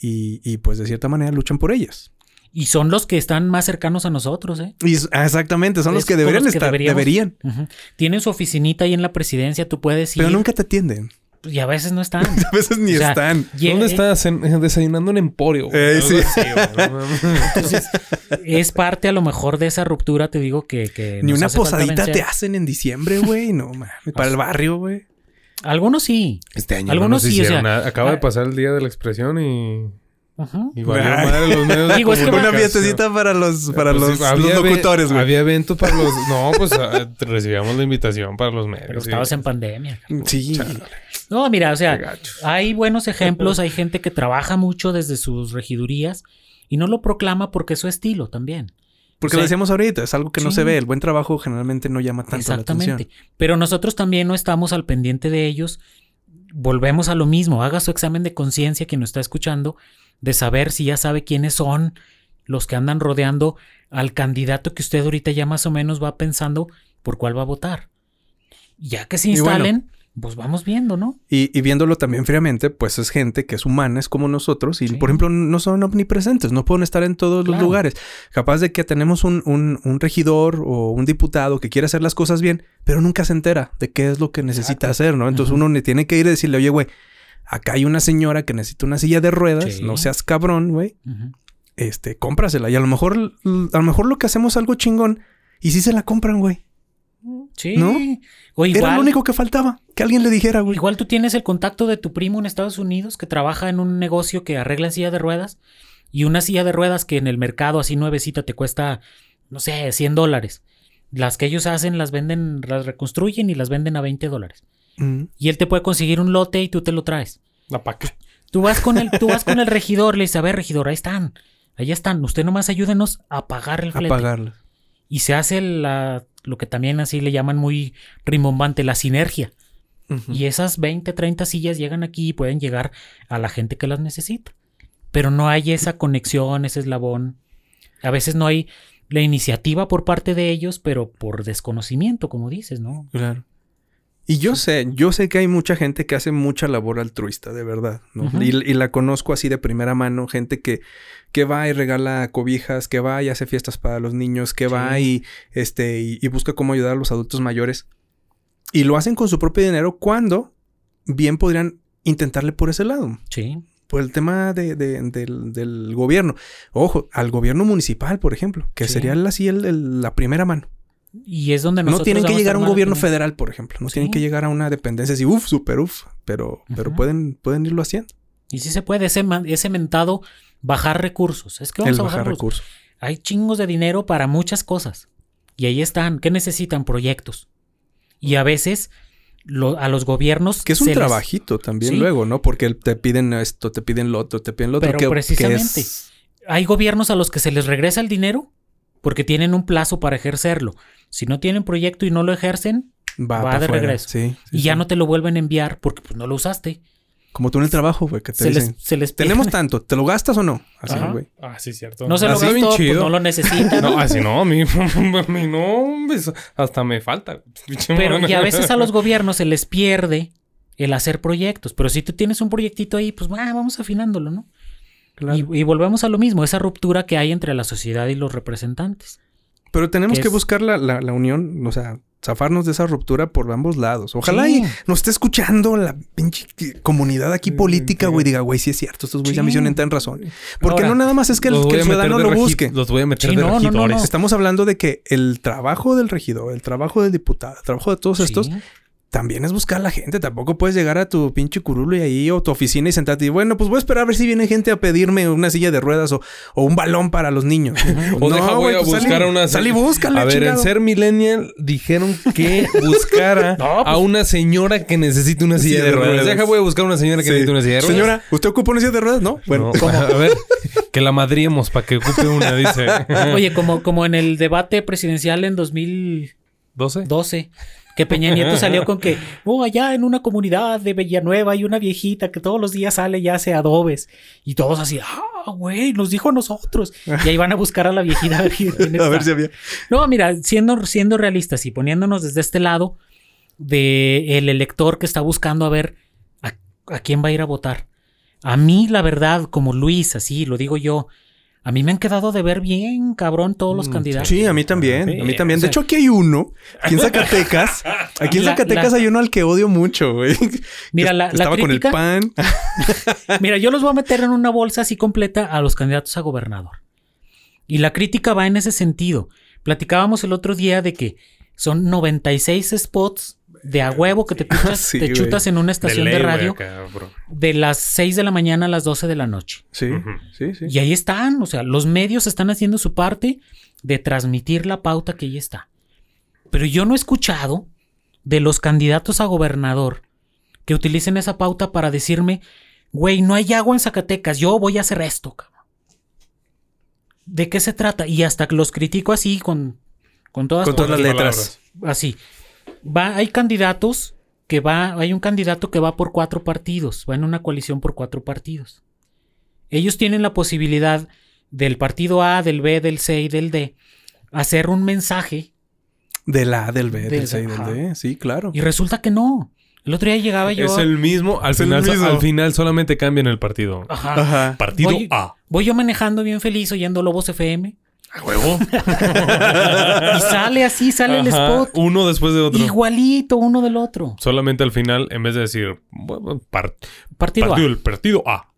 y, y, pues de cierta manera luchan por ellas. Y son los que están más cercanos a nosotros, ¿eh? Y ah, exactamente, son los que deberían los que estar. Deberían. Tienen su oficinita ahí en la presidencia, tú puedes ir. Pero nunca te atienden. Y a veces no están. [LAUGHS] A veces ni O sea, están. ¿Dónde estás? En- desayunando en Emporio. Eh, sí. así. Entonces, es parte a lo mejor de esa ruptura, te digo que. que Ni una posadita te hacen en diciembre, güey. No mames. Para el barrio, güey. Algunos sí. Este año Algunos no nos sí, o sea. Acaba de ah, pasar el día de la expresión y, Y valió madre los medios Digo, es que Una fiestecita para los, para Pues los, sí, había los ve- locutores, güey. Había eventos para los... No, pues ah, recibíamos la invitación para los medios. Pero sí. estabas en pandemia. Sí. Chale. No, mira, o sea, hay buenos ejemplos, hay gente que trabaja mucho desde sus regidurías y no lo proclama porque es su estilo también. Porque O sea, lo decíamos ahorita, es algo que no sí. se ve. El buen trabajo generalmente no llama tanto la Exactamente. atención. Pero nosotros también no estamos al pendiente de ellos. Volvemos a lo mismo. Haga su examen de conciencia quien nos está escuchando de saber si ya sabe quiénes son los que andan rodeando al candidato que usted ahorita ya más o menos va pensando por cuál va a votar. Ya que se bueno. instalen, pues vamos viendo, ¿no? Y, y viéndolo también fríamente, pues es gente que es humana, es como nosotros. Y Sí. por ejemplo, no son omnipresentes, no pueden estar en todos los lugares. Capaz de que tenemos un, un- un regidor o un diputado que quiere hacer las cosas bien, pero nunca se entera de qué es lo que necesita hacer, ¿no? Entonces uno le tiene que ir y decirle, oye, güey, acá hay una señora que necesita una silla de ruedas, Sí. no seas cabrón, güey. Este, cómprasela. Y a lo mejor, a lo mejor lo que hacemos es algo chingón. Y sí se la compran, güey. Sí. ¿No? O igual, Era lo único que faltaba. Que alguien le dijera, güey. igual tú tienes el contacto de tu primo en Estados Unidos que trabaja en un negocio que arregla silla de ruedas y una silla de ruedas que en el mercado así nuevecita te cuesta, no sé, 100 dólares. Las que ellos hacen las venden, las reconstruyen y las venden a 20 dólares. Mm. Y él te puede conseguir un lote y tú te lo traes. La paca. Tú vas con el, tú vas con el [LAUGHS] regidor, le dices, a ver, regidor, ahí están. Ahí están. Usted nomás ayúdenos a pagar el A flete. pagarla. Y se hace la, lo que también así le llaman muy rimbombante, la sinergia. Y esas 20, 30 sillas llegan aquí y pueden llegar a la gente que las necesita. Pero no hay esa conexión, ese eslabón. A veces no hay la iniciativa por parte de ellos, pero por desconocimiento, como dices, ¿no? Claro. Y yo sé, yo sé que hay mucha gente que hace mucha labor altruista, de verdad, y, y la conozco así de primera mano, gente que, que va y regala cobijas, que va y hace fiestas para los niños, que va y, este, y, y busca cómo ayudar a los adultos mayores. Y lo hacen con su propio dinero cuando bien podrían intentarle por ese lado, Sí. por el tema de- de- del, del gobierno. Ojo, al gobierno municipal, por ejemplo, que Sí. sería así el- el- la primera mano. Y es donde No nosotros tienen que llegar a un gobierno federal, por ejemplo. No tienen que llegar a una dependencia así, uff, super uff. Pero, pero pueden, pueden irlo haciendo. Y sí se puede, ese, ese mentado bajar recursos. Es que vamos el a bajar bajar recursos. Hay chingos de dinero para muchas cosas. Y ahí están. ¿Qué necesitan? Proyectos. Y a veces lo- a los gobiernos. Que es un les- trabajito también Sí. luego, ¿no? Porque te piden esto, te piden lo otro, te piden lo otro. Pero que- que precisamente. es- Hay gobiernos a los que se les regresa el dinero porque tienen un plazo para ejercerlo. Si no tienen proyecto y no lo ejercen, va, de regreso. Sí, sí, y ya no te lo vuelven a enviar porque pues, no lo usaste. Como tú en el trabajo, güey, que te Se les, dicen. se les Tenemos tanto, ¿te lo gastas o no? Así, güey. Ah, sí, cierto. No se lo Así bien gastó, pues chido. no lo necesitan. [LAUGHS] No, así no, a mí, [LAUGHS] a mí no, hasta me falta. Pero y a veces a los [LAUGHS] gobiernos se les pierde el hacer proyectos. Pero si tú tienes un proyectito ahí, pues ah, vamos afinándolo, ¿no? Claro. Y, y volvemos a lo mismo, esa ruptura que hay entre la sociedad y los representantes. Pero tenemos que buscar la, la- la unión, o sea, zafarnos de esa ruptura por ambos lados. Ojalá Sí. y nos esté escuchando la pinche comunidad aquí política, sí. güey, diga, güey, sí es cierto, estos güeyes ya me Sí. hicieron en razón. Porque Ahora, no nada más es que el, que el ciudadano lo busque. Los voy a meter Sí, de no, no, no, regidores. no. Estamos hablando de que el trabajo del regidor, el trabajo del diputado, el trabajo de todos estos, Sí. También es buscar a la gente. Tampoco puedes llegar a tu pinche curulo y ahí o tu oficina y sentarte y bueno, pues voy a esperar a ver si viene gente a pedirme una silla de ruedas o, o un balón para los niños. [LAUGHS] O deja, voy a pues buscar a una... Sal y búscale, A ver, chingado. en Ser Millennial dijeron que [LAUGHS] buscara No, pues- a una señora que necesite una silla Silla de de ruedas. ruedas. Deja, voy a buscar a una señora que Sí. necesite una silla de ruedas. Señora, ¿usted ocupa una silla de ruedas? No. Bueno, [LAUGHS] No, a ver, que la madriemos para que ocupe una, dice. Oye, como, como en el debate presidencial en 2012, ¿12? Que Peña Nieto [LAUGHS] salió con que, oh, allá en una comunidad de Villanueva hay una viejita que todos los días sale y hace adobes. Y todos así, ah, güey, nos dijo a nosotros. Y ahí van a buscar a la viejita a ver [LAUGHS] a ver si había. No, mira, siendo, siendo realistas y poniéndonos desde este lado de el elector que está buscando a ver a, a quién va a ir a votar. A mí, la verdad, como Luis, así lo digo yo, a mí me han quedado de ver bien, cabrón, todos los Mm, candidatos. Sí, a mí también. Sí, a mí también. o De hecho, aquí hay uno. Aquí en Zacatecas. [LAUGHS] Aquí en La- Zacatecas la- hay uno al que odio mucho, güey. Mira, la, la Estaba crítica, con el pan. [LAUGHS] mira, yo los voy a meter en una bolsa así completa a los candidatos a gobernador. Y la crítica va en ese sentido. Platicábamos el otro día de que son 96 spots de a huevo que te [LAUGHS] chutas, Sí, te güey. chutas en una estación de, ley, radio acá, de las 6 de la mañana a las 12 de la noche. Sí, sí, sí. Y ahí están, o sea, los medios están haciendo su parte de transmitir la pauta que ahí está. Pero yo no he escuchado de los candidatos a gobernador que utilicen esa pauta para decirme, güey, no hay agua en Zacatecas, yo voy a hacer esto. cabrón". ¿De qué se trata? Y hasta que los critico así con, con todas, Con todas las letras. Así. Va, hay candidatos que va, hay un candidato que va por cuatro partidos, va en una coalición por cuatro partidos. Ellos tienen la posibilidad del partido A, del B, del C y del D hacer un mensaje De la A, del B, Del- del C y del. D. Sí, claro. y resulta que no. El otro día llegaba yo. Es el mismo. Al Es el final, mismo. al final solamente cambian el partido. Ajá. Ajá. Partido Voy- A. Voy yo manejando bien feliz oyendo Lobos FM A huevo. [LAUGHS] y sale así, sale el spot Uno después de otro. igualito uno del otro. Solamente al final, en vez de decir bueno, par- Partido, A. partido, el partido A.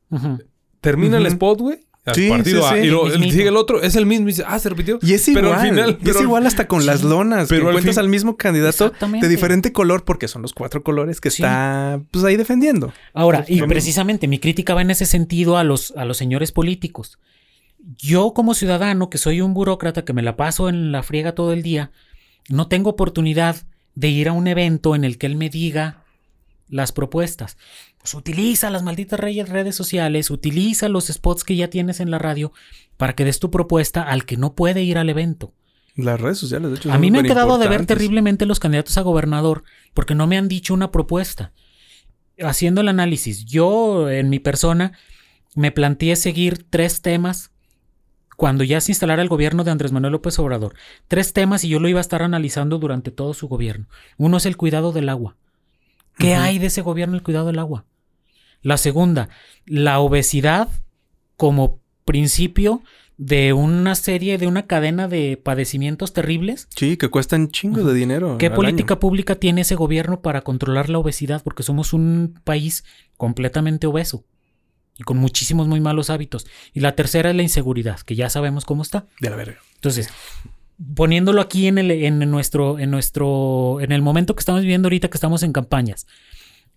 Termina el spot, güey. al Sí, partido sí, A. sí. Y mismito. sigue el otro. Es el mismo. Y dice, ah, se repitió. Y es igual. Pero al final. pero es al- igual hasta con las lonas. pero que al encuentras fin- al mismo candidato de diferente color porque son los cuatro colores que Sí. está pues ahí defendiendo. Ahora, y También. precisamente mi crítica va en ese sentido a los, a los señores políticos. Yo como ciudadano, que soy un burócrata que me la paso en la friega todo el día, no tengo oportunidad de ir a un evento en el que él me diga las propuestas. Pues utiliza las malditas redes sociales, utiliza los spots que ya tienes en la radio para que des tu propuesta al que no puede ir al evento. Las redes sociales, de hecho. A mí me han quedado de ver terriblemente los candidatos a gobernador porque no me han dicho una propuesta. Haciendo el análisis, yo en mi persona me planteé seguir tres temas cuando ya se instalara el gobierno de Andrés Manuel López Obrador, tres temas y yo lo iba a estar analizando durante todo su gobierno. Uno es el cuidado del agua. ¿Qué hay de ese gobierno el cuidado del agua? La segunda, la obesidad como principio de una serie, de una cadena de padecimientos terribles. Sí, que cuestan chingos de dinero. ¿Qué política año. pública tiene ese gobierno para controlar la obesidad? Porque somos un país completamente obeso y con muchísimos muy malos hábitos. Y la tercera es la inseguridad, que ya sabemos cómo está. De la verga. Entonces, poniéndolo aquí en, el, en nuestro, en nuestro, en el momento que estamos viviendo ahorita que estamos en campañas,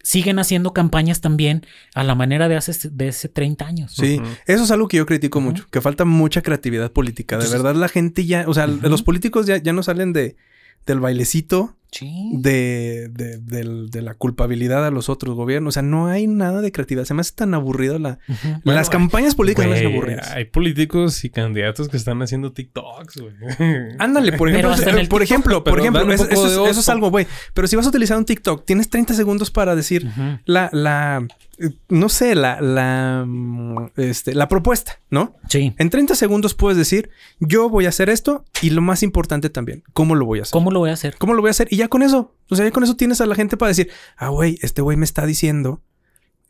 siguen haciendo campañas también a la manera de hace, de hace 30 años. Sí, eso es algo que yo critico mucho, que falta mucha creatividad política. De Entonces- verdad, la gente ya, o sea, los políticos ya, ya no salen de, del bailecito, Sí. de, de, del- de la culpabilidad a los otros gobiernos. O sea, no hay nada de creatividad. Se me hace tan aburrido la... Ujú. Bueno, las campañas políticas se me hacen Güey, aburridas. hay políticos y candidatos que están haciendo TikToks, güey. [LAUGHS] Ándale, por ejemplo, por ejemplo, por ejemplo, eso, es, eso es oso. algo, güey. Pero si vas a utilizar un TikTok, tienes 30 segundos para decir Ujú. la, la, no sé, la, la, este, la propuesta, ¿no? Sí. En 30 segundos puedes decir, yo voy a hacer esto y lo más importante también, ¿cómo lo voy a hacer? ¿Cómo lo voy a hacer? ¿Cómo lo voy a hacer? Y ya con eso, o sea, ya con eso tienes a la gente para decir, ah, güey, este güey me está diciendo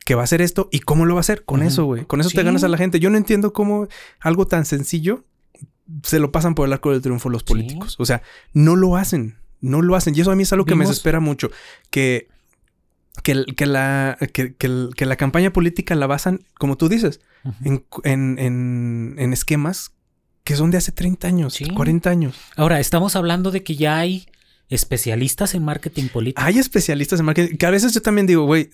que va a hacer esto y cómo lo va a hacer. Con eso, güey. Con eso te ganas a la gente. Yo no entiendo cómo algo tan sencillo se lo pasan por el arco del triunfo los Sí. políticos. O sea, no lo hacen. No lo hacen. Y eso a mí es algo que me desespera mucho. Que, que, que la, que, que la campaña política la basan, como tú dices, en, en, en- en esquemas que son de hace 30 años, Sí. 40 años. Ahora, estamos hablando de que ya hay especialistas en marketing político. Hay especialistas en marketing que a veces yo también digo, güey,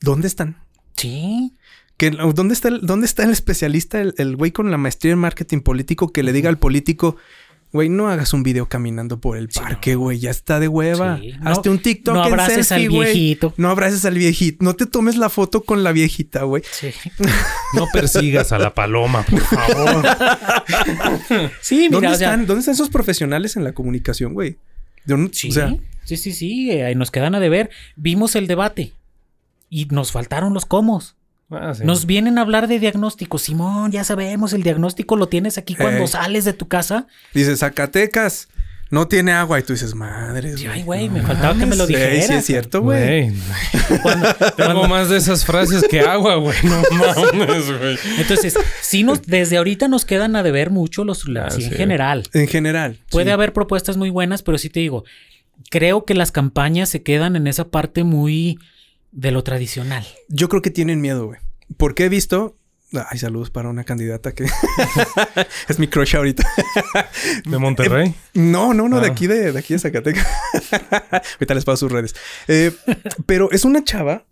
¿dónde están? Sí. Que, ¿dónde, está el, ¿Dónde está el especialista, el el güey con la maestría en marketing político que le diga al político, güey, no hagas un video caminando por el parque, güey, ya está de hueva. Sí. No- Hazte un TikTok no en abraces selfie, al viejito. No abraces al viejito. No te tomes la foto con la viejita, güey. Sí. No persigas a la paloma, por favor. [LAUGHS] Sí, ¿Dónde, mira, o sea, están, ¿Dónde están esos profesionales en la comunicación, güey? Sí, O sea, sí, sí, sí, eh, nos quedan a deber. Vimos el debate y nos faltaron los comos. Ah, sí. Nos vienen a hablar de diagnóstico. Simón, ya sabemos, el diagnóstico lo tienes aquí cuando Ey. sales de tu casa. dice Zacatecas, no tiene agua. Y tú dices, madre. Sí, ay, güey, me faltaba que me lo Sí, dijeras. sí, es cierto, güey. [LAUGHS] Tengo más de esas frases que agua, güey. No [LAUGHS] mames, güey. Entonces, sí nos, desde ahorita nos quedan a deber mucho los, Ah, en sí. general. En general. Puede sí. haber propuestas muy buenas, pero sí te digo, creo que las campañas se quedan en esa parte muy de lo tradicional. Yo creo que tienen miedo, güey. Porque he visto. Ay, saludos para una candidata que [LAUGHS] es mi crush ahorita. [LAUGHS] ¿De Monterrey? No, no, no, de Ah. aquí de, de aquí de Zacatecas. [LAUGHS] Ahorita les paso sus redes. Eh, pero es una chava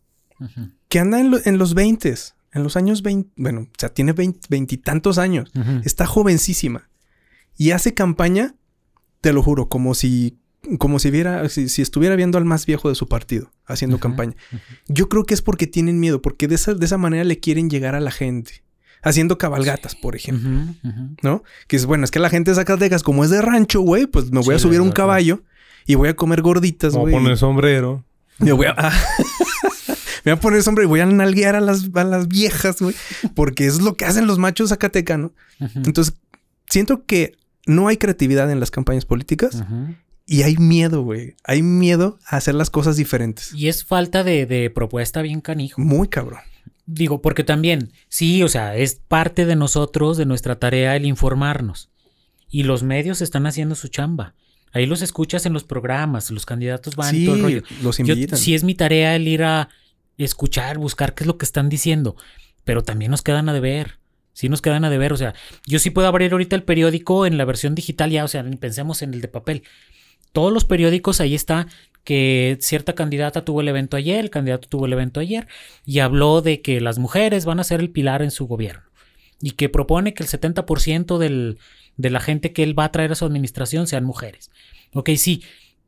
que anda en, lo- en los 20, en los años 20, bueno, o sea, tiene veintitantos años. Está jovencísima. Y hace campaña, te lo juro, como si, como si viera, si, si estuviera viendo al más viejo de su partido haciendo campaña. Yo creo que es porque tienen miedo, porque de esa, de esa manera le quieren llegar a la gente. Haciendo cabalgatas, por ejemplo. ¿no? Que es bueno, es que la gente de Zacatecas, como es de rancho, güey, pues me voy a subir a un caballo y voy a comer gorditas, güey. poner sombrero. Me voy a, ah, [LAUGHS] me voy a poner sombre y voy a nalguear a las, a las viejas, güey, porque es lo que hacen los machos zacatecanos. Entonces, siento que no hay creatividad en las campañas políticas Ujú. Y hay miedo, güey. Hay miedo a hacer las cosas diferentes. Y es falta de, de propuesta bien canijo. Muy cabrón. Digo, porque también, sí, o sea, es parte de nosotros, de nuestra tarea el informarnos. Y los medios están haciendo su chamba. Ahí los escuchas en los programas, los candidatos van y todo el Sí, rollo. los Yo- invitan. sí es mi tarea el ir a escuchar, buscar qué es lo que están diciendo, pero también nos quedan a deber. Sí nos quedan a deber, o sea, yo sí puedo abrir ahorita el periódico en la versión digital ya, o sea, ni pensemos en el de papel. Todos los periódicos ahí está que cierta candidata tuvo el evento ayer, el candidato tuvo el evento ayer y habló de que las mujeres van a ser el pilar en su gobierno y que propone que el 70% del, de la gente que él va a traer a su administración sean mujeres. Ok, sí,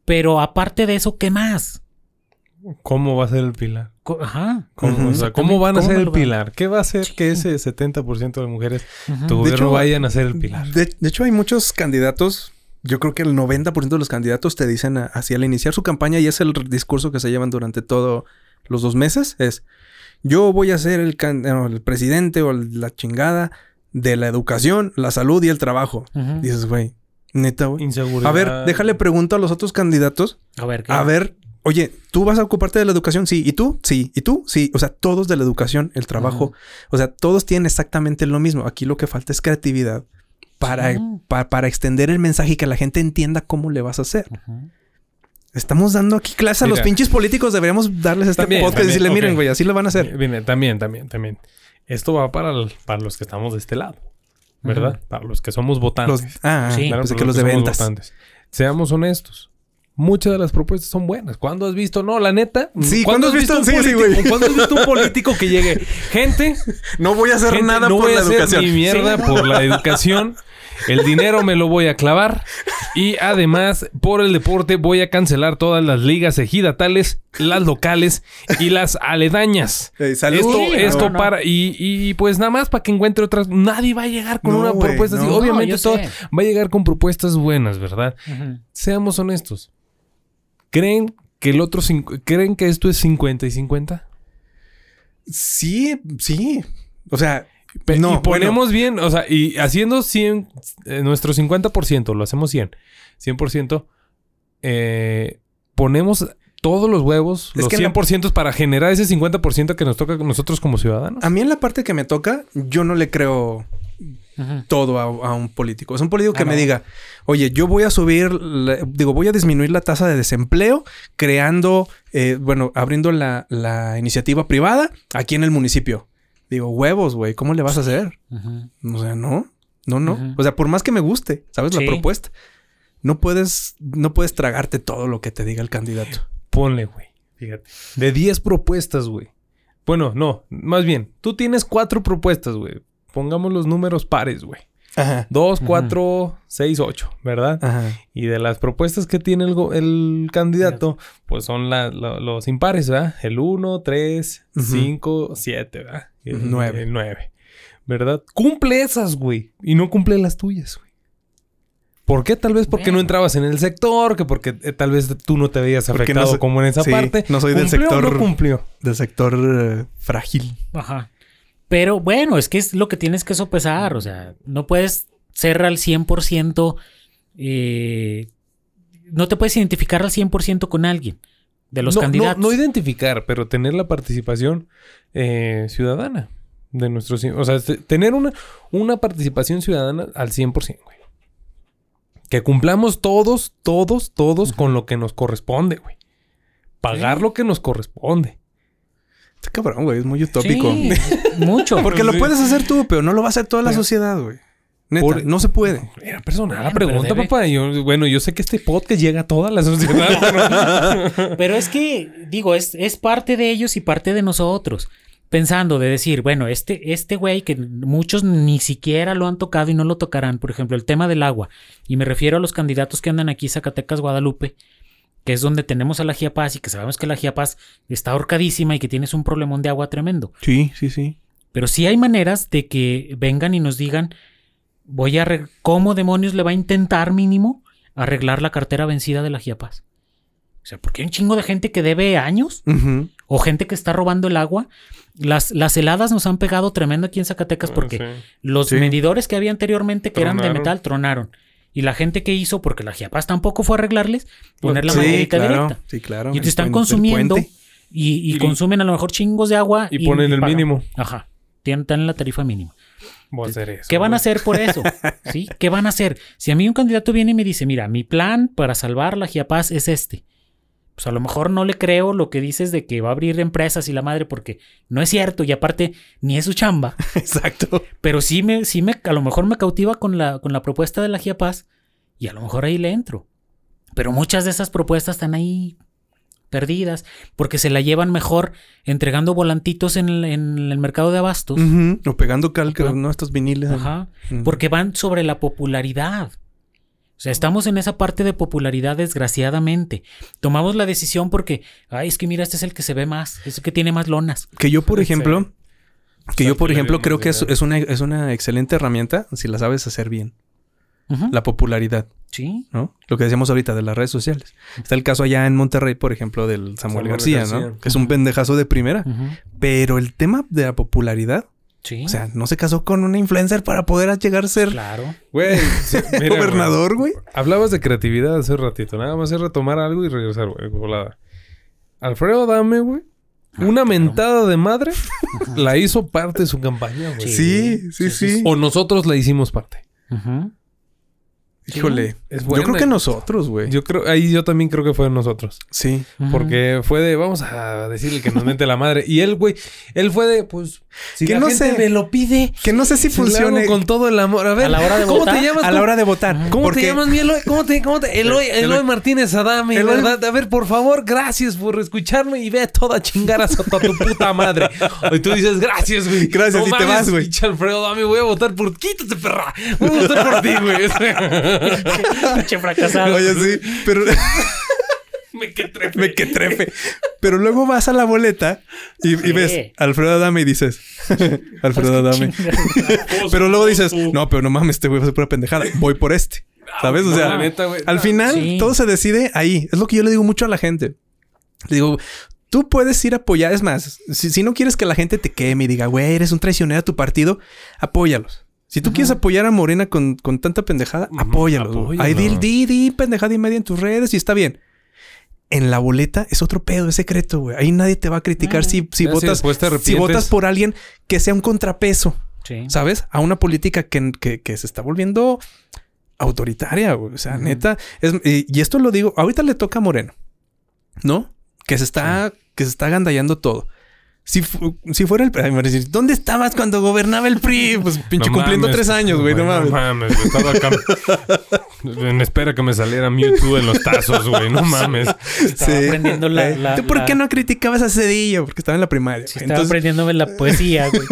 pero aparte de eso, ¿qué más? ¿Cómo va a ser el pilar? Ajá. ¿Cómo, Ujú. o sea, ¿cómo van a ¿Cómo ser el pilar? ¿Qué va a hacer que ese 70% de mujeres tu De gobierno hecho, vayan a ser el pilar? De, de hecho, hay muchos candidatos. Yo creo que el 90% de los candidatos te dicen a- así al iniciar su campaña y es el discurso que se llevan durante todos los dos meses. Es yo voy a ser el, can- no, el presidente o el- la chingada de la educación, la salud y el trabajo. Dices, güey, neta, güey. Inseguridad. A ver, déjale pregunto a los otros candidatos. A ver, ¿qué? A ver, oye, ¿tú vas a ocuparte de la educación? Sí. ¿Y tú? Sí. ¿Y tú? Sí. O sea, todos de la educación, el trabajo. O sea, todos tienen exactamente lo mismo. Aquí lo que falta es creatividad para, Sí. pa- para extender el mensaje y que la gente entienda cómo le vas a hacer. Estamos dando aquí clases a los pinches políticos. Deberíamos darles este También, podcast y también, decirle, miren, güey, así lo van a hacer. También, también, también. Esto va para, el- para los que estamos de este lado, ¿verdad? Para los que somos votantes. Los, ah, Sí. Claro, que los de somos ventas. votantes. Seamos honestos. Muchas de las propuestas son buenas. ¿Cuándo has visto? No, la neta. Sí, ¿cuándo ¿cuándo has visto? un Sí, sí, político? güey. ¿Cuándo has visto un político que llegue? Gente, No voy a hacer gente, nada no por voy la a hacer educación. mi mierda por la educación. El dinero me lo voy a clavar. Y además, por el deporte, voy a cancelar todas las ligas ejidatales, las locales y las aledañas. Salud. Esto, Sí, esto no, no. para. Y, y, pues nada más para que encuentre otras. Nadie va a llegar con No, una propuesta así. no. Obviamente, todo sé. va a llegar con propuestas buenas, ¿verdad? Seamos honestos. ¿Creen que el otro creen que esto es 50 y 50? Sí, sí. O sea, Pe- no, y ponemos bien, o sea, y haciendo 100, eh, nuestro 50%, lo hacemos 100, 100%, eh, ponemos todos los huevos, Es los que en la- 100% para generar ese 50% que nos toca a nosotros como ciudadanos. a mí en la parte que me toca, yo no le creo Todo a, a un político. Es un político que Ah, me no. diga, oye, yo voy a subir, la- digo, voy a disminuir la tasa de desempleo creando, eh, bueno, abriendo la, la iniciativa privada aquí en el municipio. Digo, huevos, güey, ¿cómo le vas a hacer? O sea, no, no, no. O sea, por más que me guste, ¿sabes? Sí. La propuesta. No puedes, no puedes tragarte todo lo que te diga el candidato. Ponle, güey, fíjate. De 10 propuestas, güey. Bueno, no, más bien, tú tienes cuatro propuestas, güey. Pongamos los números pares, güey. Ajá. 2, 4, 6, 8, ¿verdad? Ajá. Y de las propuestas que tiene el, el candidato, pues son la- la- los impares, ¿verdad? El 1, 3, Ujú. 5, 7, ¿verdad? El Nueve. El 9, ¿verdad? Cumple esas, güey. Y no cumple las tuyas, güey. ¿Por qué? Tal vez porque Bueno. no entrabas en el sector, que porque eh, tal vez tú no te veías afectado no so- como en esa sí, parte. no soy del ¿Cumplió o sector- no cumplió? Del sector eh, frágil. Ajá. Pero bueno, es que es lo que tienes que sopesar. O sea, no puedes ser al 100%. eh, no te puedes identificar al 100% con alguien de los no, candidatos. No, no identificar, pero tener la participación eh, ciudadana de nuestros... O sea, te- tener una, una participación ciudadana al 100%, güey. Que cumplamos todos, todos, todos con lo que nos corresponde, güey. Pagar lo que nos corresponde. Está cabrón, güey. Es muy utópico. Sí, [LAUGHS] mucho. Porque lo puedes hacer tú, pero no lo va a hacer toda la Pero- sociedad, güey. Neta, Por- no se puede. Era personal la pregunta, papá. Yo, bueno, yo sé que este podcast llega a toda la sociedad. pero- [LAUGHS] Pero es que, digo, es, es parte de ellos y parte de nosotros. Pensando de decir, bueno, este, este güey que muchos ni siquiera lo han tocado y no lo tocarán, por ejemplo, el tema del agua. Y me refiero a los candidatos que andan aquí, Zacatecas, Guadalupe, que es donde tenemos a la Giapaz y que sabemos que la Giapaz está ahorcadísima y que tienes un problemón de agua tremendo. Sí, sí, sí. Pero sí hay maneras de que vengan y nos digan, voy a cómo demonios le va a intentar mínimo arreglar la cartera vencida de la Giapaz. O sea, porque hay un chingo de gente que debe años o gente que está robando el agua. Las, las heladas nos han pegado tremendo aquí en Zacatecas porque Ah, Sí. los Sí. medidores que había anteriormente que eran de metal tronaron. Y la gente que hizo, porque la Giapaz tampoco fue a arreglarles, poner la sí, claro. directa. Sí, claro. Y te están puente- consumiendo y, y Y- consumen a lo mejor chingos de agua. Y ponen el pagan. mínimo. Ajá. Tienen, tienen la tarifa mínima. Voy a hacer eso. ¿Qué van a hacer por eso? [LAUGHS] ¿Sí? ¿Qué van a hacer? Si a mí un candidato viene y me dice, mira, mi plan para salvar la Giapaz es este. Pues a lo mejor no le creo lo que dices de que va a abrir empresas y la madre, porque no es cierto y aparte ni es su chamba. [LAUGHS] Exacto. Pero sí me, sí me, a lo mejor me cautiva con la, con la propuesta de la Giapaz y a lo mejor ahí le entro. Pero muchas de esas propuestas están ahí perdidas porque se la llevan mejor entregando volantitos en el, en el mercado de abastos. O pegando calca, Ajá. ¿no? Estos viniles. Ajá. Porque van sobre la popularidad. O sea, estamos en esa parte de popularidad desgraciadamente. Tomamos la decisión porque, ay, es que mira, este es el que se ve más, es el que tiene más lonas. Que yo, por Sí. ejemplo, que yo, por ejemplo, creo que es, es una, es una excelente herramienta si la sabes hacer bien. La popularidad, Sí. ¿no? Lo que decíamos ahorita de las redes sociales. Está el caso allá en Monterrey, por ejemplo, del Samuel, Samuel García, García. ¿no? Que es un pendejazo de primera. Pero el tema de la popularidad Sí. O sea, no se casó con una influencer para poder llegar a ser claro. Güey, [LAUGHS] sí, mira, güey. gobernador, güey. Hablabas de creatividad hace un ratito. Nada más es retomar algo y regresar, güey. Volada. Alfredo Dame, güey. Una mentada de madre la hizo parte de su campaña, güey. Sí, sí, sí. O nosotros la hicimos parte. Ujú. Híjole. Es yo buena. creo que nosotros, güey. Yo creo, ahí yo también creo que fue nosotros. Sí. Ujú. Porque fue de, vamos a decirle que nos mente la madre. Y él, güey, él fue de, pues, si Que la no gente sé. me lo pide, Que no sé si funcione con todo el amor. A ver, A la hora de ¿cómo votar, te llamas? a la hora de votar. ¿Cómo Porque te llamas, mi Eloy? ¿Cómo te, cómo te? [LAUGHS] Eloy, Eloy. Martínez Adame, Eloy. ¿verdad? A ver, por favor, gracias por escucharme y ve a toda chingar a tu puta madre. Y tú dices, gracias, güey. Gracias, y te vas, güey. Alfredo Adame, voy a votar por... Quítate, perra. Voy a votar por ti, güey. [LAUGHS] [LAUGHS] Pinche fracasado. Oye, sí, pero [LAUGHS] Me que trepe. me que trepe. Pero luego vas a la boleta y, ves Alfredo Adame y dices, [LAUGHS] Alfredo Adame. Pero luego dices, no, pero no mames, este güey va a ser pura pendejada. Voy por este. ¿Sabes? O sea, la neta, güey. al final Sí. todo se decide ahí. Es lo que yo le digo mucho a la gente. Le digo, tú puedes ir a apoyar. Es más, si, si no quieres que la gente te queme y diga, güey, eres un traicionero a tu partido, apóyalos. Si tú quieres apoyar a Morena con, con tanta pendejada, güey. Ahí di, di, di pendejada y media en tus redes y está bien. En la boleta es otro pedo, es secreto, güey. Ahí nadie te va a criticar si, si si votas, si votas por alguien que sea un contrapeso. Sí. ¿sabes? A una política que, que- que se está volviendo autoritaria, güey. O sea, neta. Es, y, y esto lo digo, ahorita le toca a Moreno, ¿no? Que se está, que se está agandallando todo. Si, fu- si fuera el... ay, me van a decir, ¿Dónde estabas cuando gobernaba el PRI? Pues pinche No cumpliendo mames. tres años, güey. No mames. No mames, estaba acá. [LAUGHS] en espera que me saliera Mewtwo en los tazos, güey. No mames. Estaba aprendiendo la- Eh, la- ¿Tú por la- qué no criticabas a Cedillo? Porque estaba en la primaria. Sí, estaba Entonces, aprendiéndome la poesía, güey. [LAUGHS]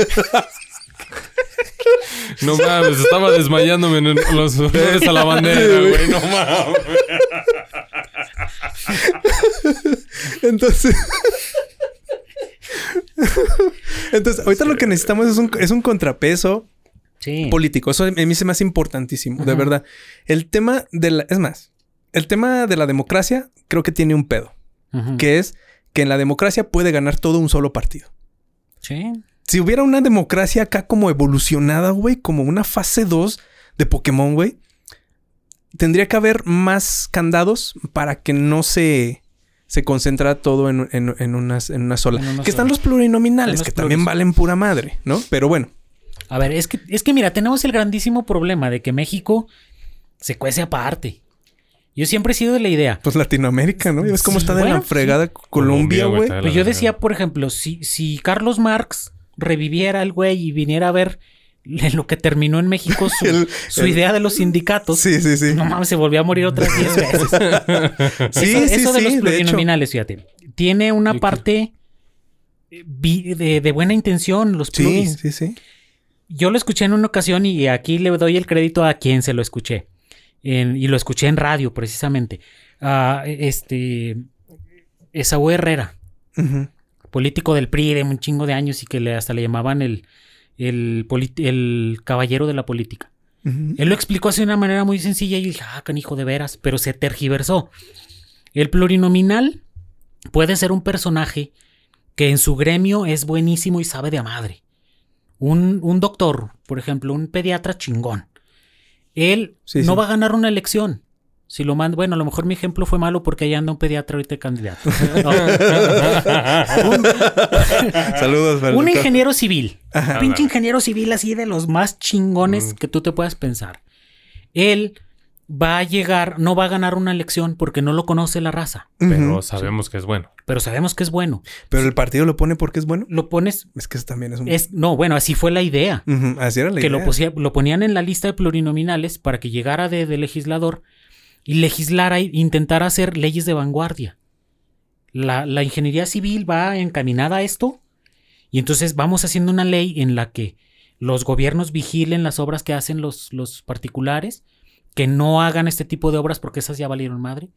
No mames, estaba desmayándome en los flores a la bandera, güey. No mames. [LAUGHS] Entonces. [LAUGHS] Entonces, ahorita lo que necesitamos es un, es un contrapeso Sí. político. Eso a mí se me hace importantísimo, de verdad. El tema de la. Es más, el tema de la democracia creo que tiene un pedo, que es que en la democracia puede ganar todo un solo partido. Sí. Si hubiera una democracia acá como evolucionada, güey, como una fase 2 de Pokémon, güey, tendría que haber más candados para que no se, se concentra todo en, en, en unas- en una sola. En una que están los plurinominales, que también valen pura madre, ¿no? Pero bueno, A ver, es que, es que mira, tenemos el grandísimo problema de que México se cuece aparte. Yo siempre he sido de la idea. pues Latinoamérica, ¿no? ¿Ves cómo Sí, está de bueno, la fregada Colombia, Colombia, güey, Pues yo decía, por ejemplo, si, si Carlos Marx reviviera el güey y viniera a ver [LAUGHS] en lo que terminó en México su, [LAUGHS] El- su el- idea de los sindicatos, Sí, sí, sí. no mames, se volvió a morir otras 10 veces. [LAUGHS] Sí, eso, sí, eso de sí, los de plurinominales, fíjate. Tiene una parte eh, de, de buena intención, los Sí, pluris. sí, sí. Yo lo escuché en una ocasión y aquí le doy el crédito a quien se lo escuché. En- y lo escuché en radio, precisamente. Ah, este. Esaú Herrera, político del PRI de un chingo de años y que le, hasta le llamaban el, el, el caballero de la política. Él lo explicó así de una manera muy sencilla y dije, ah, canijo de veras, pero se tergiversó. El plurinominal puede ser un personaje que en su gremio es buenísimo y sabe de a madre. Un, un doctor, por ejemplo, un pediatra chingón. Él Sí, no sí. va a ganar una elección. Si lo manda, bueno, a lo mejor mi ejemplo fue malo porque ahí anda un pediatra ahorita candidato. [LAUGHS] No. [LAUGHS] Un- Saludos, un doctor. ingeniero civil. Ajá. Un pinche ingeniero civil así de los más chingones Mm. que tú te puedas pensar. Él va a llegar, no va a ganar una elección porque no lo conoce la raza. Pero sabemos que es bueno. Pero sabemos que es bueno. Pero el partido lo pone porque es bueno. Lo pones. Es que eso también es un. Es, no, bueno, así fue la idea. Así era la que idea. lo, posia- lo ponían en la lista de plurinominales para que llegara de, de legislador y legislara e intentara hacer leyes de vanguardia. La, la ingeniería civil va encaminada a esto y entonces vamos haciendo una ley en la que los gobiernos vigilen las obras que hacen los, los particulares, que no hagan este tipo de obras porque esas ya valieron madre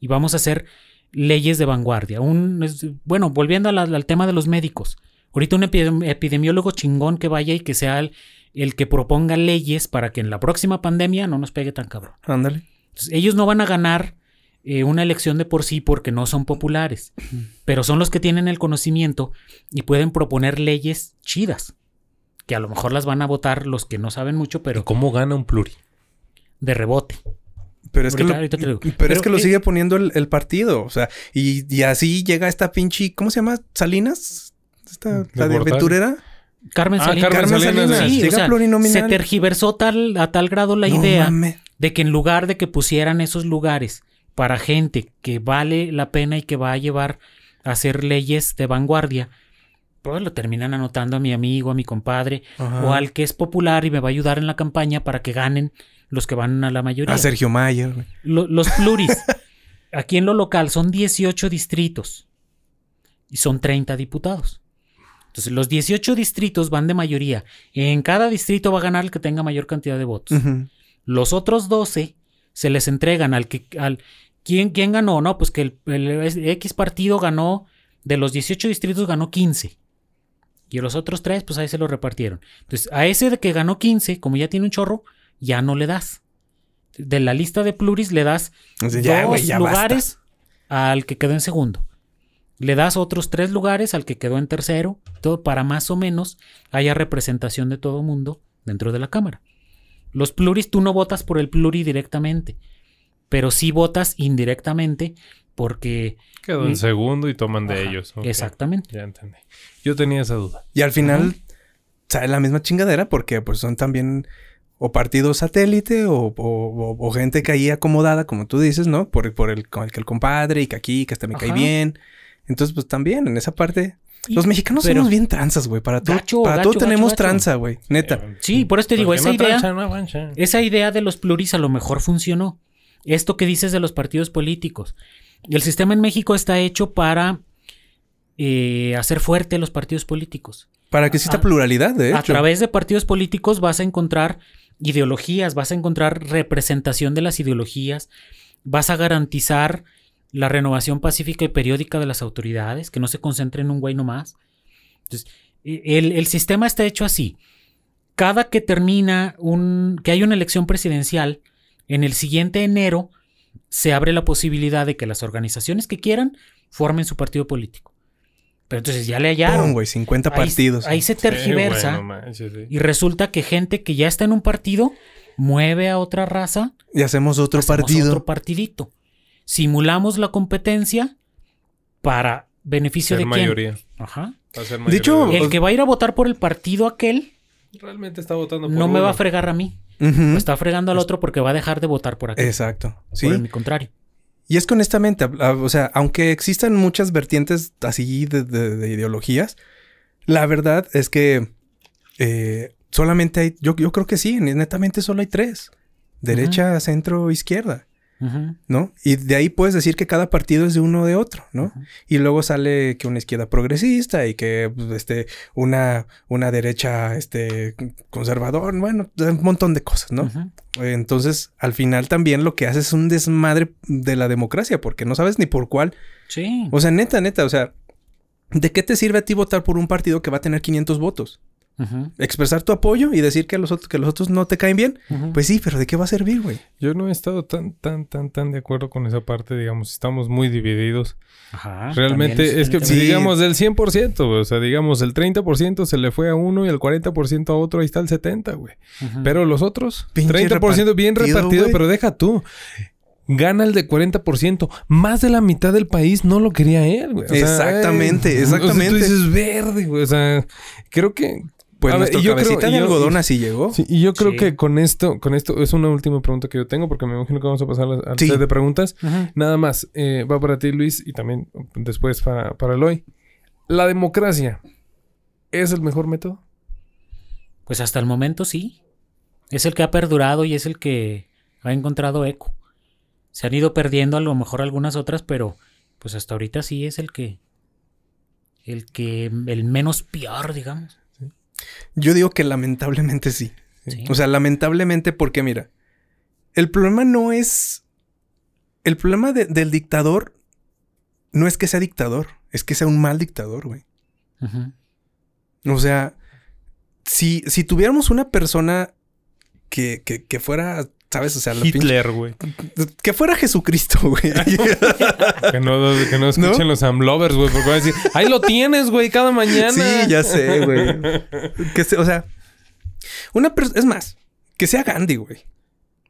y vamos a hacer leyes de vanguardia. Un, bueno, volviendo al tema de los médicos. Ahorita un epidem- epidemiólogo chingón que vaya y que sea el, el que proponga leyes para que en la próxima pandemia no nos pegue tan cabrón. Ándale. Entonces, ellos no van a ganar eh, una elección de por sí porque no son populares, pero son los que tienen el conocimiento y pueden proponer leyes chidas. que a lo mejor las van a votar los que no saben mucho, Pero ¿cómo gana un pluri? de rebote. Pero es que, lo, pero Pero, es que lo eh, sigue poniendo el, el partido. O sea, y, y así llega esta pinche. ¿Cómo se llama? ¿Salinas? Esta, ¿De la de aventurera. Carmen Ah, Salinas. Carmen Salinas. Sí, Llega o sea, plurinominal. se tergiversó tal, a tal grado la No idea mames. De que en lugar de que pusieran esos lugares para gente que vale la pena y que va a llevar a hacer leyes de vanguardia, pues lo terminan anotando a mi amigo, a mi compadre, Ajá. o al que es popular y me va a ayudar en la campaña para que ganen los que van a la mayoría. A Sergio Mayer. Lo- los pluris, [LAUGHS] aquí en lo local, son 18 distritos y son 30 diputados. Entonces, los 18 distritos van de mayoría. En cada distrito va a ganar el que tenga mayor cantidad de votos. Los otros 12 se les entregan al que... Al, ¿quién, quién ganó? No, pues que el, el X partido ganó, de los 18 distritos ganó 15. Y los otros 3, pues ahí se lo repartieron. Entonces, a ese de que ganó 15, como ya tiene un chorro, ya no le das. De la lista de pluris le das O sea, ya, dos ya lugares al que quedó en segundo. Le das otros tres lugares al que quedó en tercero, todo para más o menos haya representación de todo mundo dentro de la Cámara. Los pluris, tú no votas por el pluri directamente, pero sí votas indirectamente porque... Quedó en Mm. segundo y toman de Ajá, ellos. Exactamente. Ya entendí. Yo tenía esa duda. Y al final Ajá. sale la misma chingadera porque pues son también o partidos satélite o, o- o- o gente que ahí acomodada, como tú dices, ¿no? Por, por el, con el que el compadre y que aquí, que hasta me cae bien. Entonces, pues también en esa parte... Los mexicanos pero- somos bien tranzas, güey. Para todo, Gacho, para gacho, todo tenemos gacho, tranza, güey. Neta. Eh, Sí, por eso te digo, esa no idea... trancha, no avancha. Esa idea de los pluris a lo mejor funcionó. Esto que dices de los partidos políticos. El sistema en México está hecho para eh, hacer fuerte los partidos políticos. Para que exista A- pluralidad, de hecho. A través de partidos políticos vas a encontrar ideologías, vas a encontrar representación de las ideologías, vas a garantizar la renovación pacífica y periódica de las autoridades, que no se concentre en un güey nomás. Entonces, e- el, el sistema está hecho así. Cada que termina un. que hay una elección presidencial, en el siguiente enero se abre la posibilidad de que las organizaciones que quieran formen su partido político. Pero entonces ya le hallaron. Güey, 50 Ahí- partidos. Ahí, se tergiversa. manches, sí. Y resulta que gente que ya está en un partido mueve a otra raza. Y hacemos otro hacemos partido. Otro partidito. Simulamos la competencia para beneficio Ser de quién. mayoría. Ajá. Va a ser De hecho, mayoría. El que va a ir a votar por el partido aquel realmente está votando por no me va a fregar a mí. Está fregando al otro porque va a dejar de votar por aquel. Exacto. Sí. Por el contrario. Y es que honestamente, o sea, aunque existan muchas vertientes así de, de- de ideologías, la verdad es que eh, solamente hay, yo, yo creo que sí, netamente solo hay tres. Derecha, centro, izquierda, ¿no? Y de ahí puedes decir que cada partido es de uno o de otro, ¿no? Y luego sale que una izquierda progresista y que pues, este, una, una derecha este, conservador, bueno, un montón de cosas, ¿no? Entonces, al final también lo que hace es un desmadre de la democracia, porque no sabes ni por cuál. Sí. O sea, neta, neta, o sea, ¿de qué te sirve a ti votar por un partido que va a tener 500 votos? Expresar tu apoyo y decir que a los otros, que los otros no te caen bien. Pues sí, pero ¿de qué va a servir, güey? Yo no he estado tan, tan, tan, tan de acuerdo con esa parte, digamos, estamos muy divididos. Ajá, Realmente es que, Sí. digamos, del 100%, güey, o sea, digamos, el 30% se le fue a uno y el 40% a otro, ahí está el 70%, güey. Pero los otros, Pinche 30% bien repartido, pero deja tú. Gana el de 40%. Más de la mitad del país no lo quería él, güey. O sea, Exactamente, eh, exactamente. O sea, tú dices verde, güey. O sea, creo que... Pues A nuestro y yo creo- cabecita de yo- algodón así llegó. Sí, y yo creo Sí. que con esto, con esto es una última pregunta que yo tengo, porque me imagino que vamos a pasar al Sí. set de preguntas. Nada más, eh, va para ti, Luis, y también después para, para Eloy. ¿La democracia es el mejor método? Pues hasta el momento sí. Es el que ha perdurado y es el que ha encontrado eco. Se han ido perdiendo a lo mejor algunas otras, pero pues hasta ahorita sí es el que. El que. El menos peor, digamos. Yo digo que lamentablemente sí. Sí. O sea, lamentablemente porque mira, el problema no es... El problema de- del dictador no es que sea dictador, es que sea un mal dictador, güey. Ujú. O sea, si, si tuviéramos una persona que, que, que fuera ¿sabes? O sea, Hitler, güey. que fuera Jesucristo, güey. [LAUGHS] Que no, que no escuchen los Amlovers, güey, porque van a decir, ahí lo tienes, güey, cada mañana. sí, ya sé, güey. Que se- o sea, una persona, es más, que sea Gandhi, güey.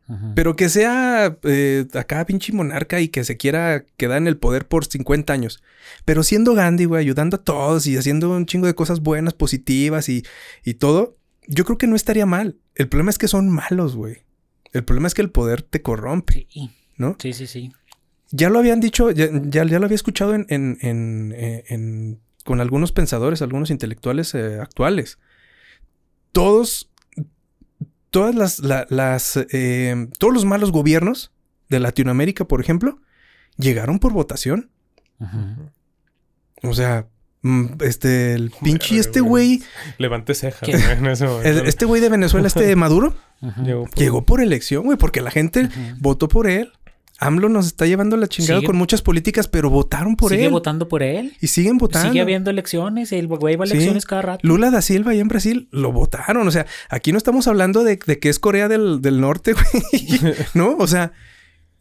Ajá. Pero que sea eh, acá pinche monarca y que se quiera quedar en el poder por 50 años. Pero siendo Gandhi, güey, ayudando a todos y haciendo un chingo de cosas buenas, positivas y, y todo, yo creo que no estaría mal. El problema es que son malos, güey. El problema es que el poder te corrompe, Sí, ¿no? sí, sí, sí. Ya lo habían dicho, ya, ya, ya lo había escuchado en, en- en- eh, con algunos pensadores, algunos intelectuales eh, actuales. Todos, todas las, la- las, eh, todos los malos gobiernos de Latinoamérica, por ejemplo, llegaron por votación. Ajá. O sea, este, el [LAUGHS] pinche este güey. Levanté cejas, en ese el- momento. este güey de Venezuela, este [LAUGHS] Maduro. Llegó por- llegó por elección, güey, porque la gente Ajá. votó por él. AMLO nos está llevando la chingada Sigue- con muchas políticas, pero votaron por Sigue él. votando por él. Y siguen votando. Sigue habiendo elecciones. El güey va a Sí. elecciones cada rato. Lula da Silva allá en Brasil lo votaron. O sea, aquí no estamos hablando de, de que es Corea del, del Norte, güey. [LAUGHS] ¿No? O sea,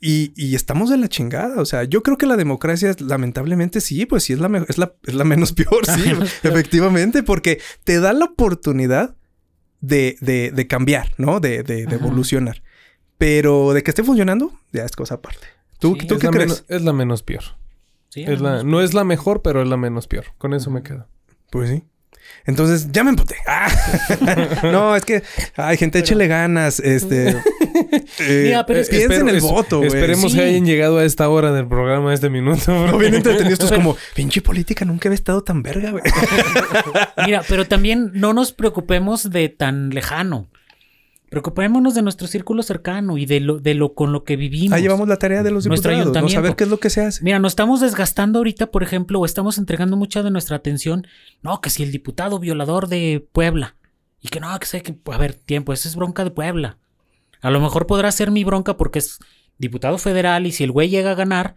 y, y estamos de la chingada. O sea, yo creo que la democracia, lamentablemente, sí, pues sí es la, me- es la, es la menos [LAUGHS] peor, sí, efectivamente, porque te da la oportunidad de, de, de cambiar, ¿no? De, de, de evolucionar. Pero de que esté funcionando, ya es cosa aparte. ¿Tú, Sí, ¿tú es qué la crees? menos- es la menos peor. Sí, Es la, no, no es la mejor, pero es la menos peor. Con eso me quedo. Pues sí. Entonces, ya me emputé. Ah. [LAUGHS] no, es que, ay, gente, échele ganas. Este. [LAUGHS] eh, Mira, pero es que piensa en el es- voto, güey. Esperemos Sí. que hayan llegado a esta hora del programa, a este minuto. No bien entretenido. Esto es como, [LAUGHS] pinche política, nunca había estado tan verga, güey. Mira, pero también no nos preocupemos de tan lejano. Preocupémonos de nuestro círculo cercano y de lo, de lo con lo que vivimos. Ahí llevamos la tarea de los diputados. No saber qué es lo que se hace. Mira, nos estamos desgastando ahorita, por ejemplo, o estamos entregando mucha de nuestra atención. No, que si el diputado violador de Puebla. Y que no, que sé que, a ver, tiempo, esa es bronca de Puebla. A lo mejor podrá ser mi bronca porque es diputado federal y si el güey llega a ganar,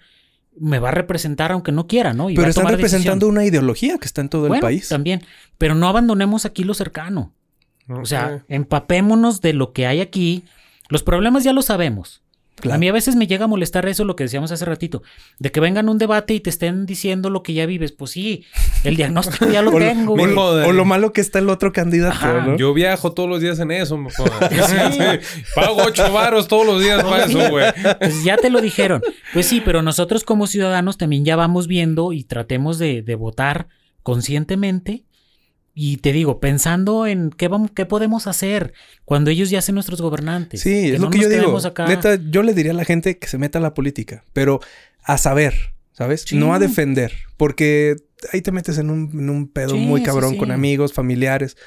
me va a representar aunque no quiera, ¿no? Y va Pero a están tomar representando decisión. una ideología que está en todo el país. También. Pero no abandonemos aquí lo cercano. O sea, empapémonos de lo que hay aquí. Los problemas ya los sabemos. Claro. A mí a veces me llega a molestar eso, lo que decíamos hace ratito, de que vengan a un debate y te estén diciendo lo que ya vives. Pues sí, el diagnóstico ya lo [LAUGHS] O, tengo. lo- o lo malo que está el otro candidato. Yo viajo todos los días en eso, me jodas. [LAUGHS] [LAUGHS] Sí, Pago ocho varos todos los días para eso, güey. Pues ya te lo dijeron. Pues sí, pero nosotros como ciudadanos también ya vamos viendo y tratemos de, de votar conscientemente. Y te digo, pensando en qué, vamos, qué podemos hacer cuando ellos ya sean nuestros gobernantes. Sí, es lo que yo digo. acá. Neta, yo le diría a la gente que se meta a la política, pero a saber, ¿sabes? Sí. No a defender, porque ahí te metes en un, en un pedo Sí, muy cabrón sí. con amigos, familiares.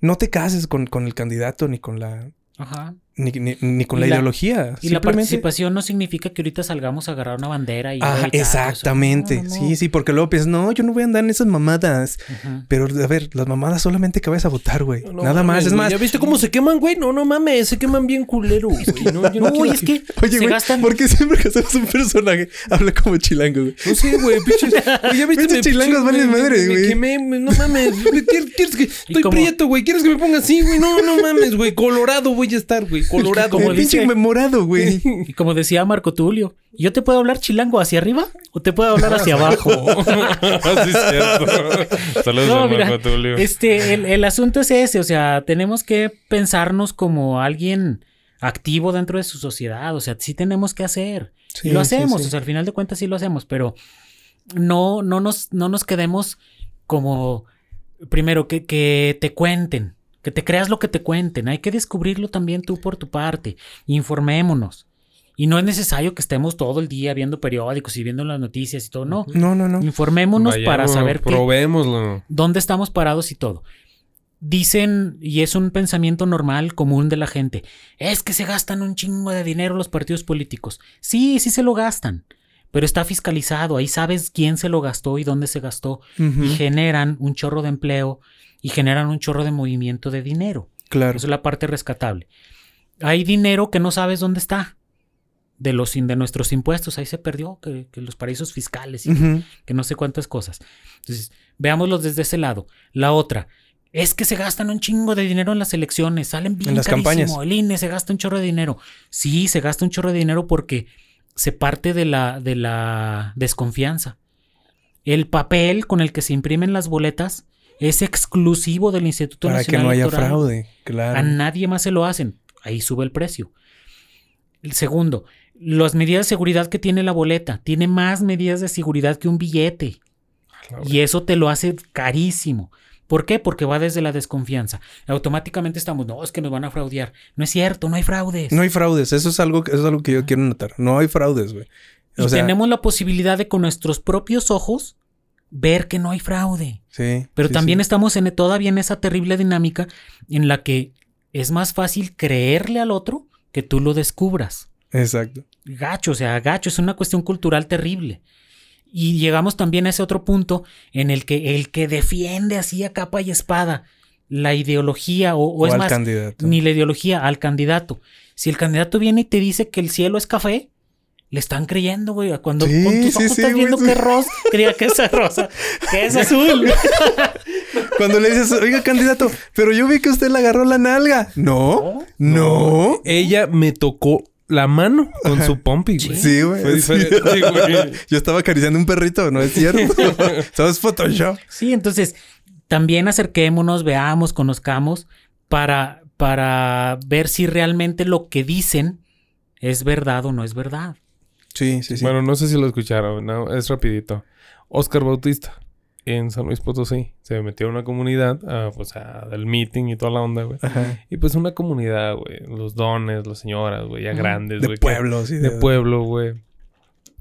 No te cases con, con el candidato ni con la Ajá. Ni, ni- ni con la, la- ideología. Y la participación no significa que ahorita salgamos a agarrar una bandera y. Ah, exactamente. no, no, no. Sí, sí, porque luego piensas, no, yo no voy a andar en esas mamadas. Pero, a ver, las mamadas solamente que vayas a votar, güey. No Nada mames, más. Es más, ¿Ya viste cómo se queman, güey? No, no mames, se queman bien culero, güey. No, yo no es que Oye, se güey, gastan. ¿por qué siempre que hacemos un personaje habla como chilango, güey? No sé, güey, pinches. [LAUGHS] Ya viste, me- chilangos valen madre, me güey. quemé, me- no mames. güey, ¿Quieres, que.? [LAUGHS] Estoy prieto, güey. ¿Quieres que me ponga así, güey? No, no mames, güey. Colorado voy a estar, güey. Colorado, como el güey. pinche dice- morado, güey. [LAUGHS] Y como decía Marco Tulio, ¿yo te puedo hablar chilango hacia arriba o te puedo hablar hacia [LAUGHS] abajo? sí, es cierto. [LAUGHS] Saludos No, a mira, Marco Tulio. Este, el, el asunto es ese, o sea, tenemos que pensarnos como alguien activo dentro de su sociedad, o sea, sí tenemos que hacer. Sí, y lo sí, hacemos, sí. o sea, al final de cuentas sí lo hacemos, pero no, no, nos, no nos quedemos como, primero, que, que te cuenten, que te creas lo que te cuenten, hay que descubrirlo también tú por tu parte, informémonos. Y no es necesario que estemos todo el día viendo periódicos y viendo las noticias y todo, no. No, no, no. Informémonos para saber qué, Probémoslo. dónde estamos parados y todo. Dicen, y es un pensamiento normal, común de la gente, es que se gastan un chingo de dinero los partidos políticos. Sí, sí se lo gastan, pero está fiscalizado, ahí sabes quién se lo gastó y dónde se gastó, y generan un chorro de empleo y generan un chorro de movimiento de dinero. Claro. Eso es la parte rescatable. Hay dinero que no sabes dónde está. De los de nuestros impuestos, ahí se perdió, que, que los paraísos fiscales y que no sé cuántas cosas. Entonces, veámoslos desde ese lado. La otra, Es que se gastan un chingo de dinero en las elecciones, salen bien En las carísimo, campañas. El INE se gasta un chorro de dinero. Sí, se gasta un chorro de dinero porque se parte de la, de la desconfianza. El papel con el que se imprimen las boletas es exclusivo del Instituto Para que Nacional no haya Electoral. fraude. A Claro. nadie más se lo hacen. Ahí sube el precio. El segundo, las medidas de seguridad que tiene la boleta. Tiene más medidas de seguridad que un billete. Y eso te lo hace carísimo. ¿Por qué? Porque va desde la desconfianza. Automáticamente estamos, no, es que nos van a fraudear. No es cierto, no hay fraudes. No hay fraudes. Eso es algo, eso es algo que yo quiero notar. No hay fraudes, güey. y O sea, tenemos la posibilidad de con nuestros propios ojos ver que no hay fraude. sí. Pero sí, también sí. estamos en, todavía en esa terrible dinámica en la que es más fácil creerle al otro que tú lo descubras. Exacto. Gacho, o sea, gacho, es una cuestión cultural terrible. Y llegamos también a ese otro punto en el que el que defiende así a capa y espada la ideología o, o O es al más, candidato. ni la ideología al candidato. Si el candidato viene y te dice que el cielo es café, le están creyendo, güey. Cuando Sí, con tus sí, ojos sí, estás viendo güey, que sí. es rosa, creía que es rosa, que es azul. [LAUGHS] Cuando le dices, oiga, candidato, pero yo vi que usted le agarró la nalga. No, no. Ella me tocó la mano con su pompi, güey. Sí, güey. Fue Sí. diferente, güey. Yo estaba acariciando un perrito, no es cierto. [LAUGHS] Eso es Photoshop. Sí, entonces también acerquémonos, veamos, conozcamos para, para ver si realmente lo que dicen es verdad o no es verdad. Sí, sí, sí. Bueno, no sé si lo escucharon, no, es rapidito. Oscar Bautista en San Luis Potosí se metió a una comunidad, ah, pues a, del meeting y toda la onda, güey. Y pues una comunidad, güey, los dones, las señoras, güey, ya grandes, De güey. que- pueblo, sí. de pueblo, güey.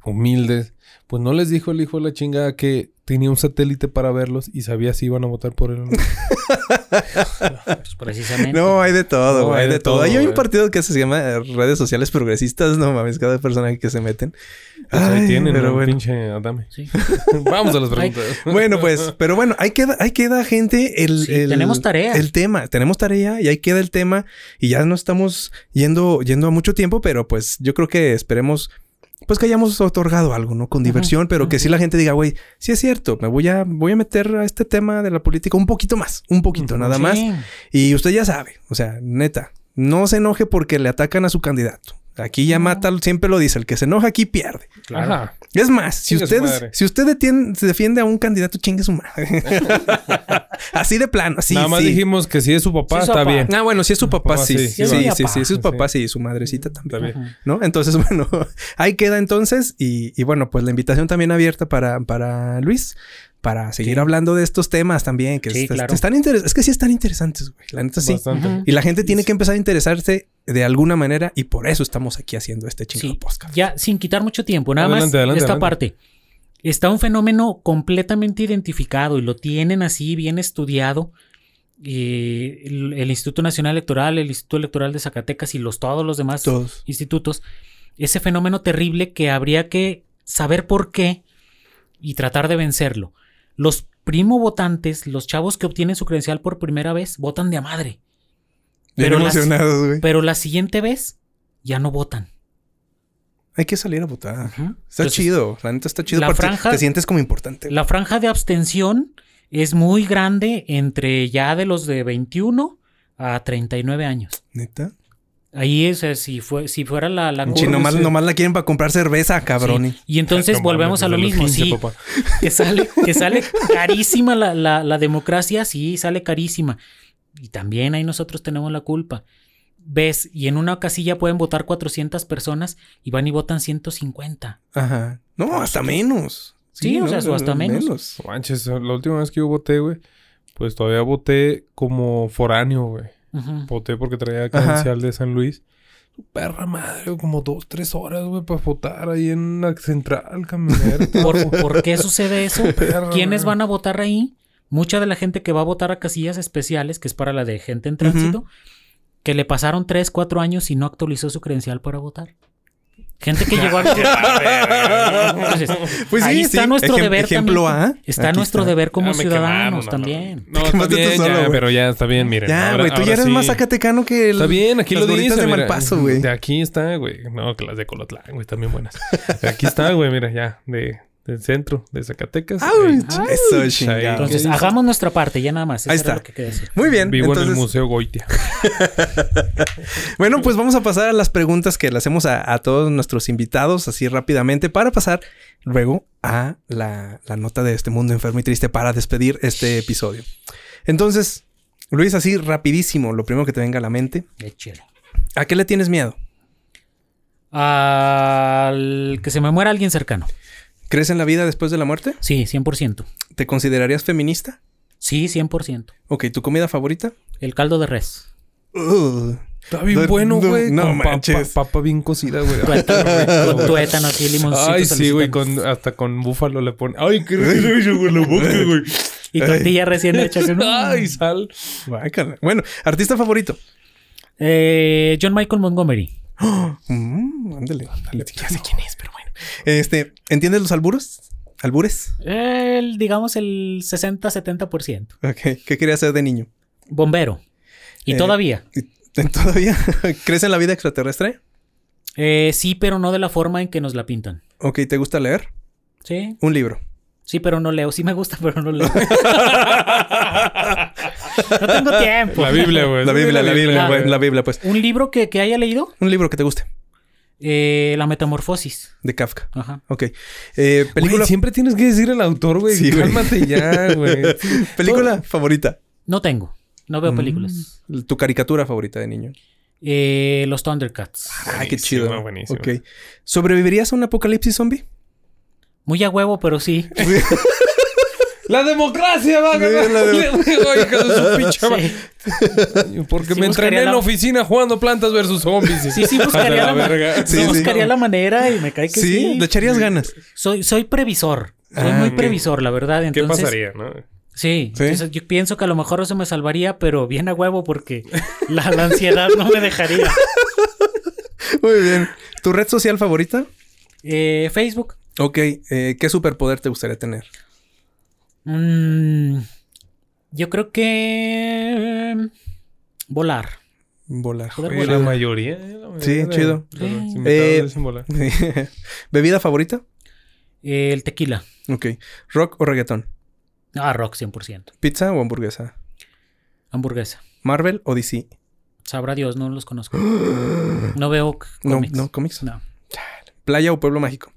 Humildes. Pues no les dijo el hijo de la chingada que tenía un satélite para verlos y sabía si iban a votar por él o no. [LAUGHS] Pues precisamente. No, hay de todo, No, hay de todo. Ahí hay un partido que se llama Redes Sociales Progresistas. No mames, cada personaje que se meten. Pues ahí Ay, tienen, pero ¿no? bueno. pinche Adame. Sí. [LAUGHS] Vamos a las preguntas. Bueno, pues, [LAUGHS] pero bueno, ahí queda, ahí queda, gente, el, Sí, el- tenemos tarea. El tema, tenemos tarea y ahí queda el tema. Y ya no estamos yendo, yendo a mucho tiempo, pero pues yo creo que esperemos, pues que hayamos otorgado algo, ¿no? Con diversión, pero que sí la gente diga, güey, sí es cierto, me voy a, voy a meter a este tema de la política un poquito más, un poquito, nada Sí. más. Y usted ya sabe, o sea, neta, no se enoje porque le atacan a su candidato. Aquí ya mata, siempre lo dice, el que se enoja aquí pierde. Ajá. Es más, si usted, si usted se defiende a un candidato, chingue su madre. [LAUGHS] así de plano, así. Nada más sí. dijimos que si es su papá, Sí, su está papá. bien. Ah, bueno, si es su papá, Papá, sí. sí. Sí, Sí, papá. sí, es su Sí. papá, sí, su madrecita también. Está bien. ¿No? Entonces, [LAUGHS] bueno, ahí queda entonces. Y, y bueno, pues la invitación también abierta para, para Luis. Para seguir Sí. hablando de estos temas también. Que Sí, est- claro. están interes- Es que sí están interesantes, güey. La neta sí. Bastante. Y la gente tiene que empezar a interesarse de alguna manera. Y por eso estamos aquí haciendo este chingo Sí, podcast. ya sin quitar mucho tiempo, nada Adelante, más adelante, esta adelante. parte. Está un fenómeno completamente identificado y lo tienen así bien estudiado. eh, el, el Instituto Nacional Electoral, el Instituto Electoral de Zacatecas y los todos los demás Todos. institutos. Ese fenómeno terrible que habría que saber por qué y tratar de vencerlo. Los primo votantes, los chavos que obtienen su credencial por primera vez, votan de a madre. Pero emocionados, güey. Pero la siguiente vez ya no votan. Hay que salir a votar. Está Entonces, chido. La neta está chido. la porque franja- Te sientes como importante. La franja de abstención es muy grande entre ya de los de 21 a 39 años. Neta. Ahí es, si, fue, si fuera la, la curva, nomás, sí. nomás la quieren para comprar cerveza, cabrón. sí. Y entonces [LAUGHS] No volvemos a lo mismo, 15, sí, papá. [LAUGHS] que sale, que sale [LAUGHS] carísima la, la- la democracia, sí, sale carísima. Y también ahí nosotros tenemos la culpa. Ves, y en una casilla pueden votar 400 personas y van y votan 150. Ajá. No, hasta menos. Sí, o sea, o hasta menos. No Manches, la última vez que yo voté, güey, pues todavía voté como foráneo, güey. Ujú. Voté porque traía credencial de San Luis. Su perra madre, como dos, tres horas, güey, para votar ahí en la central camionera. [LAUGHS] ¿Por, por qué sucede eso? Perra, ¿Quiénes van a votar ahí? Mucha de la gente que va a votar a casillas especiales, que es para la de gente en tránsito, que le pasaron 3, 4 años y no actualizó su credencial para votar. Gente que llegó a... Entonces, Pues sí, ahí está sí. nuestro Ejem- deber ejemplo también. A. Está Aquí nuestro está. deber como me ciudadanos quemaron, no, también. No, no, está bien, solo, ya, pero ya está bien, miren. Ya, güey, tú ya eres sí. más zacatecano que el, Está bien, aquí las lo dice, de mira. Malpaso, güey. De aquí está, güey. No, que las de Colotlán, güey, están bien buenas. De aquí está, güey, mira, ya. De, del centro de Zacatecas. Ahí. Eso, chingado. Entonces, hagamos nuestra parte, ya nada más. Eso Ahí está. lo que decir. Muy bien. Vivo en el Museo Goitia. [LAUGHS] Bueno, pues vamos a pasar a las preguntas que le hacemos a, a todos nuestros invitados así rápidamente para pasar luego a la, la nota de este mundo enfermo y triste para despedir este episodio. Entonces, Luis, así rapidísimo, lo primero que te venga a la mente. Échale. ¿A qué le tienes miedo? Al que se me muera alguien cercano. ¿Crees en la vida después de la muerte? Sí, 100%. ¿Te considerarías feminista? Sí, 100%. Ok, ¿tu comida favorita? El caldo de res. Está bien No, bueno, no, güey. no con papa, manches. papa bien cocida, güey. [LAUGHS] Con tuétano aquí, limoncito. Ay, sí, güey. hasta con búfalo le pone. Ay, qué rico, güey, la boca, [LAUGHS] güey. Y tortilla recién hecha. que no- Ay, sal. Bueno, ¿artista favorito? Eh, John Michael Montgomery. [GASPS] Mm, ándale, ándale. Ya sé quién es, pero bueno. Este, ¿entiendes los alburos? ¿Albures? El, digamos el 60-70%. Ok. ¿Qué quería hacer de niño? Bombero. Y Eh, todavía. ¿Todavía? [LAUGHS] ¿Crees en la vida extraterrestre? Eh, sí, pero no de la forma en que nos la pintan. Ok, ¿te gusta leer? Sí, Un libro. sí, pero no leo. Sí me gusta, [LAUGHS] pero no leo. no tengo tiempo. La Biblia, güey. La Biblia, la Biblia, güey, la Biblia, pues. ¿Un libro que, que haya leído? Un libro que te guste, Eh, la Metamorfosis. de Kafka. Ajá. Ok. Eh, película, siempre tienes que decir el autor, güey. Sí. Cálmate ya, [LAUGHS] güey. película favorita. No tengo. No veo Mm. películas. Tu caricatura favorita de niño. Eh, los Thundercats. Ay, qué Buenísimo, chido. buenísimo. Ok. ¿Sobrevivirías a un apocalipsis zombie? Muy a huevo, pero sí. [LAUGHS] ¡La democracia, va! Sí, la [LAUGHS] de- Oye, hija de su pinche. [LAUGHS] Sí, Porque Sí me entrené en la oficina jugando plantas versus zombies. sí, sí [LAUGHS] buscaría, A la, verga. ma- Sí, sí sí. buscaría la manera y me cae que Sí, sí. le echarías ganas. Soy, soy previsor. Soy Ah, muy previsor, la verdad. ¿Qué pasaría, no? Sí, Sí. entonces yo pienso que a lo mejor eso me salvaría, pero bien a huevo porque la, la ansiedad no me dejaría. Muy bien. ¿Tu red social favorita? Eh, Facebook. Ok. eh, ¿Qué superpoder te gustaría tener? Mm, yo creo que... mm, Volar. Volar. Volar. la mayoría. eh, la mayoría Sí, de- chido. de los Eh. Eh, volar. [LAUGHS] ¿Bebida favorita? Eh, el tequila. Ok. ¿Rock o reggaetón? Ah, rock 100%. ¿Pizza o hamburguesa? Hamburguesa. ¿Marvel o DC? Sabrá Dios, no los conozco. [GASPS] No veo c- No, cómics. no, cómics. No. ¿Playa o pueblo mágico?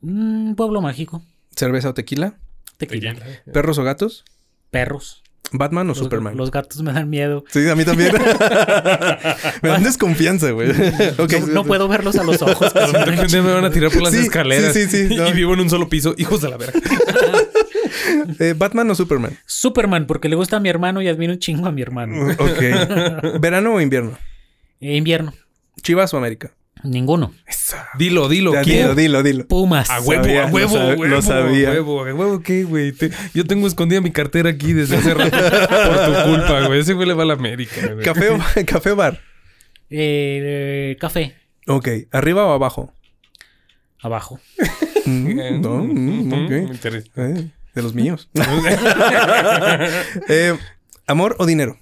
Mm, pueblo mágico. ¿Cerveza o tequila? Tequila. ¿Perros o gatos? Perros. ¿Batman o Los, Superman? los gatos me dan miedo. Sí, a mí también. [LAUGHS] Me dan desconfianza, güey. No, no puedo verlos a los ojos. pero me van a tirar por las Sí, escaleras. sí, sí, sí, no. Y vivo en un solo piso. Hijos de la verga. [LAUGHS] Eh, ¿Batman o Superman? Superman, porque le gusta a mi hermano y admiro un chingo a mi hermano. Ok. [LAUGHS] ¿Verano o invierno? Eh, invierno. ¿Chivas o América? Ninguno. Dilo, dilo. Ya, ¿quién? dilo, dilo, dilo. Pumas. A huevo, Sabía, a huevo, lo huevo, sabía. a huevo, a huevo, ¿qué, güey? Te- Yo tengo escondida mi cartera aquí desde hace rato por tu culpa, güey. Ese güey le va a la América, güey. ¿Café o, [LAUGHS] café o bar? Eh, café. Ok. ¿Arriba o abajo? Abajo. Mm, [LAUGHS] no, mm. Eh, de los míos. [LAUGHS] Eh, ¿Amor o dinero?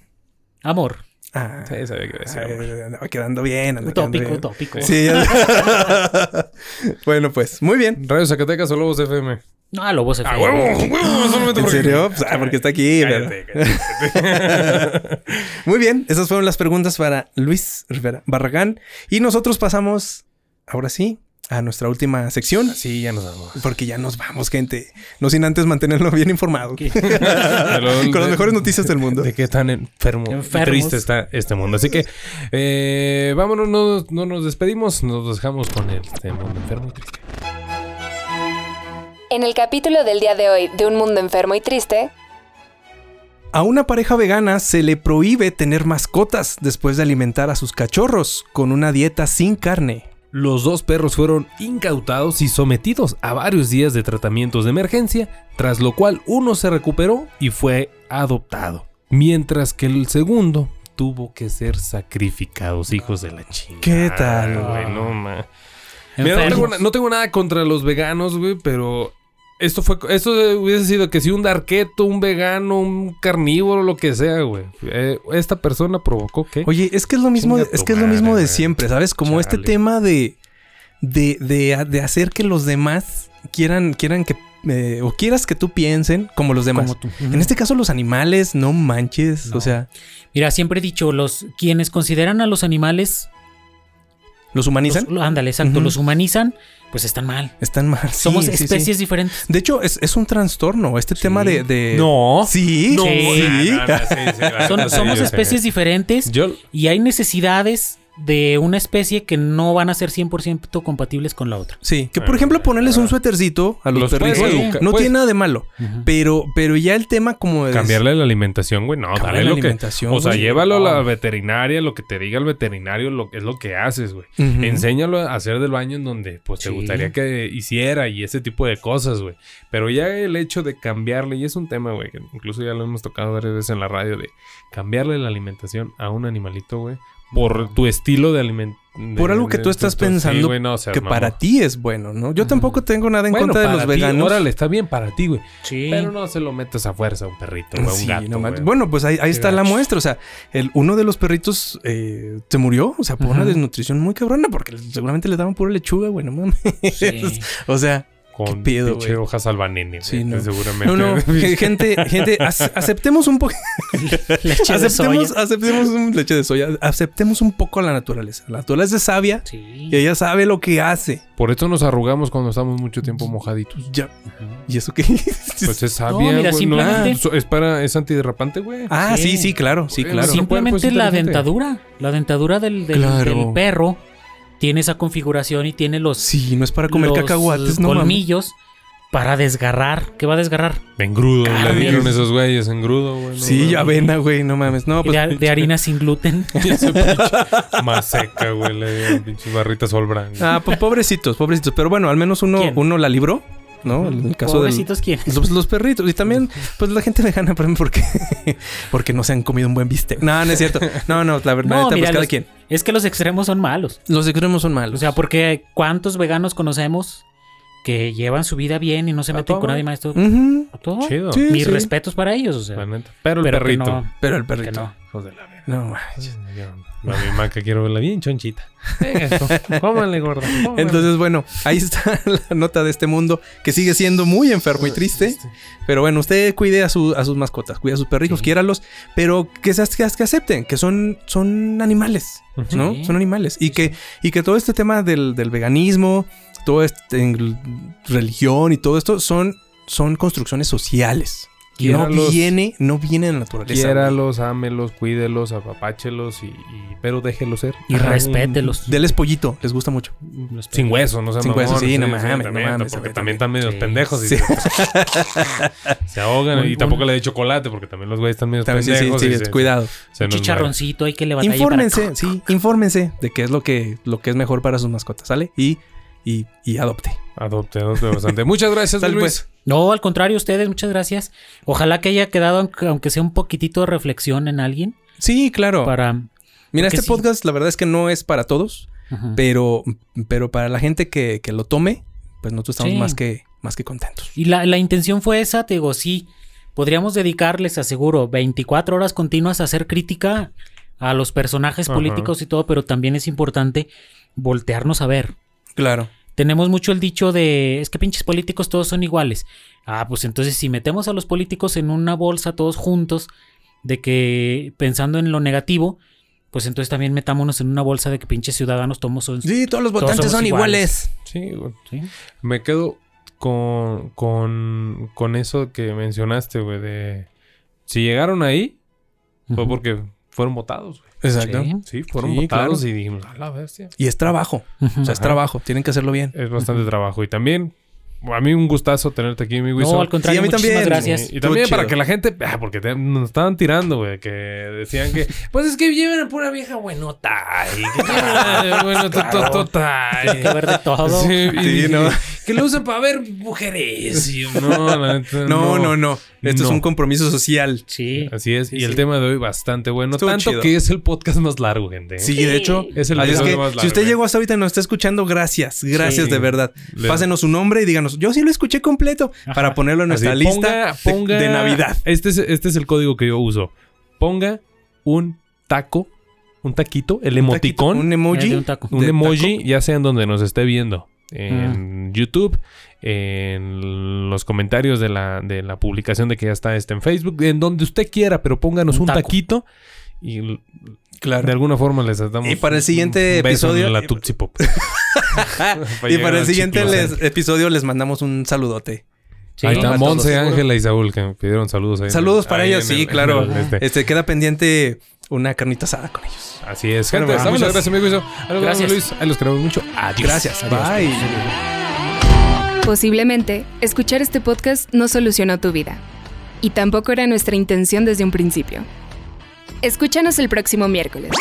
Amor. Ah, Sí, sabía que iba a decir, andaba quedando bien. andaba quedando Utópico, bien. utópico. Sí. ya- [LAUGHS] bueno, pues, muy bien. Radio Zacatecas o Lobos FM. No, Lobos ¡A FM. huevo! ¡A huevo! Solamente ¿En porque- serio? [LAUGHS] Pues, ah, porque está aquí. Cállate, cállate. [LAUGHS] Muy bien, esas fueron las preguntas para Luis Rivera Barragán. Y nosotros pasamos, ahora sí, a nuestra última sección. Sí, ya nos vamos. Porque ya nos vamos, gente. No sin antes mantenerlo bien informado. [LAUGHS] Con las mejores noticias del mundo. De qué tan enfermo y Enfermos. triste está este mundo. Así que eh, vámonos, no, no nos despedimos, nos dejamos con el este mundo enfermo y triste. En el capítulo del día de hoy de Un Mundo Enfermo y Triste, A una pareja vegana se le prohíbe tener mascotas después de alimentar a sus cachorros con una dieta sin carne. Los dos perros fueron incautados y sometidos a varios días de tratamientos de emergencia, tras lo cual uno se recuperó y fue adoptado, mientras que el segundo tuvo que ser sacrificados, hijos de la chingada. ¿Qué tal, güey? No, ma. Mira, no, Enfermos. tengo, na- no tengo nada contra los veganos, güey, pero esto fue esto hubiese sido que si un darqueto, un vegano, un carnívoro, lo que sea, güey. Eh, esta persona provocó que Oye, es que es lo mismo, Chinga es que es lo mismo madre, de siempre, ¿sabes? Como este tema de de, de, de hacer que los demás quieran, quieran que eh, o quieras que tú piensen como los demás. Como tú. En este caso, los animales, no manches. No. O sea, Mira, siempre he dicho, los quienes consideran a los animales, los humanizan. los- ándale, exacto, los humanizan, pues están mal. Están mal. Sí, Somos sí, sí. especies diferentes. De hecho, es, es un trastorno. Este tema de, de- No. Sí. No, Son- somos especies diferentes Yo, y hay necesidades de una especie que no van a ser 100% compatibles con la otra. Sí, que por Bueno, ejemplo ponerles un ah. suétercito a los, Los puedes perritos educar, no puedes- tiene nada de malo, pero pero ya el tema como de cambiarle la alimentación, güey. No, dale lo que. O sea, güey. llévalo a la veterinaria, lo que te diga el veterinario, lo, es lo que haces, güey. Ujú. Enséñalo a hacer del baño en donde pues te Sí. gustaría que hiciera y ese tipo de cosas, güey. Pero ya el hecho de cambiarle, y es un tema, güey, que incluso ya lo hemos tocado varias veces en la radio, de cambiarle la alimentación a un animalito, güey, por tu estilo de alimentación. Por algo que tú estás pensando que para ti es bueno, ¿no? Yo tampoco tengo nada en bueno, contra de los ti, veganos. Órale, está bien para ti, güey. Sí. Pero no se lo metas a fuerza a un perrito, güey, a un Sí, gato, no bueno, pues ahí, está la muestra. O sea, el, uno de los perritos eh, se murió. O sea, por una desnutrición muy cabrona. Porque seguramente le daban pura lechuga, güey. No mames. Sí. [LAUGHS] o sea, Con ¿Qué pedo, pinche hojas albanene. Sí, no. Seguramente. no, [LAUGHS] no. ge- gente, gente, ace- aceptemos un poco. [LAUGHS] Leche de aceptemos, soya. aceptemos un leche de soya. Aceptemos un poco a la naturaleza. La naturaleza es sabia Sí. y ella sabe lo que hace. Por eso nos arrugamos cuando estamos mucho tiempo mojaditos. Ya. ¿Y eso qué? [LAUGHS] Pues es sabia, mira, güey, simplemente- so- es para... Es antiderrapante, güey. ah, sí, Sí. sí, claro. Sí, claro. sí. Simplemente la dentadura. La dentadura del, del- Claro. del perro tiene esa configuración y tiene los, Sí, no es para comer los cacahuates, no colmillos para desgarrar. ¿Qué va a desgarrar? Engrudo, le Carne. dieron esos güeyes, engrudo, güey. no Sí, mames. avena, güey, no mames. No, pues. de, de harina sin gluten. [LAUGHS] Más seca, güey. Le dieron pinches barritas All Brand. Ah, pues pobrecitos, pobrecitos. Pero bueno, al menos uno, ¿Quién? uno la libró, ¿no? En el caso de [LAUGHS] los, los perritos. Y también, pues la gente vegana, por ejemplo, porque, [LAUGHS] porque no se han comido un buen bistec. No, no es cierto. No, no, la verdad, No, pues mira, cada los- quien. Es que los extremos son malos. Los extremos son malos. O sea, porque ¿cuántos veganos conocemos que llevan su vida bien y no se meten con nadie más? Todo, todo. Chido. Sí. Mis respetos para ellos, o sea. Pero el pero perrito. Pero el perrito. no. Hijos de la. No, manches. Yo, a mi maca quiero verla bien chonchita. Venga, esto. Cómale, gorda. cómale. Entonces, bueno, ahí está [LAUGHS] la nota de este mundo que sigue siendo muy enfermo y triste. Pero bueno, usted cuide a, su- a sus mascotas, cuide a sus perritos, Sí. quiéralos, pero que, se- que, que acepten que son, son animales, ¿no? Sí. Son animales. Y que, y que todo este tema del, del veganismo, todo este en- religión y todo esto son, son construcciones sociales. No viene, no viene de la naturaleza. Quiéralos, ámelos, cuídelos, apapáchelos y, y- pero déjelos ser. Y Ajá. respételos. Deles pollito, les gusta mucho. Sin hueso, no sé. Sin hueso, sí, no mames, no Porque mames, también también. están medio Sí. pendejos. y Sí. se- ahogan Un- y tampoco le dé chocolate porque también los güeyes están medio También sí, sí, pendejos. sí, se- cuidado. se Chicharroncito, hay que levantar. Infórmense, sí, infórmense de qué es lo que, lo que es mejor para sus mascotas, ¿sale? Y, y, y adopte. Adopte, adopte bastante. Muchas gracias, Luis. pues. No, al contrario, ustedes, muchas gracias. Ojalá que haya quedado, aunque- sea un poquitito de reflexión en alguien, Sí, claro. para... Mira, este sí. podcast, la verdad es que no es para todos, pero, pero para la gente que, que lo tome, pues nosotros estamos Sí. más que, más que contentos. Y la, la intención fue esa, te digo, sí, podríamos dedicarles, aseguro, 24 horas continuas a hacer crítica a los personajes Ajá. políticos y todo, pero también es importante voltearnos a ver. Claro. Tenemos mucho el dicho de, es que pinches políticos todos son iguales. Ah, pues entonces si metemos a los políticos en una bolsa todos juntos, de que pensando en lo negativo, pues entonces también metámonos en una bolsa de que pinches ciudadanos todos son... Sí, todos los votantes son iguales. Sí, güey. ¿sí? Me quedo con, con, con eso que mencionaste, güey, de... Si llegaron ahí, fue porque fueron votados, güey. Exacto. Sí. Sí, fueron Sí, votados claro. y dijimos, a la bestia. Y es trabajo. O sea, es Ajá. trabajo. Tienen que hacerlo bien. Es bastante trabajo. Y también, a mí un gustazo tenerte aquí, mi Wilson. No, al contrario, Sí, a mí muchísimas también. gracias. Y, y también para que la gente, ah, porque te- nos estaban tirando, güey, que decían que, pues es que llevan a pura vieja buenota. Y que llevan, [LAUGHS] bueno, tototota. Hay que ver de todo. Sí, y Sí, dije, no. Que lo usan para ver mujeres. Y no, la neta, No, no, no. Esto es un compromiso social. Sí. Así es. Sí, y el sí. tema de hoy bastante bueno. Estuvo tanto chido. que es el podcast más largo, gente. ¿eh? Sí, de hecho, Es el Así es episodio que más si largo, usted ¿eh? llegó hasta ahorita y nos está escuchando, gracias, gracias Sí. de verdad. Pásenos su nombre y díganos, yo sí lo escuché completo para ponerlo en Así, nuestra lista ponga- ponga- de, de Navidad. Este es, este es el código que yo uso. Ponga un taco un taquito, el Un emoticón, taquito, Un emoji. Eh, un taco. emoji, taco. ya sea en donde nos esté viendo. En Ah. YouTube, en los comentarios de la, de la publicación de que ya está este en Facebook, en donde usted quiera, pero pónganos Un un, taquito y Claro. de alguna forma les damos Y para el siguiente un beso episodio- en la Tootsie Pop. [LAUGHS] [LAUGHS] y para el siguiente les episodio les mandamos un saludote. Sí. Ahí está Monse. Ángela y Saúl que me pidieron saludos. ahí Saludos el- para ahí ellos, sí, el- claro. el [LAUGHS] este. Este queda pendiente una carnita asada con ellos. Así es, gente. muchas gracias, amigo. Gracias. Luis. Ahí los queremos mucho. Adiós. Gracias. Adiós. Bye. Posiblemente, escuchar este podcast no solucionó tu vida. Y tampoco era nuestra intención desde un principio. Escúchanos el próximo miércoles.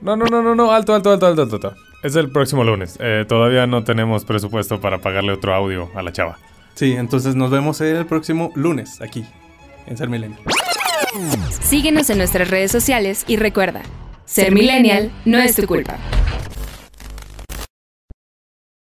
No, no, no, no, no, alto, alto, alto, alto, alto. alto. Es el próximo lunes. Eh, todavía no tenemos presupuesto para pagarle otro audio a la chava. Sí, entonces nos vemos el próximo lunes aquí en Ser Milenio. Síguenos en nuestras redes sociales y recuerda, ser millennial no es tu culpa.